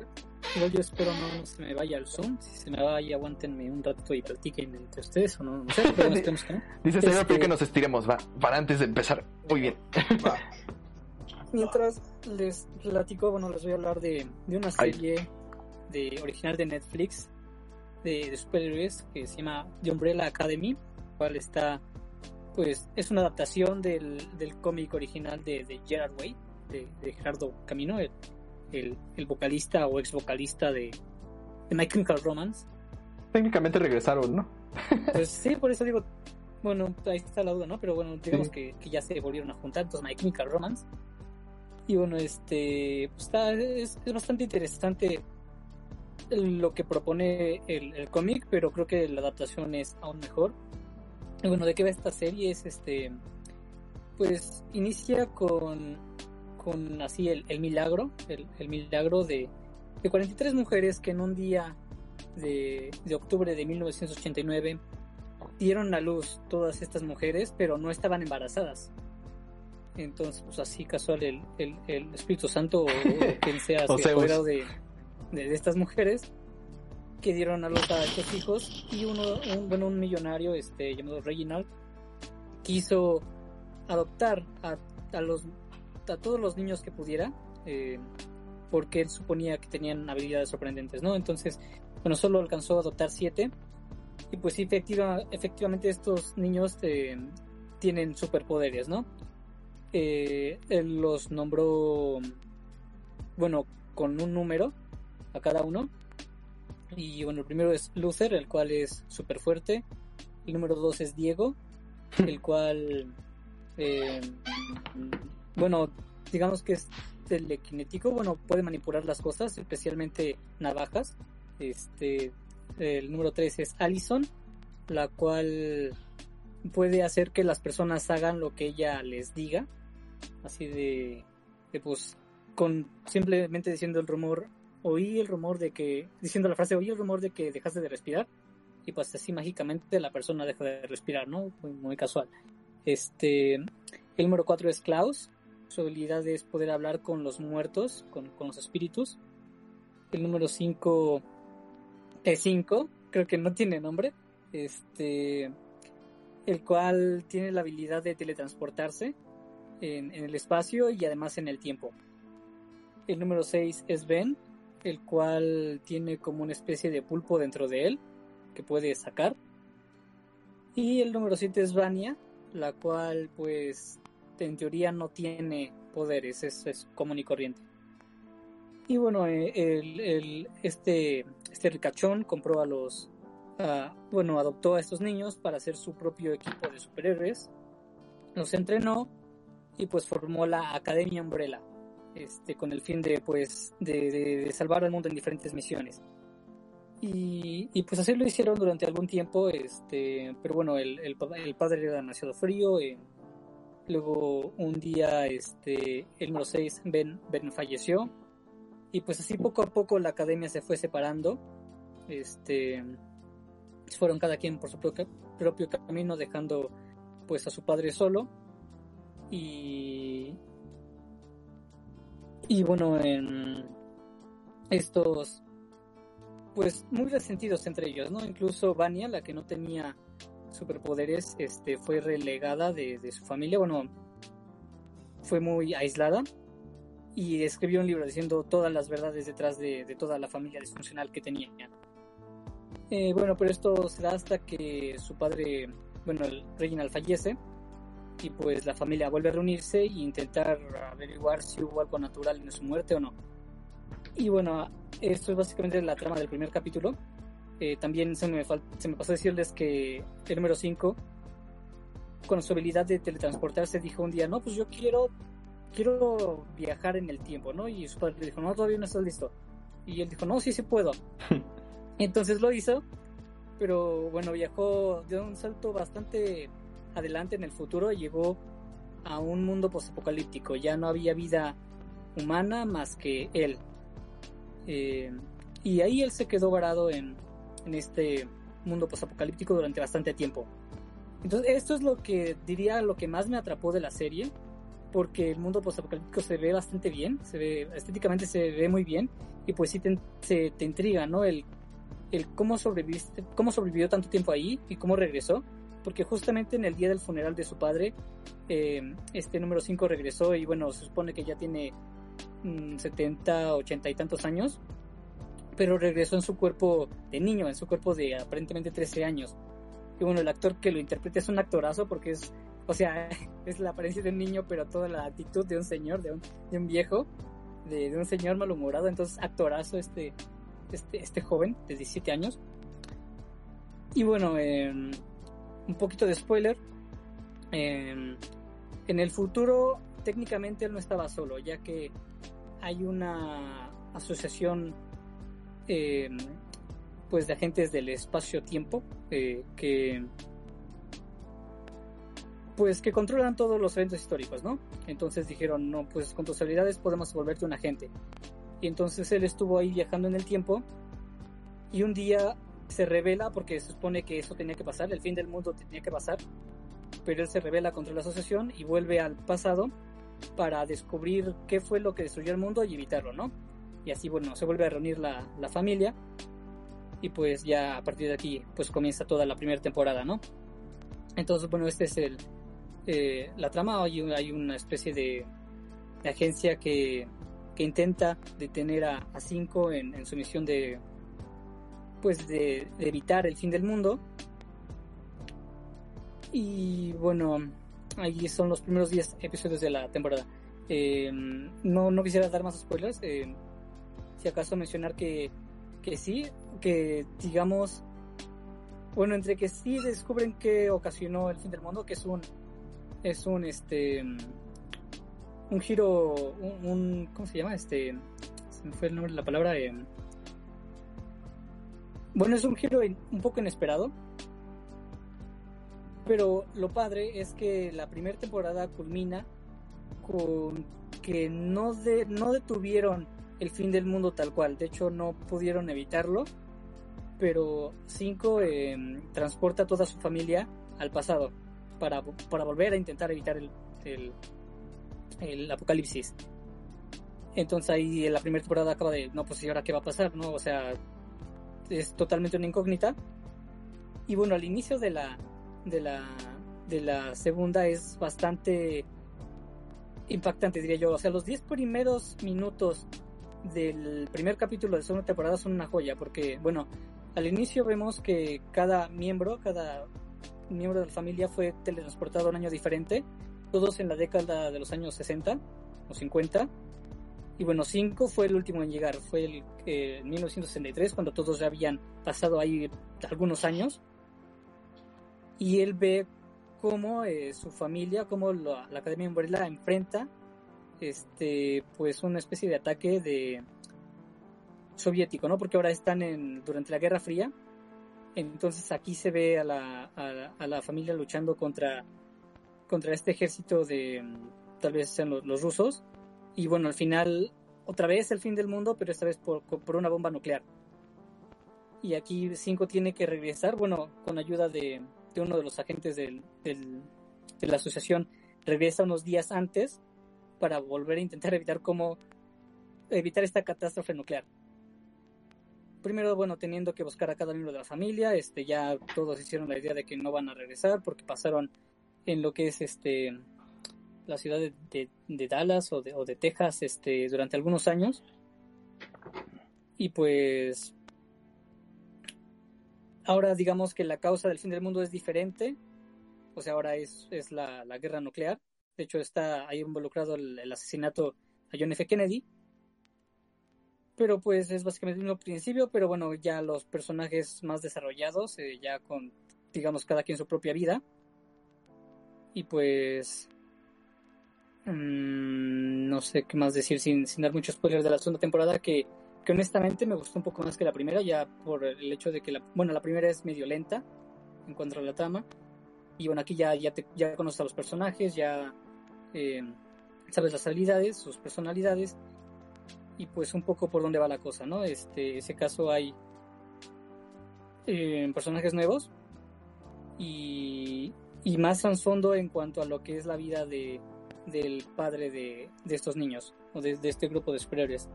igual yo espero no se me vaya el Zoom. Si se me vaya, aguántenme un rato y platiquen entre ustedes o no, no sé, pero no no. [laughs]
Dice señor
Este-
que nos estiremos, va, para antes de empezar. Muy bien.
Va. [laughs]
Mientras les platico, bueno, les voy a hablar de, de una
Ay.
serie de original de Netflix de, de superhéroes que se llama The Umbrella Academy, cual está, pues, es una adaptación del, del cómic original de, de Gerard Way, de, de Gerardo Camino, el, el, el vocalista o ex vocalista de, de My Chemical Romance.
Técnicamente regresaron, ¿no?
Pues sí, por eso digo, bueno, ahí está la duda, ¿no? Pero bueno, digamos
Sí.
que, que ya se volvieron a juntar, entonces My Chemical Romance. Y bueno, este, pues está, es, es bastante interesante lo que propone el, el cómic, pero creo que la adaptación es aún mejor. Y bueno, ¿de qué va esta serie? Es este, pues inicia con, con así el, el milagro, el, el milagro de, de 43 mujeres que en un día de, de octubre de 1989 dieron a luz todas estas mujeres, pero no estaban embarazadas. Entonces, pues así casual el, el, el Espíritu Santo o, o [laughs] quien sea se apoderó de, de, de estas mujeres que dieron a luz a estos hijos y uno, un, bueno, un millonario este, llamado Reginald quiso adoptar a, a los a todos los niños que pudiera eh, porque él suponía que tenían habilidades sorprendentes, ¿no? Entonces, bueno, solo alcanzó a adoptar siete y pues sí, efectiva, efectivamente estos niños eh, tienen superpoderes, ¿no? Eh, él los nombró, bueno, con un número a cada uno. Y bueno, el primero es Luther, el cual es súper fuerte. El número dos es Diego, [laughs] el cual, eh, bueno, digamos que es telequinético, bueno, puede manipular las cosas, especialmente navajas. Este, el número tres es Allison, la cual puede hacer que las personas hagan lo que ella les diga. Así de, de pues, con simplemente diciendo el rumor, oí el rumor de que, diciendo la frase, oí el rumor de que dejaste de respirar, y pues así mágicamente la persona deja de respirar, ¿no? Muy, muy casual. Este, el número 4 es Klaus, su habilidad es poder hablar con los muertos, con, con los espíritus. El número 5 es 5, creo que no tiene nombre, este, el cual tiene la habilidad de teletransportarse en, en el espacio y además en el tiempo. El número 6 es Ben, el cual tiene como una especie de pulpo dentro de él que puede sacar. Y el número 7 es Vania, la cual pues en teoría no tiene poderes, es, es común y corriente. Y bueno, eh, este, este ricachón compró a los, ah, bueno, adoptó a estos niños para hacer su propio equipo de superhéroes, los entrenó y pues formó la Academia Umbrella, este, con el fin de pues de, salvar al mundo en diferentes misiones. Y, pues así lo hicieron durante algún tiempo, este, pero bueno, el, el padre era demasiado frío. eh, luego un día, este, el número 6, Ben, Ben falleció. Y pues así poco a poco la academia se fue separando. Este, fueron cada quien por su propio, propio camino, dejando pues a su padre solo. Y, y bueno, en estos pues muy resentidos entre ellos, ¿no? Incluso Vania, la que no tenía superpoderes, este, fue relegada de, de su familia, bueno, fue muy aislada y escribió un libro diciendo todas las verdades detrás de, de toda la familia disfuncional que tenía. Eh, bueno, pero esto se da hasta que su padre, bueno, el Reginald fallece y pues la familia vuelve a reunirse e intentar averiguar si hubo algo natural en su muerte o no. Y bueno, esto es básicamente la trama del primer capítulo. Eh, también se me, se me pasó decirles que el número 5, con su habilidad de teletransportarse, dijo un día, no, pues yo quiero, quiero viajar en el tiempo, ¿no? Y su padre le dijo, no, todavía no estás listo. Y él dijo, no, sí, sí puedo. [laughs] Entonces lo hizo, pero bueno, viajó de un salto bastante adelante en el futuro y llegó a un mundo postapocalíptico. Ya no había vida humana más que él. Eh, y ahí él se quedó varado en, en este mundo postapocalíptico durante bastante tiempo. Entonces, esto es lo que diría lo que más me atrapó de la serie, porque el mundo postapocalíptico se ve bastante bien, se ve estéticamente se ve muy bien y pues sí te, se, te intriga, ¿no? El, el cómo sobreviviste, cómo sobrevivió tanto tiempo ahí y cómo regresó, porque justamente en el día del funeral de su padre, eh, este número 5 regresó y bueno, se supone que ya tiene mm, 70, 80 y tantos años, pero regresó en su cuerpo de niño, en su cuerpo de aparentemente 13 años. Y bueno, el actor que lo interpreta es un actorazo porque es, o sea, [laughs] es la apariencia de un niño, pero toda la actitud de un señor, de un, de un viejo, de, de un señor malhumorado. Entonces, actorazo este, este, este joven de 17 años. Y bueno, eh, un poquito de spoiler. Eh, en el futuro, técnicamente él no estaba solo, ya que hay una asociación eh, pues de agentes del espacio-tiempo eh, que pues que controlan todos los eventos históricos, ¿no? Entonces dijeron, no, pues con tus habilidades podemos volverte un agente. Y entonces él estuvo ahí viajando en el tiempo y un día se revela, porque se supone que eso tenía que pasar, el fin del mundo tenía que pasar, pero él se revela contra la asociación y vuelve al pasado para descubrir qué fue lo que destruyó el mundo y evitarlo, ¿no? Y así, bueno, se vuelve a reunir la, la familia y pues ya a partir de aquí pues comienza toda la primera temporada, ¿no? Entonces, bueno, este es el, eh, la trama, hay, hay una especie de, de agencia que, que, intenta detener a, a Cinco en, su misión de pues de, de, evitar el fin del mundo. Y bueno, ahí son los primeros 10 episodios de la temporada. Eh, no, no quisiera dar más spoilers. Eh, si acaso mencionar que, que sí, que digamos, bueno, entre que sí descubren que ocasionó el fin del mundo, que es un, es un, este, un giro, un, ¿cómo se llama? Este, se me fue el nombre de la palabra. Eh, bueno, es un giro un poco inesperado. Pero lo padre es que la primera temporada culmina con que no, de, no detuvieron el fin del mundo tal cual. De hecho, no pudieron evitarlo. Pero Cinco eh, transporta a toda su familia al pasado para, para volver a intentar evitar el, el, el, apocalipsis. Entonces ahí en la primera temporada acaba de, no, pues ¿y ahora qué va a pasar? ¿No? O sea, es totalmente una incógnita. Y bueno, al inicio de la, de la, de la segunda es bastante impactante, diría yo. O sea, los 10 primeros minutos del primer capítulo de segunda temporada son una joya, porque, bueno, al inicio vemos que cada miembro, cada miembro de la familia fue teletransportado a un año diferente, todos en la década de los años 60 o 50. Y bueno, 5 fue el último en llegar, fue el eh, 1963, cuando todos ya habían pasado ahí algunos años. Y él ve cómo eh, su familia, cómo la, la Academia Umbrella enfrenta este pues una especie de ataque de soviético, ¿no? Porque ahora están en durante la Guerra Fría. Entonces aquí se ve a la, a la, a la familia luchando contra contra este ejército de tal vez sean los, los, rusos y bueno al final otra vez el fin del mundo pero esta vez por, por una bomba nuclear y aquí Cinco tiene que regresar bueno con ayuda de, de uno de los agentes del, del, de la asociación regresa unos días antes para volver a intentar evitar cómo evitar esta catástrofe nuclear. Primero, bueno, teniendo que buscar a cada miembro de la familia, este ya todos hicieron la idea de que no van a regresar porque pasaron en lo que es este la ciudad de, de, Dallas o de, o de Texas este durante algunos años. Y pues ahora digamos que la causa del fin del mundo es diferente. O sea, ahora es, es la, la guerra nuclear. De hecho, está ahí involucrado el, asesinato a John F. Kennedy. Pero pues es básicamente el mismo principio, pero bueno, ya los personajes más desarrollados, eh, ya con, digamos, cada quien su propia vida. Y pues... Mmm, no sé qué más decir sin, sin dar muchos spoilers de la segunda temporada, que, que honestamente me gustó un poco más que la primera, ya por el hecho de que, la, bueno, la primera es medio lenta en cuanto a la trama. Y bueno, aquí ya, ya, te, ya conoces a los personajes, ya eh, sabes las habilidades, sus personalidades y pues un poco por dónde va la cosa, ¿no? Este, ese caso hay eh, personajes nuevos y, y más trasfondo en cuanto a lo que es la vida de, del padre de, de estos niños o de, de, este grupo de superiores.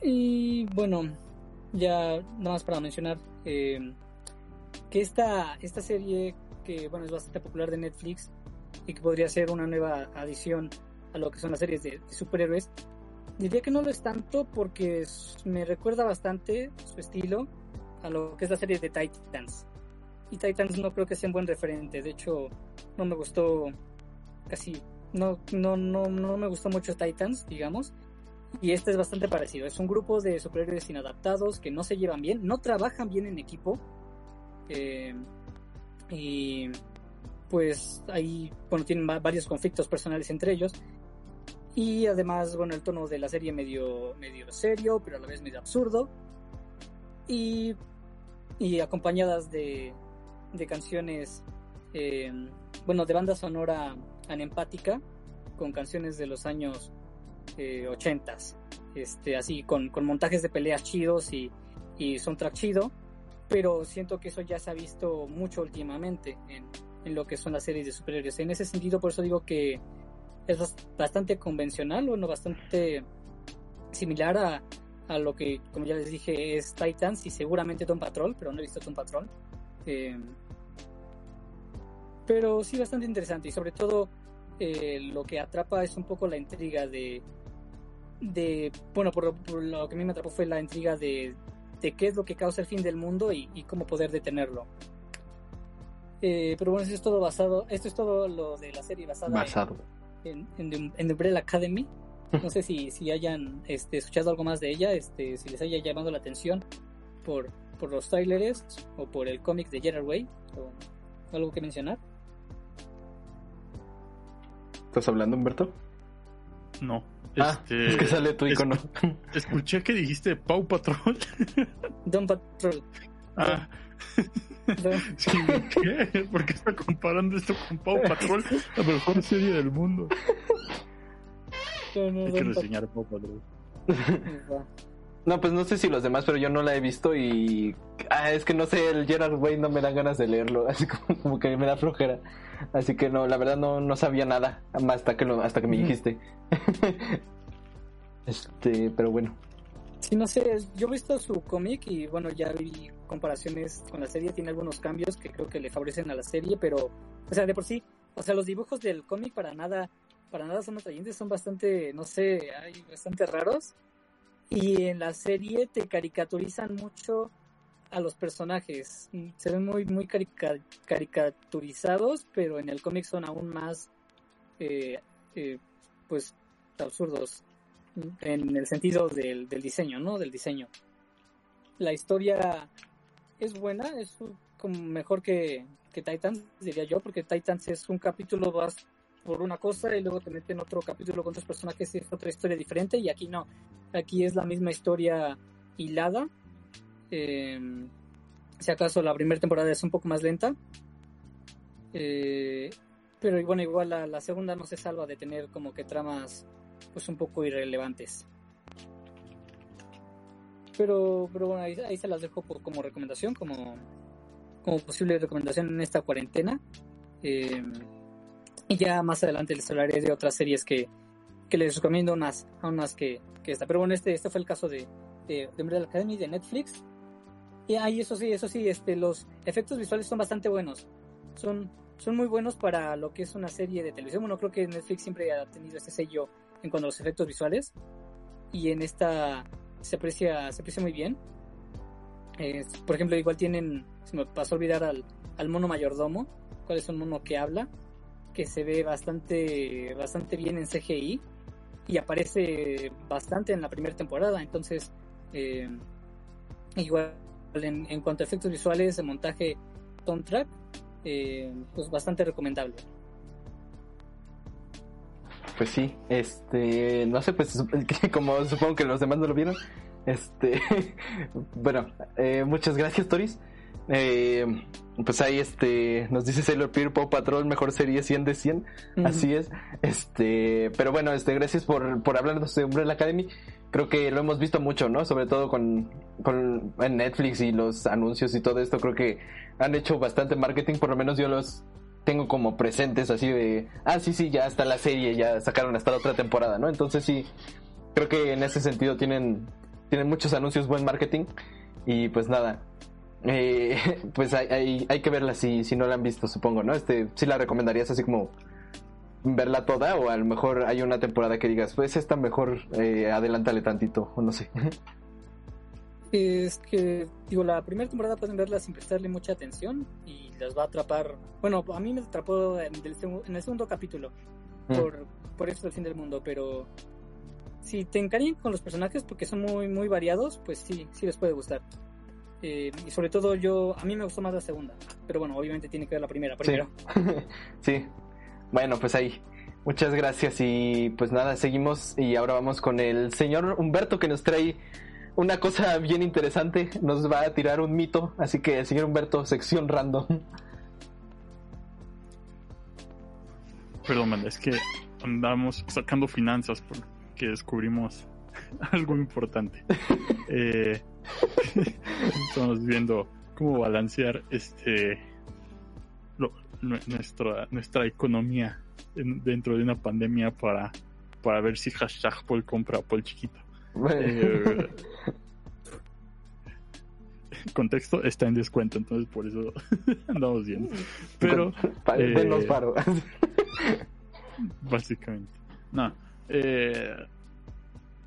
Y bueno, ya nada más para mencionar eh, que esta, esta serie que bueno es bastante popular de Netflix y que podría ser una nueva adición a lo que son las series de, superhéroes. Diría que no lo es tanto porque me recuerda bastante su estilo a lo que es la serie de Titans. Y Titans no creo que sea un buen referente. De hecho, no me gustó casi. No, no, no, no me gustó mucho Titans, digamos. Y este es bastante parecido. Es un grupo de superhéroes inadaptados que no se llevan bien, no trabajan bien en equipo. Eh, y pues ahí, bueno, tienen varios conflictos personales entre ellos. Y además, bueno, el tono de la serie medio, medio serio, pero a la vez medio absurdo. Y, y acompañadas de, de canciones eh, bueno, de banda sonora anempática, con canciones de los años eh, 80 este, así con, con, montajes de peleas chidos y, y soundtrack chido, pero siento que eso ya se ha visto mucho últimamente en, en lo que son las series de superhéroes. En ese sentido, por eso digo que es bastante convencional, bueno, bastante similar a, a lo que, como ya les dije, es Titans y seguramente Tom Patrol, pero no he visto Tom Patrol. Eh, pero sí bastante interesante y sobre todo eh, lo que atrapa es un poco la intriga de, de bueno, por, por, lo que a mí me atrapó fue la intriga de, de qué es lo que causa el fin del mundo y, y cómo poder detenerlo. Eh, pero bueno, eso es todo basado, esto es todo lo de la serie basada
Basado.
en, en, en, en The Umbrella Academy. No sé si, si hayan este, escuchado algo más de ella, este, si les haya llamado la atención por, por los trailers o por el cómic de Gerard Way o algo que mencionar.
¿Estás hablando, Humberto?
No.
Ah,
Este,
es que sale tu icono.
Escuché que dijiste Pau Patrol.
Don Patrol.
Ah. [laughs] Sí, ¿Qué? ¿Por qué está comparando esto con Pau Patrol? La mejor serie del mundo.
no, no,
Hay que reseñar Pau Patrol.
No, pues no sé si los demás, pero yo no la he visto y... Ah, es que no sé, el Gerard Way no me dan ganas de leerlo, [laughs] así como, como que me da flojera. Así que no, la verdad no, no sabía nada hasta que, lo, hasta que me dijiste. [laughs] este, pero bueno.
Sí, no sé, yo he visto su cómic y bueno, ya vi comparaciones con la serie, tiene algunos cambios que creo que le favorecen a la serie, pero, o sea, de por sí, o sea, los dibujos del cómic para nada, para nada son atrayentes, son bastante, no sé, ay, bastante raros. Y en la serie te caricaturizan mucho a los personajes, Mm, se ven muy, muy carica- caricaturizados, pero en el cómic son aún más, eh, eh, pues, absurdos en el sentido del, del diseño, ¿no? Del diseño. La historia es buena, es como mejor que, que Titans, diría yo, porque Titans es un capítulo vas por una cosa y luego te meten otro capítulo con otros personajes y es otra historia diferente y aquí no. Aquí es la misma historia hilada. Eh, si acaso la primera temporada es un poco más lenta. Eh, pero bueno, igual la, la segunda no se salva de tener como que tramas pues un poco irrelevantes. Pero, pero bueno, ahí, ahí se las dejo por, como recomendación, como, como posible recomendación en esta cuarentena. Eh, y ya más adelante les hablaré de otras series que, que les recomiendo unas, a unas que, que esta. Pero bueno, este, este fue el caso de, de, de Umbrella Academy de Netflix. Y ahí eso sí, eso sí, este, los efectos visuales son bastante buenos. Son, son muy buenos para lo que es una serie de televisión. Bueno, creo que Netflix siempre ha tenido este sello en cuanto a los efectos visuales. Y en esta se aprecia, se aprecia muy bien. Por ejemplo, igual tienen, se me pasó a olvidar al, al mono mayordomo, cuál es un mono que habla, que se ve bastante, bastante bien en CGI y aparece bastante en la primera temporada. Entonces, eh, igual en, en, cuanto a efectos visuales, de montaje, soundtrack, eh, pues bastante recomendable.
Pues sí, este, no sé, pues [laughs] como supongo que los demás no lo vieron, este, [laughs] bueno, eh, muchas gracias Toris. Eh, pues ahí este nos dice Sailor Peer Paw Patrol mejor serie 100 de 100 uh -huh. así es este pero bueno este gracias por, por hablarnos de Umbrella Academy creo que lo hemos visto mucho no sobre todo con, con en Netflix y los anuncios y todo esto creo que han hecho bastante marketing por lo menos yo los tengo como presentes así de ah sí sí ya está la serie ya sacaron hasta la otra temporada no entonces sí creo que en ese sentido tienen tienen muchos anuncios buen marketing y pues nada eh, [laughs] pues hay, hay, que verla si, si no la han visto, supongo, ¿no? Este, si la recomendarías así como verla toda o a lo mejor hay una temporada que digas, pues esta mejor eh, adelántale tantito, o no sé. [laughs]
Es que, digo, la primera temporada pueden verla sin prestarle mucha atención y las va a atrapar. Bueno, a mí me atrapó en el, en el segundo capítulo, mm. por, por eso el fin del mundo, pero si te encariñan con los personajes porque son muy, muy variados, pues sí, sí les puede gustar. Eh, y sobre todo yo, a mí me gustó más la segunda, pero bueno, obviamente tiene que ver la primera primero.
Sí. [laughs] sí. Bueno, pues ahí. Muchas gracias y pues nada, seguimos y ahora vamos con el señor Humberto que nos trae una cosa bien interesante, nos va a tirar un mito, así que señor Humberto, sección random.
perdón, es que andamos sacando finanzas porque descubrimos [laughs] algo importante. Eh, [laughs] estamos viendo cómo balancear este nuestra nuestra economía en- dentro de una pandemia para para ver si hashtag Paul compra Paul chiquito. Contexto está en descuento, entonces por eso [laughs] andamos viendo. Pero eh,
paro.
básicamente. No. eh,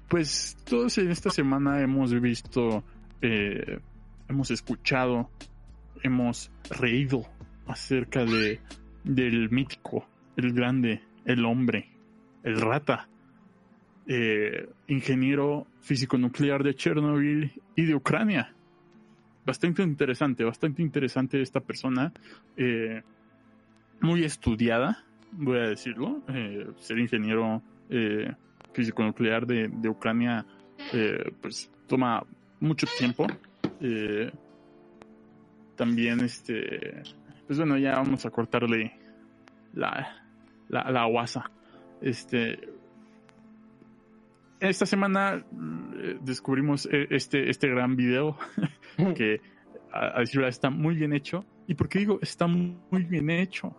pues todos en esta semana hemos visto, eh, hemos escuchado, hemos reído acerca de del mítico, el grande, el hombre, el rata, eh, ingeniero físico nuclear de Chernobyl y de Ucrania. Bastante interesante, bastante interesante esta persona, eh, muy estudiada, voy a decirlo. eh, ser ingeniero físico nuclear de, de Ucrania, pues toma mucho tiempo. también, este, pues bueno, ya vamos a cortarle la, la, la guasa. Este, esta semana eh, descubrimos eh, este, este gran video [laughs] que, a, a decir verdad, está muy bien hecho. ¿Y por qué digo está muy bien hecho?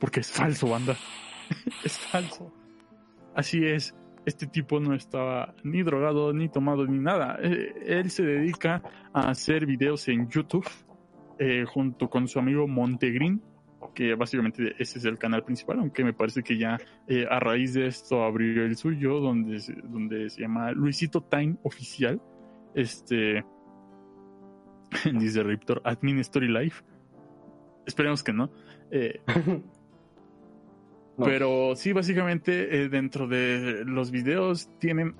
Porque es falso, banda. [laughs] es falso. Así es. Este tipo no estaba ni drogado, ni tomado, ni nada. Eh, Él se dedica a hacer videos en YouTube eh, junto con su amigo Montegrin, que básicamente ese es el canal principal, aunque me parece que ya eh, a raíz de esto abrió el suyo, donde, se- donde se llama Luisito Time Oficial. Este. [laughs] Dice Riptor, Admin Story Life. Esperemos que no. Eh, [laughs]
No.
pero sí, básicamente eh, dentro de los videos tienen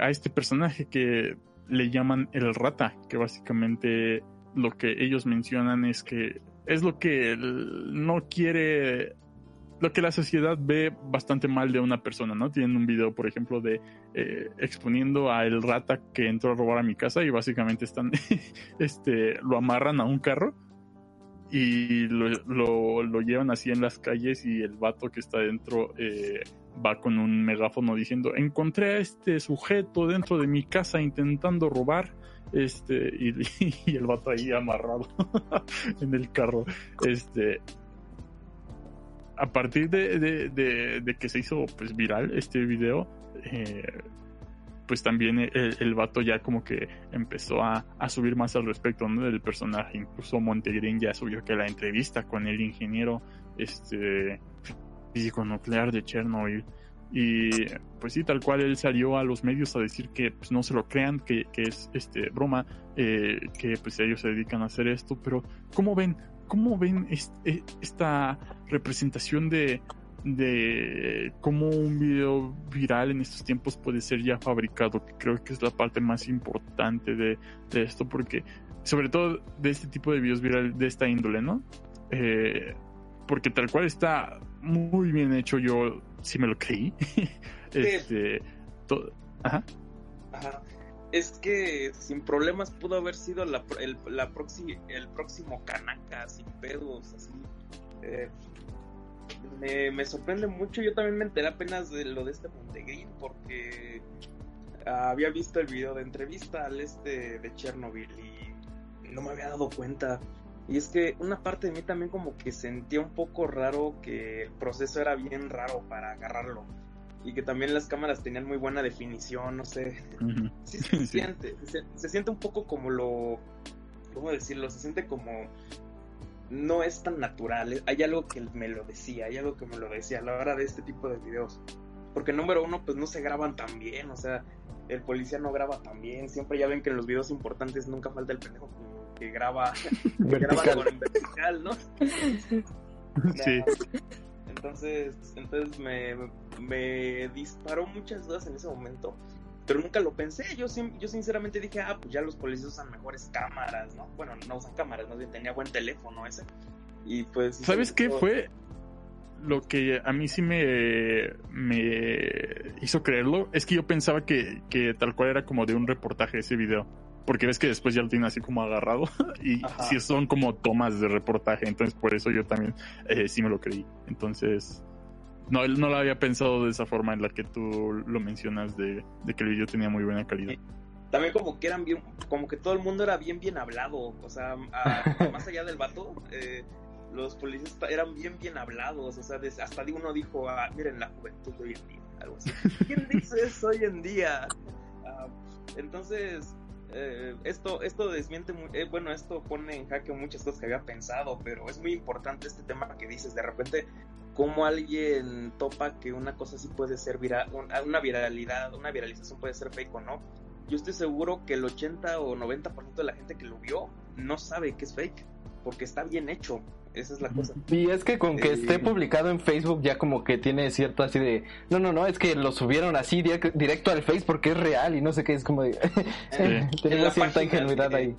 a este personaje que le llaman el rata, que básicamente lo que ellos mencionan es que es lo que no quiere, lo que la sociedad ve bastante mal de una persona, ¿no? Tienen un video, por ejemplo, de eh, exponiendo a el rata que entró a robar a mi casa y básicamente están, [laughs] este, lo amarran a un carro y lo, lo, lo llevan así en las calles y el vato que está dentro eh, va con un megáfono diciendo encontré a este sujeto dentro de mi casa intentando robar este [laughs] y, el vato ahí amarrado [laughs] en el carro este a partir de, de, de- de que se hizo pues viral este video eh, pues también el, el vato ya como que empezó a, a subir más al respecto del personaje. Incluso Montegrin ya subió que la entrevista con el ingeniero este físico nuclear de Chernobyl. Y pues sí, tal cual él salió a los medios a decir que pues, no se lo crean, que, que es este broma, eh, que pues ellos se dedican a hacer esto, pero ¿cómo ven? ¿Cómo ven eh, esta representación de, de cómo un video viral en estos tiempos puede ser ya fabricado, creo que es la parte más importante de, de esto, porque sobre todo de este tipo de videos virales de esta índole, ¿no? Eh, porque tal cual está muy bien hecho, yo sí me lo creí. [laughs] este, to- Ajá.
Ajá. Es que sin problemas pudo haber sido la, el, la proxi- el próximo Kanaka, sin pedos, así. Eh, me, me sorprende mucho. Yo también me enteré apenas de lo de este Montegrin porque había visto el video de entrevista al este de Chernobyl y no me había dado cuenta. Y es que una parte de mí también como que sentía un poco raro que el proceso era bien raro para agarrarlo. Y que también las cámaras tenían muy buena definición, no sé. [laughs] Sí, [laughs] se
Sí.
siente. Se, se siente un poco como lo. ¿Cómo decirlo? Se siente como. No es tan natural. Hay algo que me lo decía, hay algo que me lo decía a la hora de este tipo de videos. Porque número uno, pues no se graban tan bien. O sea, el policía no graba tan bien. Siempre ya ven que en los videos importantes nunca falta el pendejo que, graba, [laughs] que graba con vertical, ¿no? [laughs]
Sí.
Entonces, entonces me, me disparó muchas dudas en ese momento, pero nunca lo pensé. Yo, yo sinceramente dije, ah, pues ya los policías usan mejores cámaras, ¿no? Bueno, no usan cámaras, más bien tenía buen teléfono ese. Y pues...
¿Sabes qué fue lo que a mí sí me, me hizo creerlo? Es que yo pensaba que, que tal cual era como de un reportaje ese video. porque ves que después ya lo tiene así como agarrado [laughs] y
Ajá.
sí son como tomas de reportaje, entonces por eso yo también eh, sí me lo creí. Entonces, no, no lo había pensado de esa forma en la que tú lo mencionas de, de que el video tenía muy buena calidad.
También como que eran bien, como que todo el mundo era bien bien hablado, o sea, a- más allá del vato, eh, los policías eran bien bien hablados, o sea, hasta uno dijo, ah, miren la juventud de hoy en día, algo así. [laughs] ¿Quién dice eso hoy en día? Ah, entonces, eh, esto, esto desmiente, mu- eh, bueno, esto pone en jaque muchas cosas que había pensado, pero es muy importante este tema que dices, de repente, cómo alguien topa que una cosa así puede ser viral, una viralidad, una viralización puede ser fake o no. Yo estoy seguro que el 80 o 90% de la gente que lo vio no sabe que es fake, porque está bien hecho. Esa es la cosa.
Y es que con que
Eh,
esté publicado en Facebook ya como que tiene cierto así de, no, no, no, es que lo subieron así direct- directo al Face porque es real y no sé qué, es como de, [laughs]
la
tenemos cierta
página
ingenuidad
de-
ahí.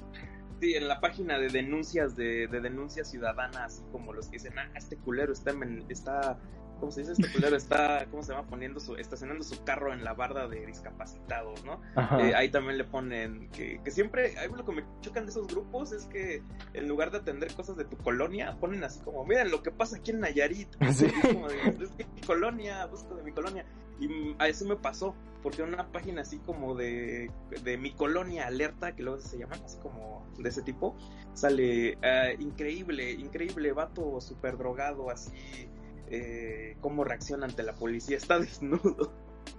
Sí, en la página de denuncias de, de denuncias ciudadanas, así como los que dicen, ah, este culero está ¿cómo se dice? Este culero está, ¿cómo se llama? Poniendo su, estacionando su carro en la barda de discapacitados, ¿no? Eh, ahí también le ponen que, que siempre, ahí lo que me chocan de esos grupos es que en lugar de atender cosas de tu colonia, ponen así como, miren lo que pasa aquí en Nayarit. [laughs]
Sí.
Como de, es mi colonia, busco de mi colonia. Y a eso me pasó, porque una página así como de, de mi colonia alerta, que luego se llaman así como de ese tipo, sale ah, increíble, increíble, vato súper drogado, así, eh, cómo reacciona ante la policía, está [laughs] desnudo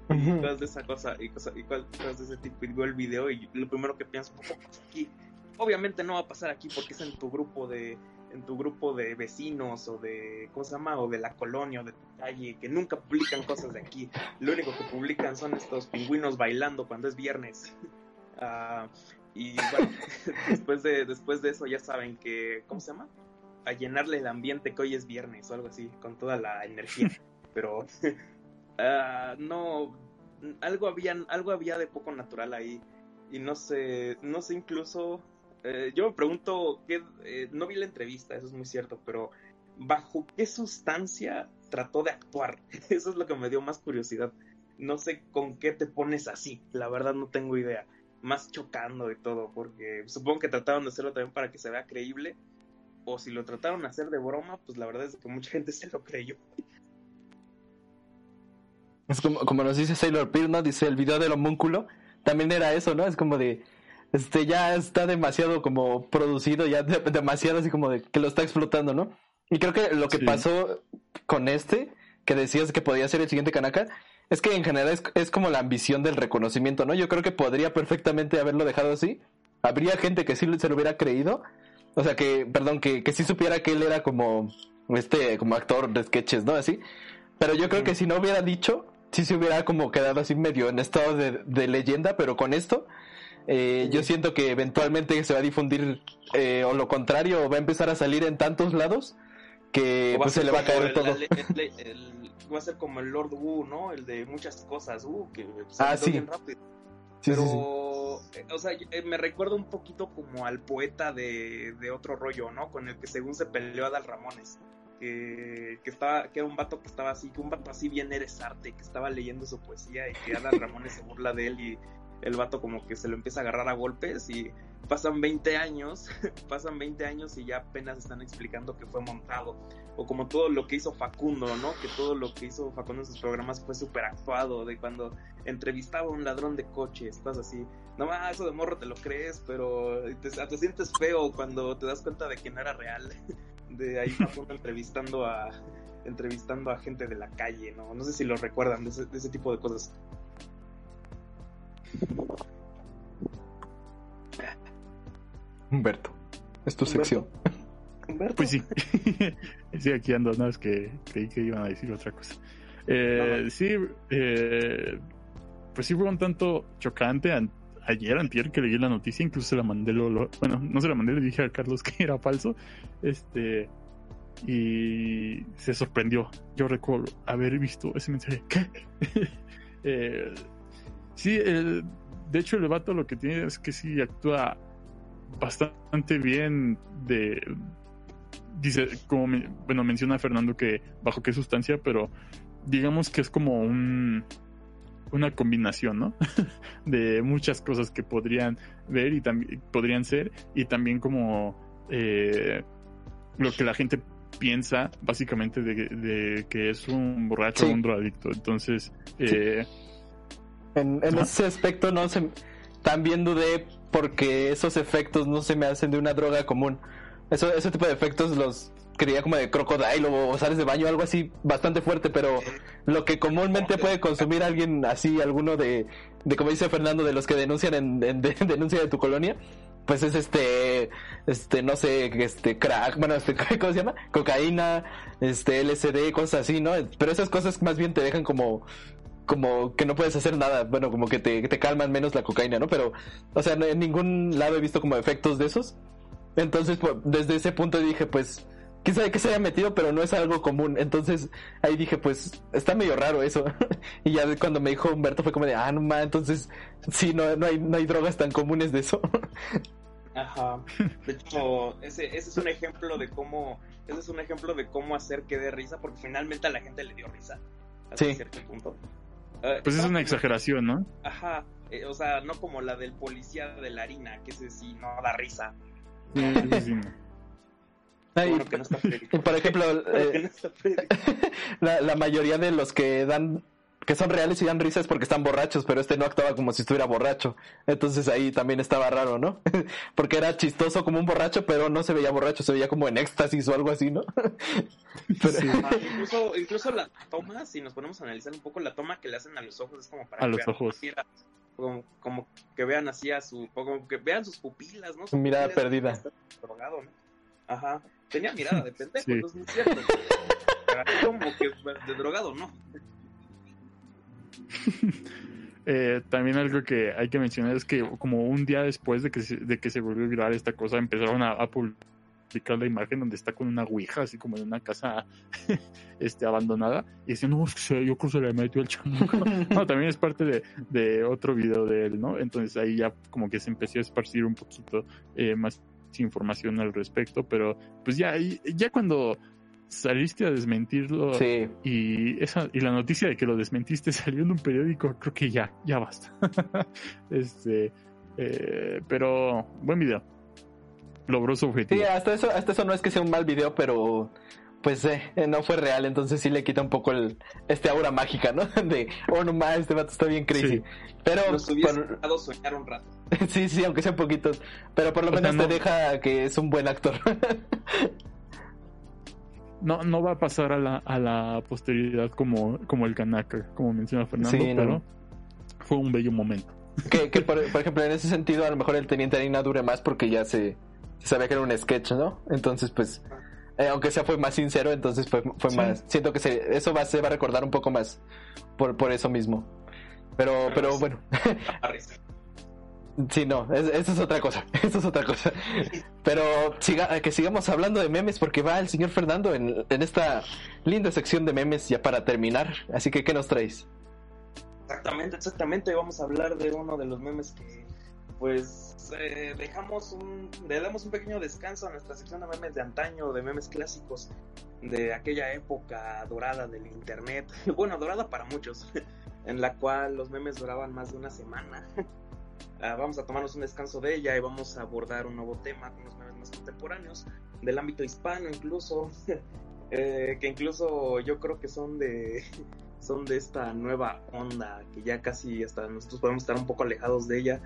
y
Ujú.
cosas de esa cosa y cosas, y cosas de ese tipo y veo el video y lo primero que pienso ¿cómo pasa aquí? obviamente no va a pasar aquí porque es en tu grupo de en tu grupo de vecinos o de ¿cómo se llama? o de la colonia o de tu calle que nunca publican cosas de aquí lo único que publican son estos pingüinos bailando cuando es viernes [laughs] Ah, y bueno [laughs] después de después de eso ya saben que ¿cómo se llama? A llenarle el ambiente que hoy es viernes o algo así con toda la energía [laughs] pero [laughs] Ah, no, algo había, algo había de poco natural ahí. Y no sé, no sé incluso, eh, yo me pregunto, qué, eh, no vi la entrevista, eso es muy cierto, pero ¿bajo qué sustancia trató de actuar? [laughs] Eso es lo que me dio más curiosidad. No sé con qué te pones así, la verdad no tengo idea. Más chocando y todo, porque supongo que trataron de hacerlo también para que se vea creíble. O si lo trataron de hacer de broma, pues la verdad es que mucha gente se lo creyó.
Es como, como nos dice Sailor Pearl, ¿no? Dice el video del homúnculo. También era eso, ¿no? Es como de. Este ya está demasiado como producido, ya de- demasiado así como de que lo está explotando, ¿no? Y creo que lo que
Sí.
pasó con este, que decías que podía ser el siguiente Kanaka, es que en general es, es como la ambición del reconocimiento, ¿no? Yo creo que podría perfectamente haberlo dejado así. Habría gente que sí se lo hubiera creído. O sea, que, perdón, que, que sí supiera que él era como, este, como actor de sketches, ¿no? Así. Pero yo creo que si no hubiera dicho, sí se hubiera como quedado así medio en estado de, de leyenda, pero con esto, eh, yo siento que eventualmente se va a difundir, eh, o lo contrario, va a empezar a salir en tantos lados que pues, se le va a caer
el-
todo.
el- va a ser como el Lord Wu, ¿no? El de muchas cosas, uh, que se
Ah, sí.
bien rápido.
Sí,
Pero,
sí, sí.
eh, o sea, eh, me recuerda un poquito como al poeta de, de otro rollo, ¿no? Con el que según se peleó Adal Ramones. Que, que estaba, que era un vato que estaba así, que un vato así bien eres arte, que estaba leyendo su poesía y que Adal Ramones se burla de él y el vato como que se lo empieza a agarrar a golpes y pasan 20 años, [laughs] pasan 20 años y ya apenas están explicando que fue montado. O como todo lo que hizo Facundo, ¿no? Que todo lo que hizo Facundo en sus programas fue súper actuado, de cuando entrevistaba a un ladrón de coches, estás así. No más, eso de morro te lo crees, pero te, te sientes feo cuando te das cuenta de que no era real. [laughs] De ahí Facundo entrevistando a entrevistando a gente de la calle, ¿no? No sé si lo recuerdan de ese, de ese tipo de cosas.
Humberto, es tu
Humberto.
sección.
Humberto.
Pues sí. [laughs] sí, aquí ando, no, es que creí que iban a decir otra cosa. Eh,
No.
Sí, eh, pues sí fue un tanto chocante. an- ayer, antier, que leí la noticia, incluso se la mandé, lo, lo- bueno, no se la mandé, le dije a Carlos [laughs] que era falso. Este, y se sorprendió. Yo recuerdo haber visto ese mensaje. ¿Qué? [laughs] Eh, sí, el- de hecho, el vato lo que tiene es que sí actúa bastante bien de dice como me- bueno menciona Fernando que bajo qué sustancia pero digamos que es como un una combinación, ¿no? [laughs] de muchas cosas que podrían ver y también podrían ser, y también como eh, lo que la gente piensa básicamente de, de que es un borracho o un drogadicto. Entonces, eh,
En, en ese aspecto no se también dudé porque esos efectos no se me hacen de una droga común. Eso, ese tipo de efectos los creía como de crocodile o, sales de baño, algo así bastante fuerte, pero lo que comúnmente puede consumir alguien así, alguno de, de como dice Fernando, de los que denuncian en, en de- [laughs] denuncia de tu colonia, pues es este, este, no sé, este crack, bueno, este, [laughs] ¿cómo se llama? Cocaína, este, LSD, cosas así, ¿no? Pero esas cosas más bien te dejan como, como que no puedes hacer nada, bueno, como que te, te calman menos la cocaína, ¿no? Pero, o sea, en ningún lado he visto como efectos de esos. Entonces, pues, desde ese punto dije, pues, quién sabe que se haya metido, pero no es algo común. Entonces, ahí dije, pues, está medio raro eso. [laughs] y ya de- cuando me dijo Humberto fue como de, ah, no ma, entonces, sí, no, no hay, no hay drogas tan comunes de eso. [laughs]
Ajá. De hecho, ese, ese es un ejemplo de cómo, ese es un ejemplo de cómo hacer que dé risa, porque finalmente a la gente le dio risa. Hasta
Sí.
cierto punto. Eh,
pues es una exageración, ¿no?
Ajá. eh, o sea, no como la del policía de la harina, que ese sí no da risa.
Sí.
Ay,
Bueno, que no está [laughs]
por ejemplo, [laughs] eh,
no [laughs]
la, la mayoría de los que dan que son reales y dan risa es porque están borrachos, pero este no actuaba como si estuviera borracho. Entonces ahí también estaba raro, ¿no? porque era chistoso como un borracho, pero no se veía borracho, se veía como en éxtasis o algo así, ¿no? Pero-
Ajá, incluso, incluso la toma, si nos ponemos a analizar un poco la toma que le hacen a los ojos, es como para
A
que
los ojos.
Como, como que vean así a su, como que vean sus pupilas, ¿no? Su
Mirada perdida.
está drogado, ¿no? Ajá. Tenía mirada de [laughs] pendejo,
Sí.
entonces no es cierto. Pero como que de drogado, ¿no? [laughs]
Eh, también algo que hay que mencionar es que como un día después de que se, de que se volvió viral esta cosa, empezaron a, a publicar la imagen donde está con una ouija, así como en una casa [laughs] este, abandonada, y decían, no, es que se- yo creo que se le metió el chamuco. [laughs] no, también es parte de, de otro video de él, ¿no? Entonces ahí ya como que se empezó a esparcir un poquito eh, más información al respecto, pero pues ya, ahí- ya cuando saliste a desmentirlo
sí.
y esa y la noticia de que lo desmentiste salió en un periódico creo que ya ya basta [laughs] este eh, pero buen video logró su objetivo
Sí, hasta eso, hasta eso no es que sea un mal video, pero pues eh, no fue real, entonces sí le quita un poco el este aura mágica, ¿no? [laughs] De, oh no más, este vato está bien crazy.
Sí.
Pero
hubiese
por-
soñar un rato. [laughs]
sí, sí, aunque sea poquitos, pero por lo
O sea,
menos
no-
te deja que es un buen actor. [laughs]
no no va a pasar a la, a la posteridad como como el Kanaka como menciona Fernando
Sí, no.
pero fue un bello momento
que, que por, por ejemplo, en ese sentido, a lo mejor el Teniente Harina dure más porque ya se, se sabía que era un sketch, ¿no? Entonces, pues, eh, aunque sea fue más sincero, entonces fue, fue
Sí.
más. Siento que se, eso va, se va a recordar un poco más por, por eso mismo. Pero, pero
sí.
bueno, [laughs] sí, no, es- eso es otra cosa, [laughs] eso es otra cosa. Pero siga, que sigamos hablando de memes porque va el señor Fernando en, en esta linda sección de memes ya para terminar. Así que, ¿qué nos traes?
Exactamente, exactamente. Vamos a hablar de uno de los memes que, pues, eh, dejamos un, le damos un pequeño descanso a nuestra sección de memes de antaño, de memes clásicos de aquella época dorada del internet. [laughs] Bueno, dorada para muchos, [laughs] en la cual los memes duraban más de una semana. [laughs] Ah, vamos a tomarnos un descanso de ella y vamos a abordar un nuevo tema con memes más contemporáneos, del ámbito hispano incluso, eh, que incluso yo creo que son de son de esta nueva onda que ya casi hasta nosotros podemos estar un poco alejados de ella.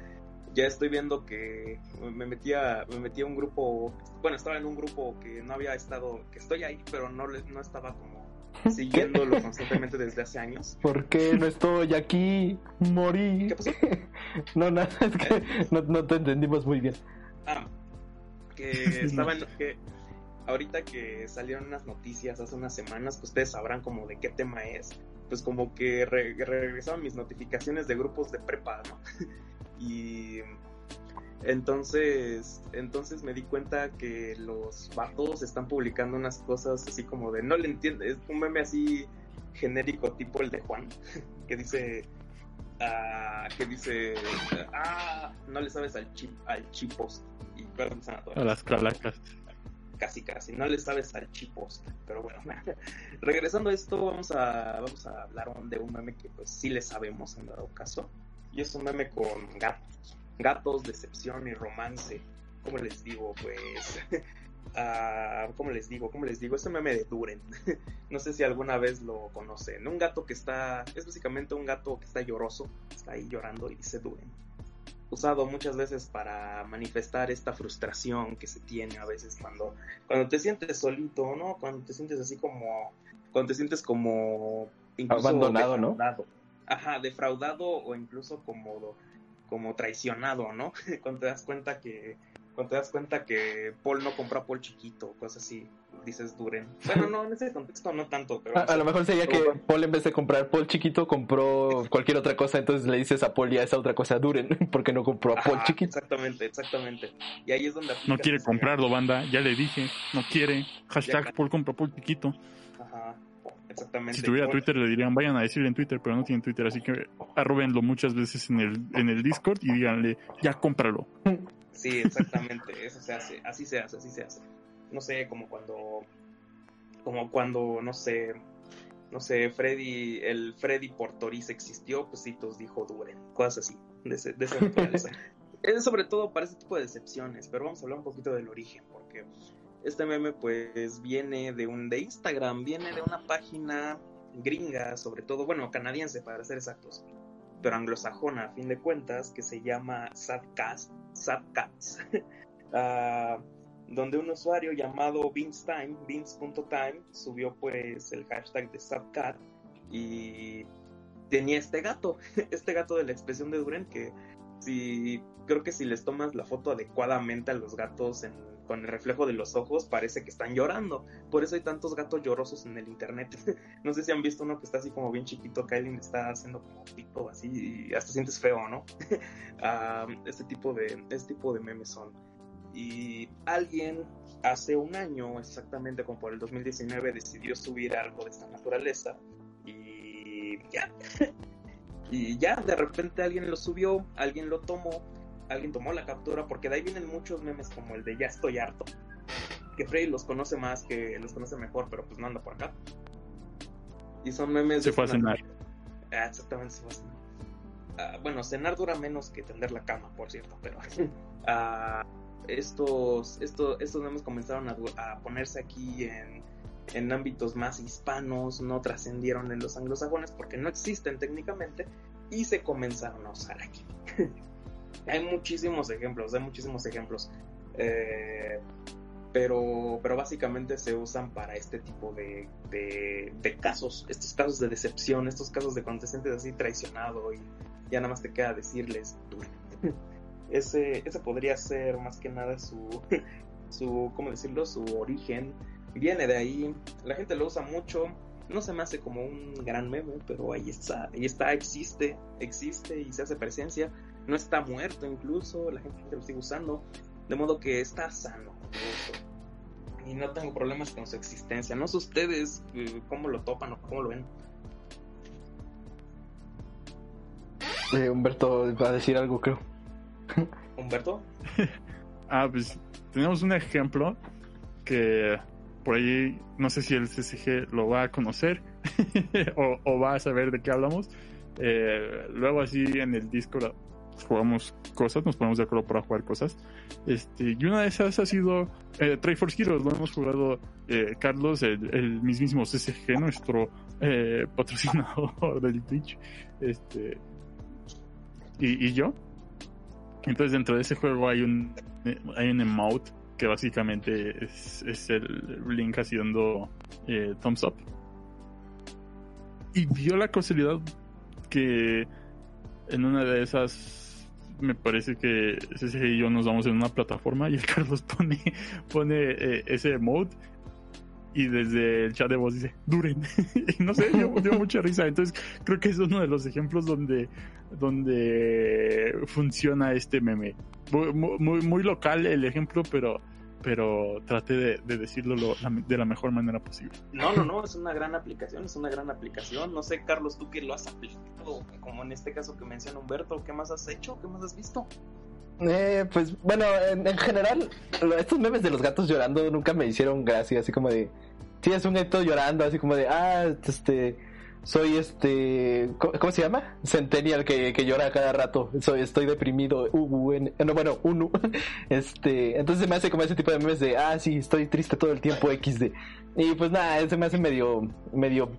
Ya estoy viendo que me metía me metí a un grupo, bueno, estaba en un grupo que no había estado, que estoy ahí, pero no no estaba como [laughs] siguiéndolo constantemente desde hace años.
¿Por qué no estoy aquí? Morí.
¿Qué pasó? [laughs]
No, nada, es que no, no te entendimos muy bien.
Ah, que [laughs] estaban que ahorita que salieron unas noticias hace unas semanas, que ustedes sabrán como de qué tema es, pues como que re- regresaban mis notificaciones de grupos de prepa, ¿no? Y entonces, entonces me di cuenta que los vatos están publicando unas cosas así como de no le entiendo, es un meme así genérico tipo el de Juan, [laughs] que dice ah, que dice ah, no le sabes al chip, al chipos y todas.
a las calacas.
Casi casi, no le sabes al chipos, pero bueno, [laughs] regresando a esto, vamos a, vamos a hablar de un meme que pues sí le sabemos en dado caso, y es un meme con gatos, gatos, decepción y romance, como les digo, pues, uh, [laughs] ¿cómo les digo? ¿Cómo les digo? Este meme de Duren, [laughs] no sé si alguna vez lo conocen, un gato que está, es básicamente un gato que está lloroso, está ahí llorando y dice Duren usado muchas veces para manifestar esta frustración que se tiene a veces cuando, cuando te sientes solito, ¿no? Cuando te sientes así como, cuando te sientes como
abandonado, ¿no?
Ajá, defraudado o incluso como, como traicionado, ¿no? [laughs] cuando te das cuenta que, cuando te das cuenta que Paul no compró a Paul chiquito, cosas así dices Duren. Bueno, no, en ese contexto no tanto, pero...
A, lo mejor sería que Paul en vez de comprar Paul chiquito compró cualquier otra cosa, entonces le dices a Paul ya esa otra cosa Duren, [laughs] porque no compró a Paul chiquito.
Exactamente, exactamente. Y ahí es donde...
No quiere comprarlo, banda, ya le dije, no quiere. Hashtag Paul compra Paul chiquito.
Ajá. Exactamente.
Si tuviera Twitter le dirían, vayan a decirle en Twitter, pero no tienen Twitter, así que arrobenlo muchas veces en el, en el Discord y díganle, ya cómpralo.
Sí, exactamente, [laughs] eso se hace, así se hace, así se hace no sé, como cuando, como cuando, no sé, no sé, Freddy, el Freddy Portoriz existió, pues sí, todos dijo Duren, cosas así, de, ese, de esa naturaleza. [laughs] es sobre todo para ese tipo de decepciones, pero vamos a hablar un poquito del origen, porque este meme pues viene de un de Instagram, viene de una página gringa, sobre todo, bueno, canadiense para ser exactos, pero anglosajona a fin de cuentas, que se llama Sadcast, Sadcats. [laughs] uh, donde un usuario llamado Vince.time, Vince.time, subió pues el hashtag de Subcat y tenía este gato, [laughs] este gato de la expresión de Duren que si creo que si les tomas la foto adecuadamente a los gatos con el reflejo de los ojos parece que están llorando. Por eso hay tantos gatos llorosos en el internet. [laughs] no sé si han visto uno que está así como bien chiquito que alguien está haciendo como pito así y hasta sientes feo, ¿no? [laughs] Este tipo de este tipo de memes son y alguien hace un año, exactamente como por el 2019, decidió subir algo de esta naturaleza y ya. [laughs] y ya, de repente alguien lo subió, alguien lo tomó, alguien tomó la captura, porque de ahí vienen muchos memes como el de ya estoy harto, que Freddy los conoce más, que los conoce mejor, pero pues no anda por acá. Y son memes...
Se fue a cenar.
Ah, exactamente, se fue a cenar. Ah, bueno, cenar dura menos que tender la cama, por cierto, pero... [laughs] Ah, estos, estos, estos memes comenzaron a, ponerse aquí en, en, ámbitos más hispanos, no trascendieron en los anglosajones porque no existen técnicamente y se comenzaron a usar aquí. [laughs] hay muchísimos ejemplos, hay muchísimos ejemplos. Eh, pero, pero básicamente se usan para este tipo de, de, casos, estos casos de decepción, estos casos de cuando así traicionado y ya nada más te queda decirles, [laughs] ese, ese podría ser más que nada su, [laughs] su, ¿cómo decirlo? Su origen. Viene de ahí, la gente lo usa mucho, no se me hace como un gran meme, pero ahí está, ahí está, existe, existe y se hace presencia. No está muerto incluso, la gente lo sigue usando, de modo que está sano. Y no tengo problemas con su existencia. No sé ustedes eh, cómo lo topan o cómo lo ven.
Eh, Humberto va a decir algo, creo.
Humberto. [laughs]
ah, pues tenemos un ejemplo que por ahí no sé si el CCG lo va a conocer [laughs] o, va a saber de qué hablamos. Eh, luego así en el Discord jugamos cosas, nos ponemos de acuerdo para jugar cosas. Este, y una de esas ha sido eh, Triforce Heroes, lo hemos jugado eh, Carlos, el, mismísimo CCG, nuestro eh, [laughs] patrocinador del Twitch, este, y, y yo. Entonces dentro de ese juego hay un hay un emote que básicamente es, es el Link haciendo eh, thumbs up. Y dio la casualidad que en una de esas me parece que ese y yo nos vamos en una plataforma y el [laughs] Carlos pone, pone eh, ese emote y desde el chat de voz dice, duren. [laughs] y no sé, dio, dio, mucha risa. Entonces creo que es uno de los ejemplos donde, donde funciona este meme. Muy, muy, local el ejemplo, pero, pero traté de, decirlo de la mejor manera posible.
No, no, no, es una gran aplicación, es una gran aplicación. No sé, Carlos, tú que lo has aplicado, como en este caso que menciona Humberto, ¿qué más has hecho? ¿Qué más has visto?
Eh, pues bueno, en, en general, lo- estos memes de los gatos llorando nunca me hicieron gracia, así como de, sí, es un gato llorando, así como de, ah, este, soy este, ¿cómo, se llama? Centennial que, que llora cada rato, soy, estoy deprimido, uh, no, bueno, unu, [laughs] este, entonces se me hace como ese tipo de memes de, ah, sí, estoy triste todo el tiempo, XD, y pues nada, se me hace medio, medio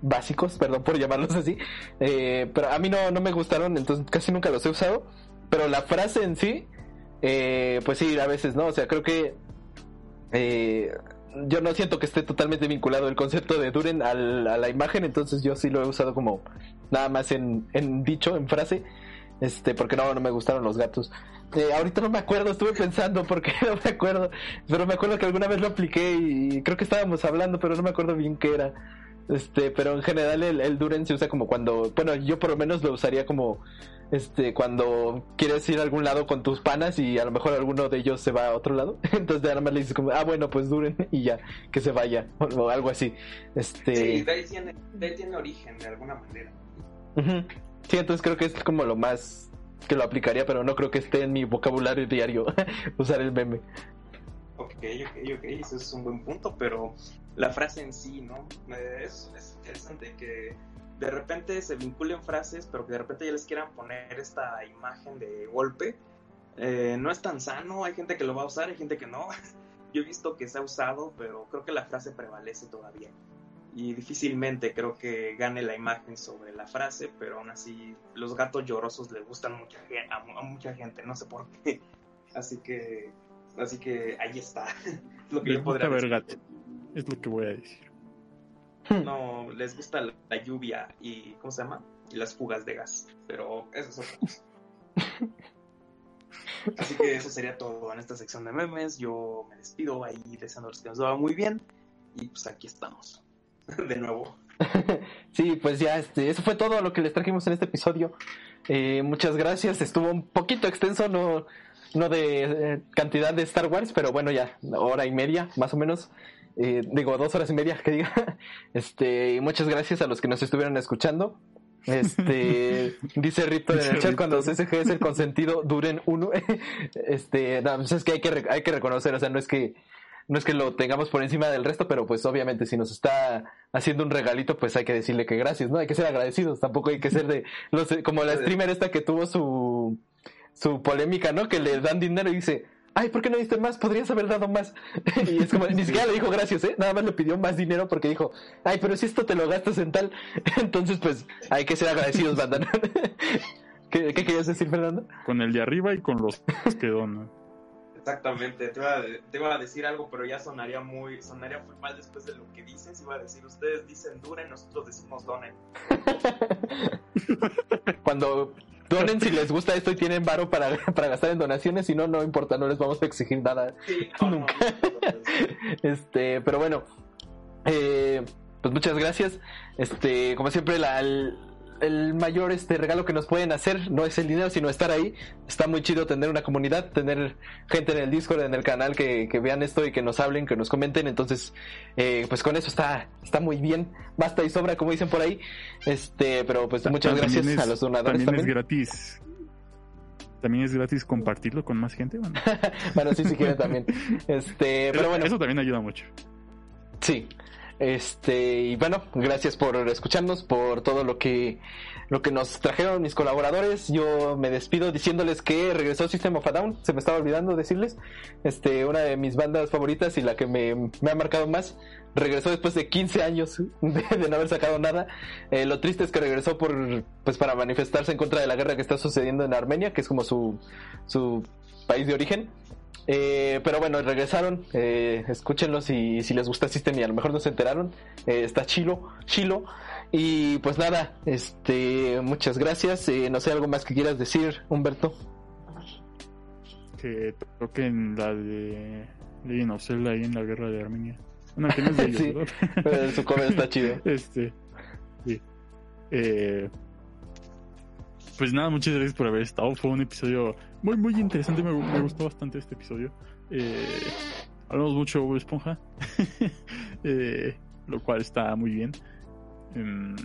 básicos, perdón por llamarlos así, eh, pero a mí no, no me gustaron, entonces casi nunca los he usado. Pero la frase en sí, eh, pues sí, a veces, ¿no? O sea, creo que eh, yo no siento que esté totalmente vinculado el concepto de Duren al- a la imagen, entonces yo sí lo he usado como nada más en, en dicho, en frase, este, porque no, no me gustaron los gatos. Eh, ahorita no me acuerdo, estuve pensando porque [laughs] no me acuerdo, pero me acuerdo que alguna vez lo apliqué y creo que estábamos hablando, pero no me acuerdo bien qué era. Este, pero en general el, el Duren se usa como cuando, bueno, yo por lo menos lo usaría como este, cuando quieres ir a algún lado con tus panas y a lo mejor alguno de ellos se va a otro lado, [laughs] entonces nada más le dices como, ah, bueno, pues duren [laughs] y ya, que se vaya, o, algo así. Este,
Sí, de ahí, tiene, de ahí tiene origen, de alguna manera.
sí, entonces creo que es como lo más que lo aplicaría, pero no creo que esté en mi vocabulario diario [laughs] usar el meme.
Ok, ok, ok, eso es un buen punto, pero la frase en sí, ¿no? Eh, Es, es interesante que de repente se vinculen frases, pero que de repente ya les quieran poner esta imagen de golpe. Eh, no es tan sano, hay gente que lo va a usar, hay gente que no. [laughs] Yo he visto que se ha usado, pero creo que la frase prevalece todavía. Y difícilmente creo que gane la imagen sobre la frase, pero aún así los gatos llorosos le gustan mucha a, a mucha gente, no sé por qué. [laughs] Así que Así que ahí está. [laughs] Es lo que
Les
yo podría
gusta ver
decir.
gato. Es lo que voy a decir.
No, les gusta la, la lluvia y, ¿cómo se llama? Y las fugas de gas. Pero eso es otra cosa. [laughs] Así que eso sería todo en esta sección de memes. Yo me despido ahí deseándoles que nos va muy bien. Y pues aquí estamos. [laughs] De nuevo. [laughs]
Sí, pues ya, este, eso fue todo lo que les trajimos en este episodio. Eh, muchas gracias, estuvo un poquito extenso, no, no de eh, cantidad de Star Wars, pero bueno, ya, hora y media, más o menos. Eh, digo, dos horas y media, que diga. [laughs] Este, y muchas gracias a los que nos estuvieron escuchando. Este, [laughs] dice Ripper en el chat cuando. CSG es el consentido, duren uno. [laughs] Este, no, pues es que hay que, hay que reconocer, o sea, no es que, no es que lo tengamos por encima del resto, pero pues obviamente si nos está haciendo un regalito, pues hay que decirle que gracias, ¿no? Hay que ser agradecidos, tampoco hay que ser de los como la streamer esta que tuvo su su polémica, ¿no? Que le dan dinero y dice, "Ay, ¿por qué no diste más? Podrías haber dado más." [laughs] y es como ni siquiera le dijo gracias, ¿eh? Nada más le pidió más dinero porque dijo, "Ay, pero si esto te lo gastas en tal." [laughs] Entonces, pues hay que ser agradecidos, banda. [laughs] ¿Qué, ¿Qué querías decir, Fernando?
Con el de arriba y con los que donan.
Exactamente. Te iba, a, te iba a decir algo, pero ya sonaría muy, sonaría muy mal después de lo que dices. Iba a decir, ustedes dicen duren, nosotros decimos donen.
Cuando donen si les gusta esto y tienen varo para, [laughs] para gastar en donaciones, si no, no importa, no les vamos a exigir nada.
Sí, [laughs]
Nunca.
no, no,
Este, pero bueno, eh, pues muchas gracias. Este, como siempre, la, el, mayor este regalo que nos pueden hacer no es el dinero, sino estar ahí. Está muy chido tener una comunidad, tener gente en el Discord, en el canal que, que vean esto y que nos hablen, que nos comenten. Entonces, eh, pues con eso está, está muy bien. Basta y sobra, como dicen por ahí. Este, pero pues muchas
También
gracias
es-
a los donadores
También,
también.
es gratis. También es gratis compartirlo con más gente. Bueno, [laughs]
Bueno, sí, si quieren también. [laughs] Este, pero bueno.
Eso también ayuda mucho.
Sí. Este, y bueno, gracias por escucharnos, por todo lo que, lo que nos trajeron mis colaboradores. Yo me despido diciéndoles que regresó System of a Down, se me estaba olvidando decirles. Este, una de mis bandas favoritas y la que me, me ha marcado más, regresó después de 15 años de, de no haber sacado nada. Eh, lo triste es que regresó por, pues para manifestarse en contra de la guerra que está sucediendo en Armenia, que es como su, su país de origen. Eh, pero bueno, regresaron. Eh, escúchenlos y si les gusta System y a lo mejor no se enteraron. eh, está chilo, chilo. Y pues nada, este, muchas gracias. Eh, no sé, algo más que quieras decir, Humberto.
Que toquen la de Legend of Zelda ahí en la guerra de Armenia. Una que no es de [laughs] ellos,
Sí. su cover está chido. [laughs]
Este, sí. Eh, pues nada, muchas gracias por haber estado. Fue un episodio muy, muy interesante. Me, me gustó bastante este episodio. Eh, hablamos mucho de Esponja, [laughs] eh, lo cual está muy bien. Em,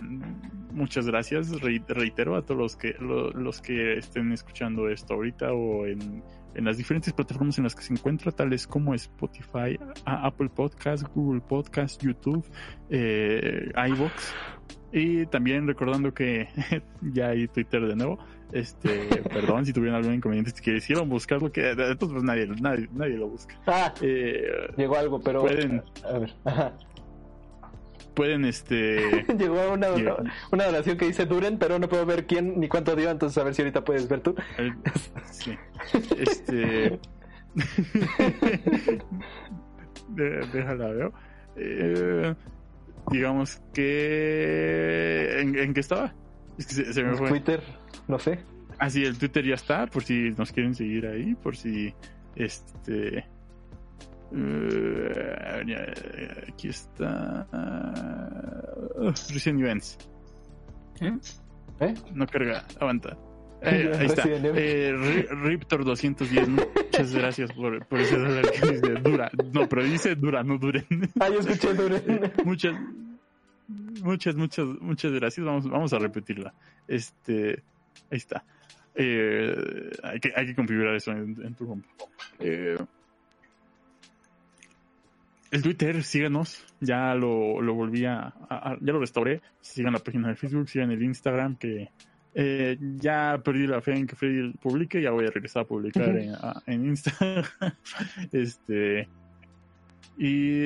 muchas gracias, Re- reitero a todos los que lo- los que estén escuchando esto ahorita o en, en las diferentes plataformas en las que se encuentra, tales como Spotify, Apple Podcast, Google Podcast, YouTube, eh, iVoox. Y también recordando que [laughs] ya hay Twitter de nuevo. Este, [laughs] perdón si tuvieron algún inconveniente, si quisieron buscarlo, que de de todos pues nadie, nadie, nadie lo busca.
Ah,
Eh,
llegó algo, pero.
Pueden.
A ver. Ajá.
pueden este [laughs]
Llegó una,
Llegó.
una donación que dice Duren, pero no puedo ver quién ni cuánto dio, entonces a ver si ahorita puedes ver tú.
El- sí. Este. [laughs] De- déjala, veo. Eh, digamos que. ¿En, en qué estaba? Es que se, se me fue.
Twitter, no sé.
Ah, sí, el Twitter ya está, por si nos quieren seguir ahí, por si. Este. ya, aquí está. Uh, Recent Events.
¿Eh?
¿Eh?
No carga, aguanta. [laughs] Eh, ahí está. Eh, Ri- Riptor 210, muchas gracias por, por ese dólar que dice dura. No, pero dice dura, no duren.
Ah, yo escuché Duren. [laughs]
muchas, muchas, muchas, muchas gracias. Vamos, vamos a repetirla. Este, ahí está. Eh, hay, que, hay que configurar eso en, en tu compu. Eh, el Twitter, síganos. Ya lo, lo volví a, Ya lo restauré. Sigan la página de Facebook, sigan el Instagram que. eh, ya perdí la fe en que Freddy publique, ya voy a regresar a publicar en, a- en Instagram. [laughs] este. Y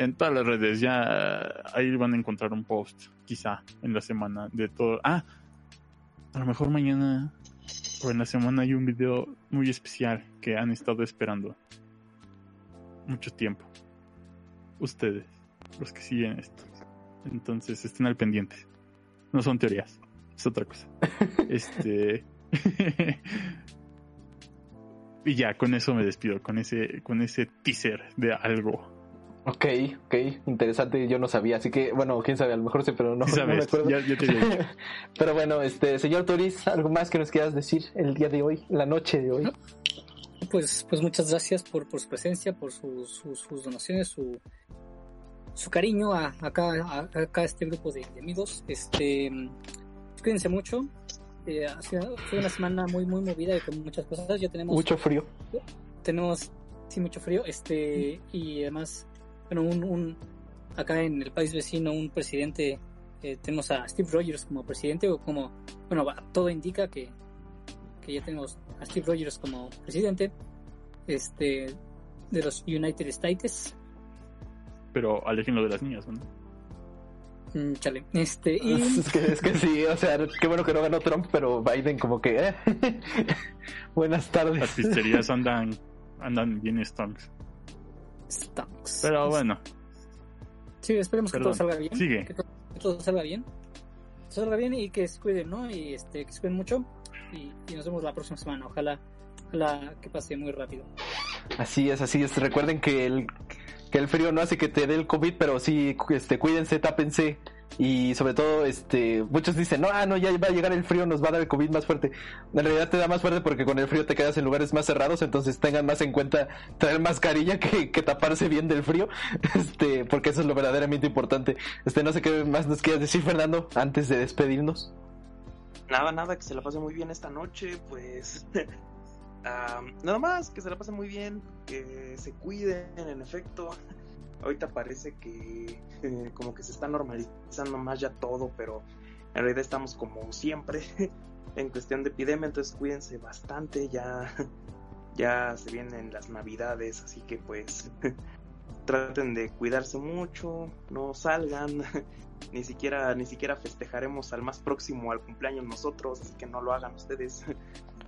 en todas las redes, ya ahí van a encontrar un post, quizá, en la semana de todo. Ah, a lo mejor mañana o en la semana hay un video muy especial que han estado esperando mucho tiempo. Ustedes, los que siguen esto. Entonces estén al pendiente. No son teorías, es otra cosa. [laughs] este. [laughs] y ya, con eso me despido, con ese, con ese teaser de algo.
Ok, ok, interesante, yo no sabía, así que, bueno, quién sabe, a lo mejor sí, pero no,
Sí
no me acuerdo.
ya, ya te había dicho. [laughs]
pero bueno, este, señor Toris, ¿algo más que nos quieras decir el día de hoy, la noche de hoy?
Pues, pues muchas gracias por, por su presencia, por sus, sus, sus donaciones, su, su cariño a, acá, a, acá a este grupo de, de amigos. Este, cuídense mucho. Eh, ha sido- fue una semana muy, muy movida y con muchas cosas. Ya tenemos,
Mucho frío.
tenemos, sí, mucho frío. Este, y además, bueno, un, un, acá en el país vecino, un presidente, eh, tenemos a Steve Rogers como presidente, o como, bueno, todo indica que, que ya tenemos a Steve Rogers como presidente, este, de los United States.
Pero aléjenlo de las niñas, ¿no?
Mm, chale. Este, y [laughs]
Es que, es que sí, o sea, qué bueno que no ganó Trump, pero Biden como que, eh. [laughs] Buenas
Las
tardes.
pizzerías [laughs] andan, andan bien stonks.
Stunks.
Pero bueno,
Sí, esperemos que todo salga bien.
Sigue.
Que todo, que todo salga bien. Que salga bien y que se cuiden, ¿no? Y este, que se cuiden mucho. Y, y nos vemos la próxima semana. Ojalá, ojalá que pase muy rápido.
Así es, así es. Recuerden que el, que el frío no hace que te dé el COVID, pero sí, este, cuídense, tápense. Y sobre todo, este, muchos dicen, no, ah, no, ya va a llegar el frío, nos va a dar el COVID más fuerte. En realidad te da más fuerte porque con el frío te quedas en lugares más cerrados, entonces tengan más en cuenta traer mascarilla [laughs] que, que taparse bien del frío, [laughs] este, porque eso es lo verdaderamente importante. Este, no sé qué más nos quieras decir, Fernando, antes de despedirnos.
Nada, nada, que se la pase muy bien esta noche, pues. [laughs] ah, nada más, que se la pase muy bien, que se cuiden, en efecto. Ahorita parece que eh, como que se está normalizando más ya todo, pero en realidad estamos como siempre [laughs] en cuestión de epidemia, entonces cuídense bastante, ya, [laughs] ya se vienen las navidades, así que pues [laughs] traten de cuidarse mucho, no salgan, ni siquiera ni siquiera festejaremos al más próximo al cumpleaños nosotros, así que no lo hagan ustedes.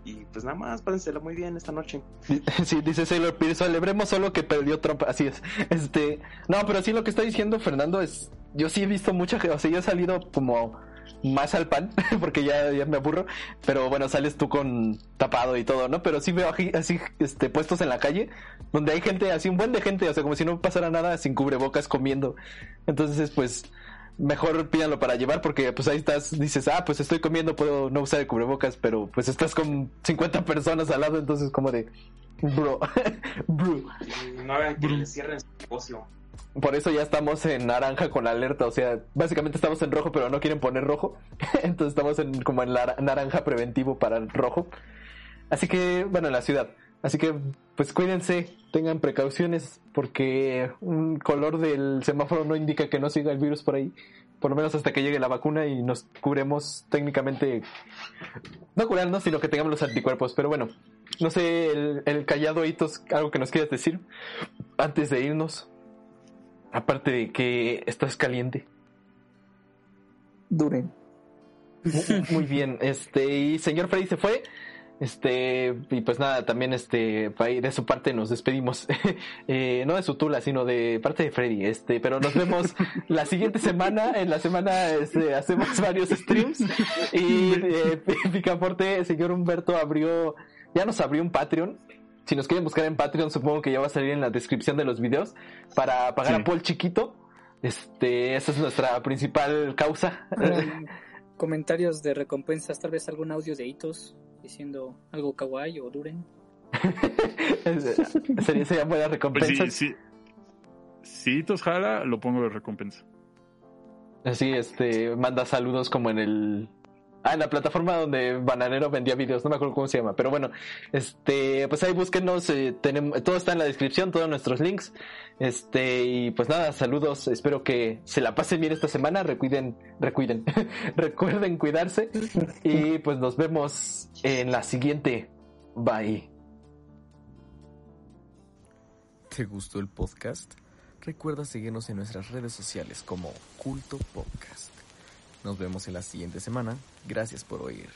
Y pues nada más, pásensela muy bien esta noche. [laughs]
Sí, dice Sailor Pierce, celebremos solo que perdió Trump, así es. Este, no, pero sí lo que está diciendo Fernando es, yo sí he visto mucha gente, o sea, yo he salido como más al pan, [laughs] porque ya, ya me aburro, pero bueno, sales tú con tapado y todo, ¿no? Pero sí veo aquí, así, este, puestos en la calle, donde hay gente, así un buen de gente, o sea, como si no pasara nada sin cubrebocas comiendo. Entonces, pues, mejor pídanlo para llevar porque pues ahí estás, dices, ah, pues estoy comiendo, puedo no usar el cubrebocas, pero pues estás con 50 personas al lado, entonces como de, bro, [laughs] bro.
No hagan que les cierren su negocio.
por eso ya estamos en naranja con la alerta. O sea, básicamente estamos en rojo, pero no quieren poner rojo. [laughs] Entonces estamos en, como en la naranja preventivo para el rojo. Así que, bueno, en la ciudad. Así que, pues cuídense, tengan precauciones, porque un color del semáforo no indica que no siga el virus por ahí. Por lo menos hasta que llegue la vacuna y nos curemos técnicamente. No curarnos, sino que tengamos los anticuerpos. Pero bueno, no sé, el, el callado hitos, algo que nos quieras decir antes de irnos. Aparte de que estás caliente.
Duren.
Muy, muy bien, este, y señor Freddy se fue. Este, y pues nada, también este, de su parte nos despedimos. [laughs] Eh, no de su tula, sino de parte de Freddy. Este, pero nos vemos [laughs] la siguiente semana. En la semana este, hacemos varios streams. Y eh, [laughs] Picaporte, señor Humberto abrió, ya nos abrió un Patreon. Si nos quieren buscar en Patreon, supongo que ya va a salir en la descripción de los videos para pagar
Sí.
a Paul Chiquito. Este, esa es nuestra principal causa.
Comentarios de recompensas, tal vez algún audio de hitos diciendo algo kawaii o duren. [laughs]
sería, sería buena
Pues
recompensa.
sí, sí. Si Hitos jala, lo pongo de recompensa.
Así, este, manda saludos como en el... Ah, en la plataforma donde Bananero vendía videos, no me acuerdo cómo se llama, pero bueno, este, pues ahí búsquenos, eh, tenemos, todo está en la descripción, todos nuestros links, este, y pues nada, saludos, espero que se la pasen bien esta semana, recuiden, recuiden, [laughs] recuerden cuidarse, y pues nos vemos en la siguiente, bye.
¿Te gustó el podcast? Recuerda seguirnos en nuestras redes sociales como Culto Podcast. Nos vemos en la siguiente semana. Gracias por oír.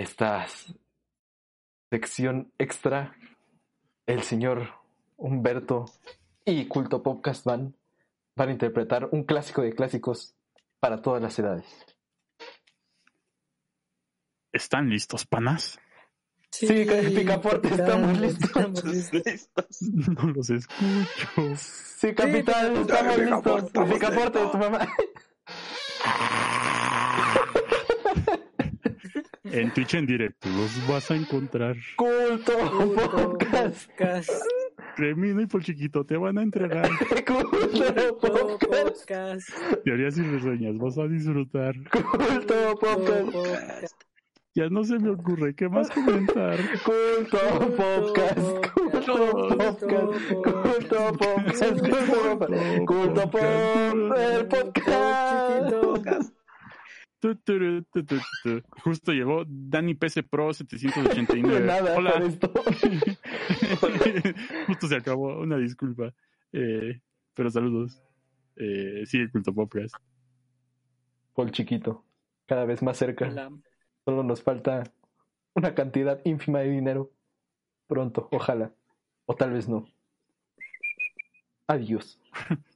Esta sección extra, el señor Humberto y Culto Podcast van, van a interpretar un clásico de clásicos para todas las edades.
¿Están listos, panas?
Sí, Picaporte, estamos listos. [laughs]
estamos listos. [laughs]
No los escucho.
Sí, capitán,
Sí,
estamos
Picaporte,
listos. Picaporte, tu mamá.
En Twitch en directo los vas a encontrar.
Culto Podcast.
Podcast.
Cremino y por chiquito te van a entregar [laughs]
Culto Podcast.
Podcast.
teorías y reseñas. Vas a disfrutar.
Culto Podcast.
Podcast.
Ya no se me ocurre qué más comentar.
Culto Podcast. Culto Podcast. Culto Podcast. Culto Podcast. Culto Podcast. El podcast.
Tu, tu, tu, tu, tu. Justo llegó Dani PC Pro
De
789. [laughs]
nada
Hola.
esto. [laughs]
Justo se acabó. Una disculpa. Eh, pero saludos. Eh, sigue Culto Podcast.
Paul chiquito. Cada vez más cerca.
Hola.
Solo nos falta una cantidad ínfima de dinero. Pronto, ojalá. O tal vez no. Adiós. [laughs]